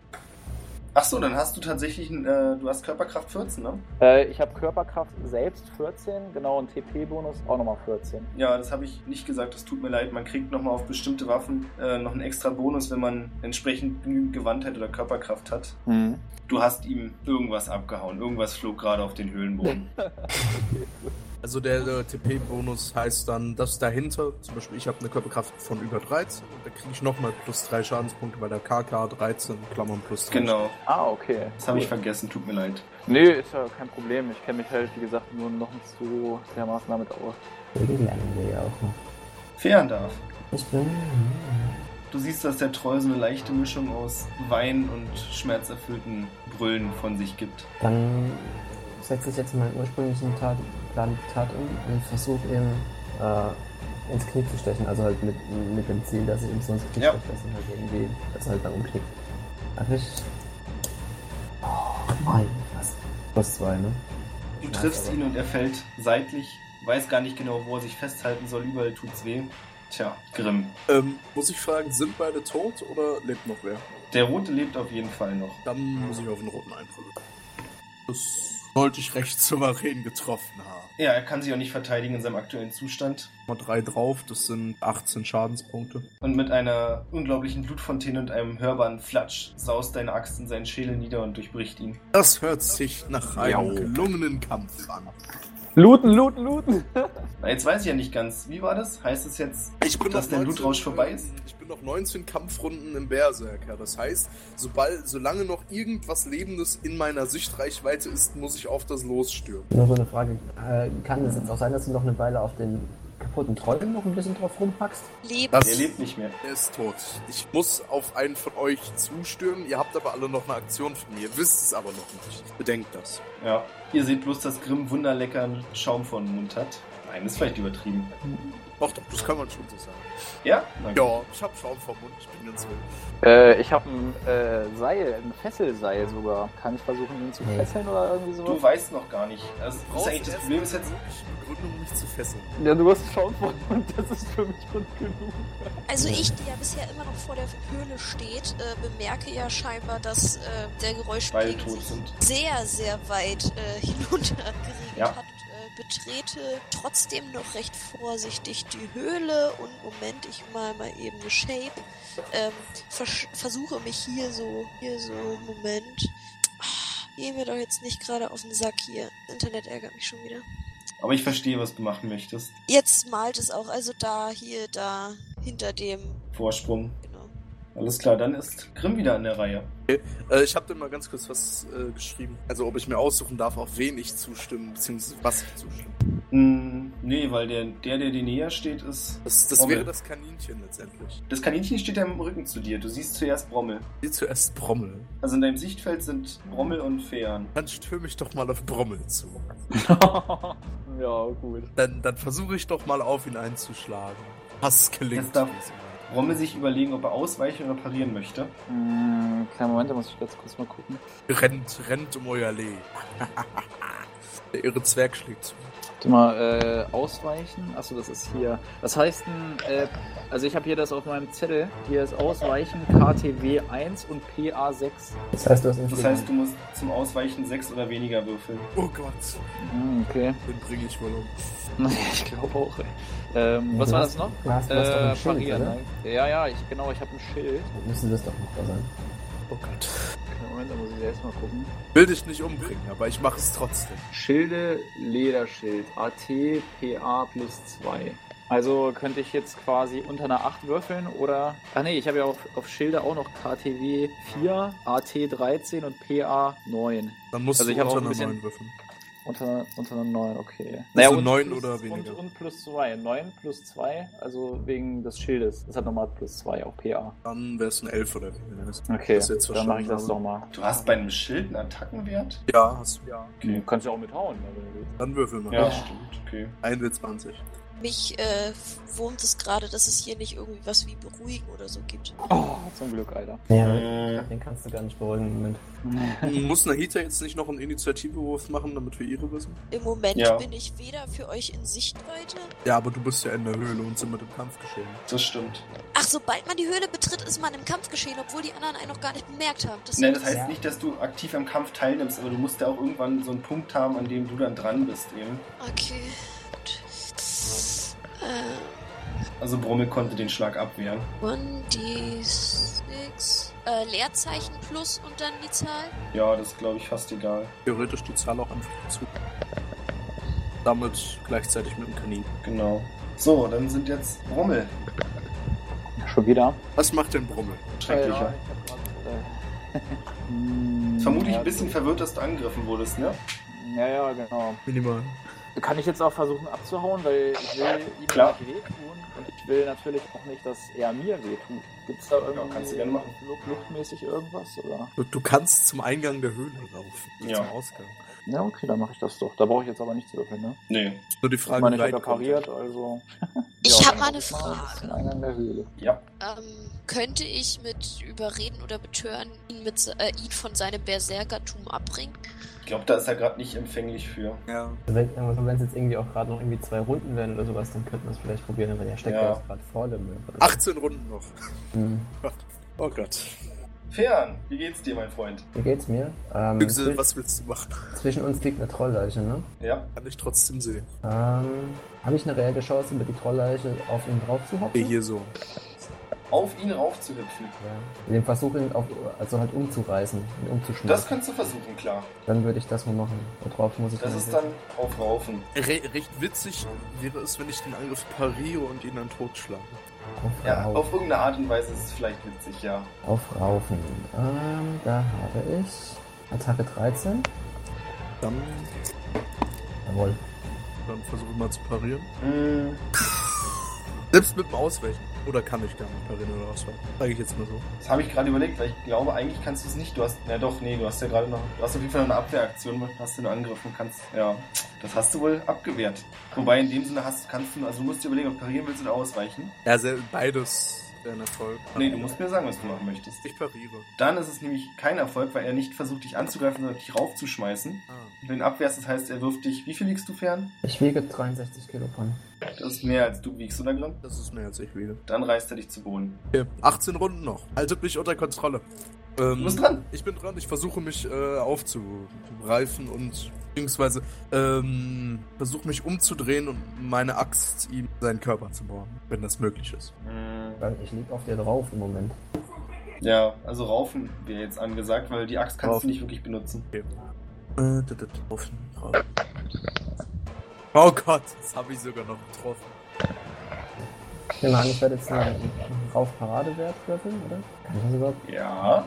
Ach so, dann hast du tatsächlich, äh, du hast Körperkraft 14, ne? Äh, ich habe Körperkraft selbst 14, genau, und TP-Bonus auch nochmal 14. Ja, das habe ich nicht gesagt, das tut mir leid. Man kriegt nochmal auf bestimmte Waffen äh, noch einen extra Bonus, wenn man entsprechend genügend Gewandtheit oder Körperkraft hat. Hm. Du hast ihm irgendwas abgehauen. Irgendwas flog gerade auf den Höhlenboden. <laughs> <laughs> Also der, der TP-Bonus heißt dann, dass dahinter, zum Beispiel ich habe eine Körperkraft von über 13 und da kriege ich nochmal plus 3 Schadenspunkte bei der KK 13, Klammern plus 3. genau. Ah, okay. Das habe ich vergessen, tut mir leid. Nee, ist ja kein Problem. Ich kenne mich halt, wie gesagt, nur noch nicht so dermaßen damit aus. Die lernen wir ja auch noch. Fern darf. Ich bin. Du siehst, dass der Troll so eine leichte Mischung aus Wein und schmerzerfüllten Brüllen von sich gibt. Dann setze ich jetzt meinen ursprünglichen Tat, Plan Tat um und versuche ihm äh, ins Knie zu stechen. Also halt mit, mit dem Ziel, dass ich ihm so ins Knie Ja. steche, dass er halt irgendwie, dass er halt dann umknickt. Erwischt. Oh, mein, was? Plus zwei, ne? Du Schmerz, triffst aber- ihn und er fällt seitlich, weiß gar nicht genau, wo er sich festhalten soll. Überall tut's weh. Tja, Grimm. Ähm, muss ich fragen, sind beide tot oder lebt noch wer? Der Rote lebt auf jeden Fall noch. Dann muss ich auf den roten einprügeln. Das sollte ich recht souverän getroffen haben. Ja, er kann sich auch nicht verteidigen in seinem aktuellen Zustand. Mal drei drauf, das sind 18 Schadenspunkte. Und mit einer unglaublichen Blutfontäne und einem hörbaren Flatsch saust deine Axt in seinen Schädel nieder und durchbricht ihn. Das hört sich nach einem gelungenen Kampf an. Looten, looten, looten! Na, jetzt weiß ich ja nicht ganz. Wie war das? Heißt es jetzt, Ich bin dass noch der 19, Blutrausch vorbei ist? Ich bin noch 19 Kampfrunden im Berserker. Das heißt, sobald, solange noch irgendwas Lebendes in meiner Sichtreichweite ist, muss ich auf das losstürmen. Nur so eine Frage. Äh, kann es jetzt auch sein, dass du noch eine Weile auf den kaputten Troll noch ein bisschen drauf rumhackst? Leben. Das- Er lebt nicht mehr. Er ist tot. Ich muss auf einen von euch zustürmen. Ihr habt aber alle noch eine Aktion von mir. Wisst es aber noch nicht. Bedenkt das. Ja. Ihr seht bloß, dass Grimm wunderleckeren Schaum vor dem Mund hat. Nein, ist vielleicht übertrieben. Doch, doch, das kann man schon so sagen. Ja? Gut. Ja, ich hab Schaum vom Mund. Ich bin ganz wild. Äh, ich habe ein äh, Seil, ein Fesselseil sogar. Kann ich versuchen, ihn zu Nee. fesseln oder irgendwie Du sowas? weißt noch gar nicht. Das, das ist eigentlich das Problem ist jetzt. Begründung, um mich zu fesseln. Ja, du hast Schaum vor und das ist für mich schon genug. Also ich, die ja bisher immer noch vor der Höhle steht, äh, bemerke ja scheinbar, dass äh, der Geräuschpegel tot sich sind. sehr, sehr weit äh, <laughs> hinuntergeregelt Ja. hat. Betrete trotzdem noch recht vorsichtig die Höhle und Moment, ich mal mal eben eine Shape. Ähm, vers versuche mich hier so, hier so, Moment. Ah, Geh mir doch jetzt nicht gerade auf den Sack hier. Das Internet ärgert mich schon wieder. Aber ich verstehe, was du machen möchtest. Jetzt malt es auch, also da, hier, da, hinter dem, Vorsprung. Alles klar, dann ist Grimm wieder an der Reihe. Äh, ich habe dir mal ganz kurz was äh, geschrieben. Also, ob ich mir aussuchen darf, auf wen ich zustimmen, beziehungsweise was ich zustimme. Hm, nee, weil der, der, der dir näher steht, ist. Das, das wäre das Kaninchen letztendlich. Das Kaninchen steht ja im Rücken zu dir. Du siehst zuerst Brommel. Hier zuerst Brommel. Also in deinem Sichtfeld sind Brommel und Fähren. Dann stürme ich doch mal auf Brommel zu. <laughs> ja, gut. Dann, dann versuche ich doch mal auf ihn einzuschlagen. Was gelingt Das darf- Brommel sich überlegen, ob er ausweichen oder parieren möchte. Hm, kleinen Moment, da muss ich ganz kurz mal gucken. Rennt, rennt um euer Lee. <laughs> Der irre Zwerg schlägt zu. Warte mal, äh, ausweichen. Achso, das ist hier. Was heißt denn, äh, also ich habe hier das auf meinem Zettel. Hier ist Ausweichen KTW 1 und PA 6. Das heißt, du hast Das heißt, du musst zum Ausweichen sechs oder weniger würfeln. Oh Gott, Hm, okay. den bringe ich wohl um. Naja, <laughs> ich glaube auch, ey. Ähm, was war hast- das noch? Du hast, du hast doch Äh, ein Schild, parieren, oder? ne? Ja, ja, ich, genau, ich habe ein Schild. Dann Müsste das doch nicht da sein. Oh Gott. Moment, da muss ich selbst mal gucken. Will dich nicht umbringen, aber ich mache es trotzdem. Schilde, Lederschild, AT, PA plus 2. Also könnte ich jetzt quasi unter einer 8 würfeln oder. Ach nee, ich habe ja auf, auf Schilde auch noch KTW 4, AT 13 und PA 9. Dann musst Also du ich unter auch ein einer bisschen- 9 würfeln. Unter, unter einer 9, okay. Also und 9 plus, oder und, weniger. und plus 2. 9 plus 2, also wegen des Schildes. Das hat nochmal plus 2 auf PA. Dann wäre es ein 11 oder weniger. Okay, das jetzt dann mache ich das verstanden doch mal. Du hast bei einem Schild einen Attackenwert? Ja, hast du. Ja. Du kannst ja auch mithauen, wenn du willst. Dann würfel mal. Ja, stimmt. Okay. 1W20. Mich äh, wurmt es gerade, dass es hier nicht irgendwie was wie beruhigen oder so gibt. Oh, zum Glück, Alter. Ja, Äh. den kannst du gar nicht beruhigen im Moment. <laughs> Muss Nahita jetzt nicht noch einen Initiativewurf machen, damit wir ihre wissen? Im Moment Ja. bin ich weder für euch in Sichtweite. Ja, aber du bist ja in der Höhle und sind mit dem Kampf geschehen. Das stimmt. Ach, sobald man die Höhle betritt, ist man im Kampf geschehen, obwohl die anderen einen noch gar nicht bemerkt haben. Das Ne, das heißt Ja. nicht, dass du aktiv am Kampf teilnimmst, aber du musst ja auch irgendwann so einen Punkt haben, an dem du dann dran bist eben. Okay. Äh, Also Brommel konnte den Schlag abwehren. 1d6. Äh, Leerzeichen plus und dann die Zahl. Ja, das ist glaube ich fast egal. Theoretisch die Zahl auch einfach dazu. Damit gleichzeitig mit dem Kanin. Genau. So, dann sind jetzt Brommel. Schon wieder? Was macht denn Brummel? Schrecklicher. Ja, äh, Vermutlich ein bisschen verwirrt, dass du angegriffen wurdest, ne? Ja, ja, genau. Minimal. Kann ich jetzt auch versuchen abzuhauen, weil ich will ihm Klar. nicht wehtun und ich will natürlich auch nicht, dass er mir wehtut. Gibt's da irgendwie kannst du gerne machen. Luftmäßig irgendwas oder? Du, du kannst zum Eingang der Höhle laufen. Ja. Zum Ausgang. Ja, okay, dann mache ich das doch. Da brauche ich jetzt aber nicht zu würfeln, ne? Nee. Nur die Ich Frage, meine, ich wie habe ja weit kommt pariert, also. Ich <laughs> Ja, hab dann mal eine Frage. Eingang der Höhle. Ja. Ähm, könnte ich mit Überreden oder Betören ihn, mit, äh, ihn von seinem Berserkertum abbringen? Ich glaube, da ist er gerade nicht empfänglich für. Ja. Wenn also wenn es jetzt irgendwie auch gerade noch irgendwie zwei Runden werden oder sowas, dann könnten wir es vielleicht probieren, weil der steckt Ja. gerade vor dem Müll. 18 Runden noch. Hm. <laughs> Oh Gott. Fern, wie geht's dir, mein Freund? Wie geht's mir? Ähm, Büchse, was willst du machen? zwischen uns liegt eine Trollleiche, ne? Ja. Kann ich trotzdem sehen. Ähm, Habe ich eine reelle Chance, über die Trollleiche auf ihn drauf zu hoppen? Hier so. Auf ihn raufzuhüpfen. Ja. Den Versuch, ihn auf, also halt umzureißen, ihn umzuschmeißen. Das kannst du versuchen, klar. Dann würde ich das mal machen. Worauf muss ich Das dann ist dann auf Raufen. Re recht witzig wäre es, wenn ich den Angriff pariere und ihn dann totschlage. auf, Ja, Rauf- auf irgendeine Art und Weise ist es vielleicht witzig, ja. auf Raufen. Ähm, da habe ich Attacke 13. Dann, Jawohl. dann versuche ich mal zu parieren. Hm, Selbst mit dem Ausweichen. Oder kann ich gar nicht parieren oder ausweichen? Sage ich jetzt mal so. das habe ich gerade überlegt, weil ich glaube, eigentlich kannst du es nicht. Du hast, na doch, nee, du hast ja gerade noch, du hast auf jeden Fall noch eine Abwehraktion, hast du einen Angriff und kannst, ja, das hast du wohl abgewehrt. Wobei in dem Sinne hast, kannst du, also du musst dir überlegen, ob du parieren willst oder ausweichen. Ja, sehr, beides wäre ein Erfolg. Nee, du musst mir sagen, was du machen möchtest. Ich pariere. Dann ist es nämlich kein Erfolg, weil er nicht versucht, dich anzugreifen, sondern dich raufzuschmeißen. Ah. Wenn du abwehrst, das heißt, er wirft dich, wie viel liegst du fern? Ich wiege 63 Kilogramm. Das ist mehr als du wiegst, oder Grimm? Das ist mehr als ich wiege. Dann reißt er dich zu Boden. Okay, 18 Runden noch. Haltet mich unter Kontrolle. Ähm, Du bist dran. Ich bin dran. Ich versuche mich äh, aufzugreifen und beziehungsweise ähm, versuche mich umzudrehen und meine Axt ihm seinen Körper zu bohren, wenn das möglich ist. Weil Ich liege auf dir drauf im Moment. Ja, also raufen wäre jetzt angesagt, weil die Axt kannst Raufen. du nicht wirklich benutzen. Äh, das- das- drauf, drauf. Oh Gott, das habe ich sogar noch getroffen. Ich nehme an, ich werde jetzt einen, einen Rauf-Paradewert würfeln, oder? Kann ich das überhaupt? Ja.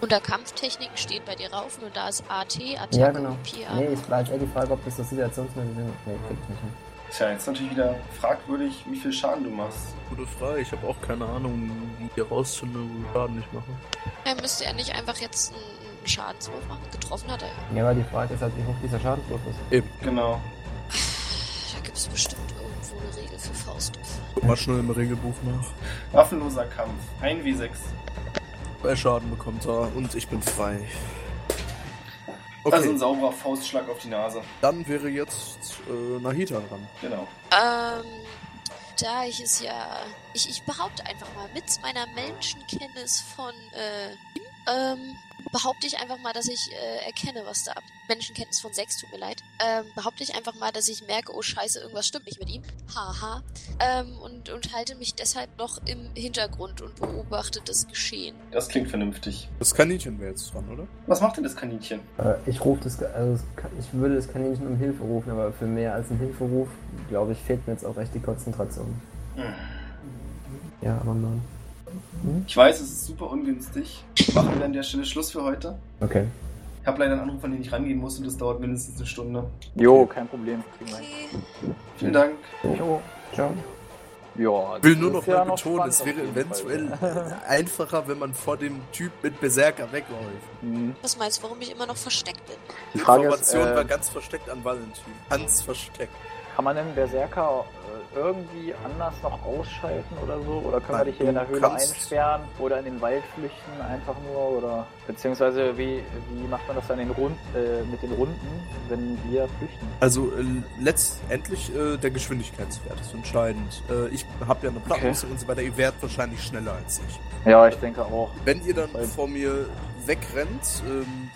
Unter Kampftechniken steht bei dir Raufen und da ist AT, Attacke Ja, genau. und PA. Nee, ich war jetzt eher die Frage, ob das so Situationsmittel sind. Nee, krieg ich nicht hin. Tja, jetzt natürlich wieder fragwürdig, wie viel Schaden du machst. Gute Frage, ich habe auch keine Ahnung, wie wo ich Schaden nicht mache. Er müsste er nicht einfach jetzt einen Schadenswurf machen? Getroffen hat er ja. Ja, aber die Frage ist halt, wie hoch dieser Schadenswurf ist. Genau. Da gibt es bestimmt irgendwo eine Regel für Faustwurf. Guck mal schnell im Regelbuch nach. Waffenloser Kampf. 1w6. Bei Schaden bekommt er und ich bin frei. Also Okay, ein sauberer Faustschlag auf die Nase. dann wäre jetzt äh, Nahita dran. Genau. Ähm, da ich es ja. Ich, ich behaupte einfach mal, mit meiner Menschenkenntnis von äh, ähm, behaupte ich einfach mal, dass ich äh, erkenne, was da ab. Menschenkenntnis von 6, tut mir leid. Ähm, behaupte ich einfach mal, dass ich merke, oh scheiße, irgendwas stimmt nicht mit ihm. Haha. Ähm, und, und halte mich deshalb noch im Hintergrund und beobachte das Geschehen. Das klingt vernünftig. Das Kaninchen wäre jetzt dran, oder? Was macht denn das Kaninchen? Äh, ich rufe das, also ich würde das Kaninchen um Hilfe rufen, aber für mehr als einen Hilferuf, glaube ich, fehlt mir jetzt auch echt die Konzentration. Hm. Ja, aber Mann. Ich weiß, es ist super ungünstig. Machen wir an der Stelle Schluss für heute. Okay. Ich habe leider einen Anruf, an den ich rangehen muss und das dauert mindestens eine Stunde. Jo, kein Problem. Vielen Dank. Jo, ciao. Ja, Ich will nur noch ja mal betonen, spannend es wäre eventuell Fall. einfacher, wenn man vor dem Typ mit Berserker wegläuft. Mhm. Was meinst du, warum ich immer noch versteckt bin? Die Frage Information ist, äh, war ganz versteckt an Valentin. Ganz versteckt. kann man denn Berserker irgendwie anders noch ausschalten oder so? Oder können wir Nein, dich hier in der Höhle einsperren oder in den Wald flüchten einfach nur? Oder beziehungsweise wie, wie macht man das dann in Rund, äh, mit den Runden, wenn wir flüchten? Also äh, letztendlich äh, der Geschwindigkeitswert ist entscheidend. Äh, ich habe ja eine Plattenrüstung und so weiter. Ihr werdet wahrscheinlich schneller als ich. Ja, ich denke auch. Wenn ihr dann vor mir wegrennt, ähm,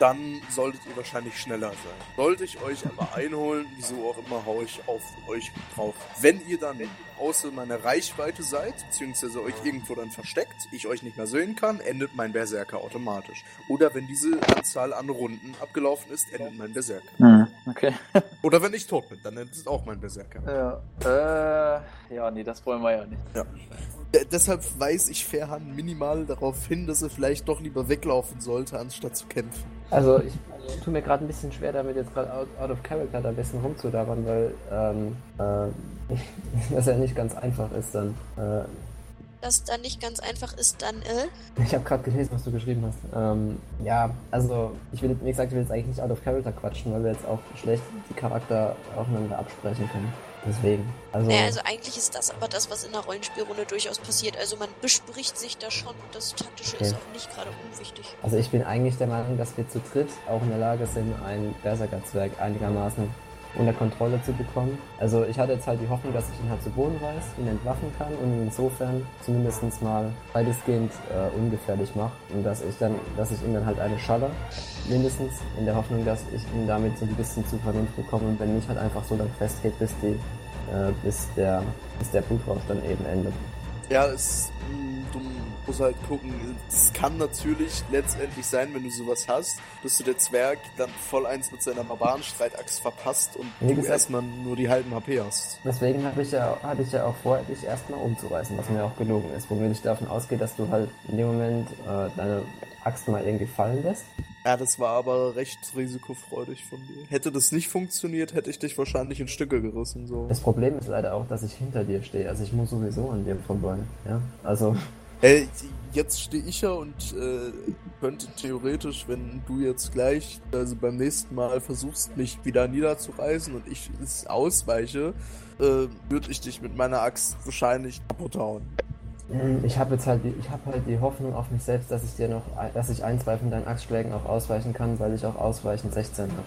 dann solltet ihr wahrscheinlich schneller sein. Sollte ich euch aber einholen, wieso auch immer, hau ich auf euch drauf. Wenn ihr dann außer meiner Reichweite seid, beziehungsweise euch irgendwo dann versteckt, ich euch nicht mehr sehen kann, endet mein Berserker automatisch. Oder wenn diese Anzahl an Runden abgelaufen ist, endet mein Berserker. Hm, okay. <laughs> Oder wenn ich tot bin, dann endet auch mein Berserker. Ja, äh, ja, nee, das wollen wir ja nicht. D deshalb weise ich Fairhan minimal darauf hin, dass er vielleicht doch lieber weglaufen sollte, anstatt zu kämpfen. Also ich tue mir gerade ein bisschen schwer damit, jetzt gerade out, out of character da ein bisschen rumzudabern, weil ähm, äh, <laughs> das ja nicht ganz einfach ist dann. Äh, Das dann nicht ganz einfach ist, dann, äh? ich habe gerade gelesen, was du geschrieben hast. Ähm, ja, also ich will, wie gesagt, ich will jetzt eigentlich nicht out of character quatschen, weil wir jetzt auch schlecht die Charakter aufeinander absprechen können. Deswegen. Also, Naja, also eigentlich ist das aber das, was in der Rollenspielrunde durchaus passiert. Also man bespricht sich da schon und das Taktische ist Okay. auch nicht gerade unwichtig. also ich bin eigentlich der Meinung, dass wir zu dritt auch in der Lage sind, einen Berserker-Zwerg einigermaßen unter Kontrolle zu bekommen. Also ich hatte jetzt halt die Hoffnung, dass ich ihn halt zu Boden reiß, ihn entwaffen kann und ihn insofern zumindest mal weitestgehend äh, ungefährlich mache und dass ich dann, dass ich ihn dann halt eine schalle, mindestens in der Hoffnung, dass ich ihn damit so ein bisschen zu Vernunft bekomme und wenn nicht halt einfach so dann festhält, bis die, äh, bis der, bis der Blutrausch dann eben endet. Ja, es, mh, du musst halt gucken, es kann natürlich letztendlich sein, wenn du sowas hast, dass du der Zwerg dann voll eins mit seiner Barbarenstreitaxt verpasst und Wie du gesagt- erstmal nur die halben HP hast. Deswegen habe ich ja, hatte ich ja auch vor, dich erstmal umzureißen, was mir auch gelungen ist, womit ich davon ausgehe, dass du halt in dem Moment äh, deine Axt mal irgendwie fallen lässt. Ja, das war aber recht risikofreudig von dir. Hätte das nicht funktioniert, hätte ich dich wahrscheinlich in Stücke gerissen, so. Das Problem ist leider auch, dass ich hinter dir stehe. Also ich muss sowieso an dir vorbei. Ja, also <laughs> Äh, jetzt stehe ich ja und äh, könnte theoretisch, wenn du jetzt gleich, also beim nächsten Mal versuchst, mich wieder niederzureißen und ich es ausweiche, äh, würde ich dich mit meiner Axt wahrscheinlich kaputt hauen. Mh, ich habe jetzt halt, ich habe halt die Hoffnung auf mich selbst, dass ich dir noch, dass ich ein, zwei von deinen Axtschlägen auch ausweichen kann, weil ich auch ausweichend 16 habe.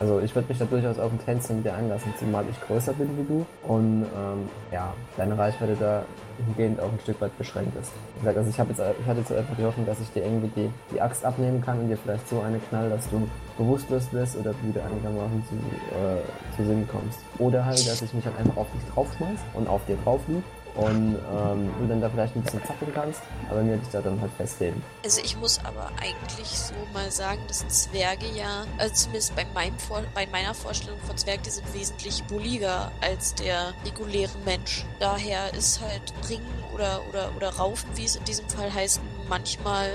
Also ich würde mich da durchaus auf ein Tänzchen mit dir einlassen, zumal ich größer bin wie du und ähm, ja, deine Reichweite da hingehend auch ein Stück weit beschränkt ist. Also ich, jetzt, ich hatte jetzt einfach die Hoffnung, dass ich dir irgendwie die, die Axt abnehmen kann und dir vielleicht so eine knall, dass du bewusstlos wirst oder wieder einigermaßen zu, äh, zu Sinn kommst. Oder halt, dass ich mich halt einfach auf dich draufschmeiß und auf dir drauf lieg und ähm, du dann da vielleicht ein bisschen zappeln kannst, aber mir dich da dann halt festheben. Also ich muss aber eigentlich so mal sagen, dass Zwerge ja, also zumindest bei, meinem Vor bei meiner Vorstellung von Zwergen, die sind wesentlich bulliger als der reguläre Mensch. Daher ist halt Ringen oder, oder, oder Raufen, wie es in diesem Fall heißt, manchmal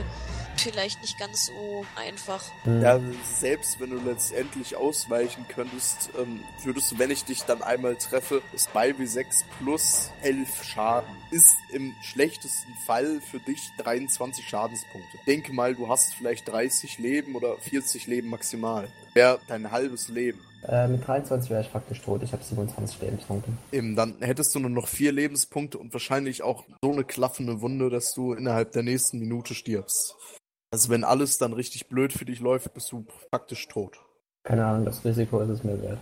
vielleicht nicht ganz so einfach. Hm. Ja, selbst wenn du letztendlich ausweichen könntest, ähm, würdest du, wenn ich dich dann einmal treffe, ist bei W6 plus 11 Schaden. Ist im schlechtesten Fall für dich 23 Schadenspunkte. Denke mal, du hast vielleicht 30 Leben oder 40 Leben maximal. Wäre dein halbes Leben. Äh, mit 23 wäre ich faktisch tot. Ich habe 27 Lebenspunkte. Eben, dann hättest du nur noch vier Lebenspunkte und wahrscheinlich auch so eine klaffende Wunde, dass du innerhalb der nächsten Minute stirbst. Also wenn alles dann richtig blöd für dich läuft, bist du praktisch tot. Keine Ahnung, das Risiko ist es mir wert.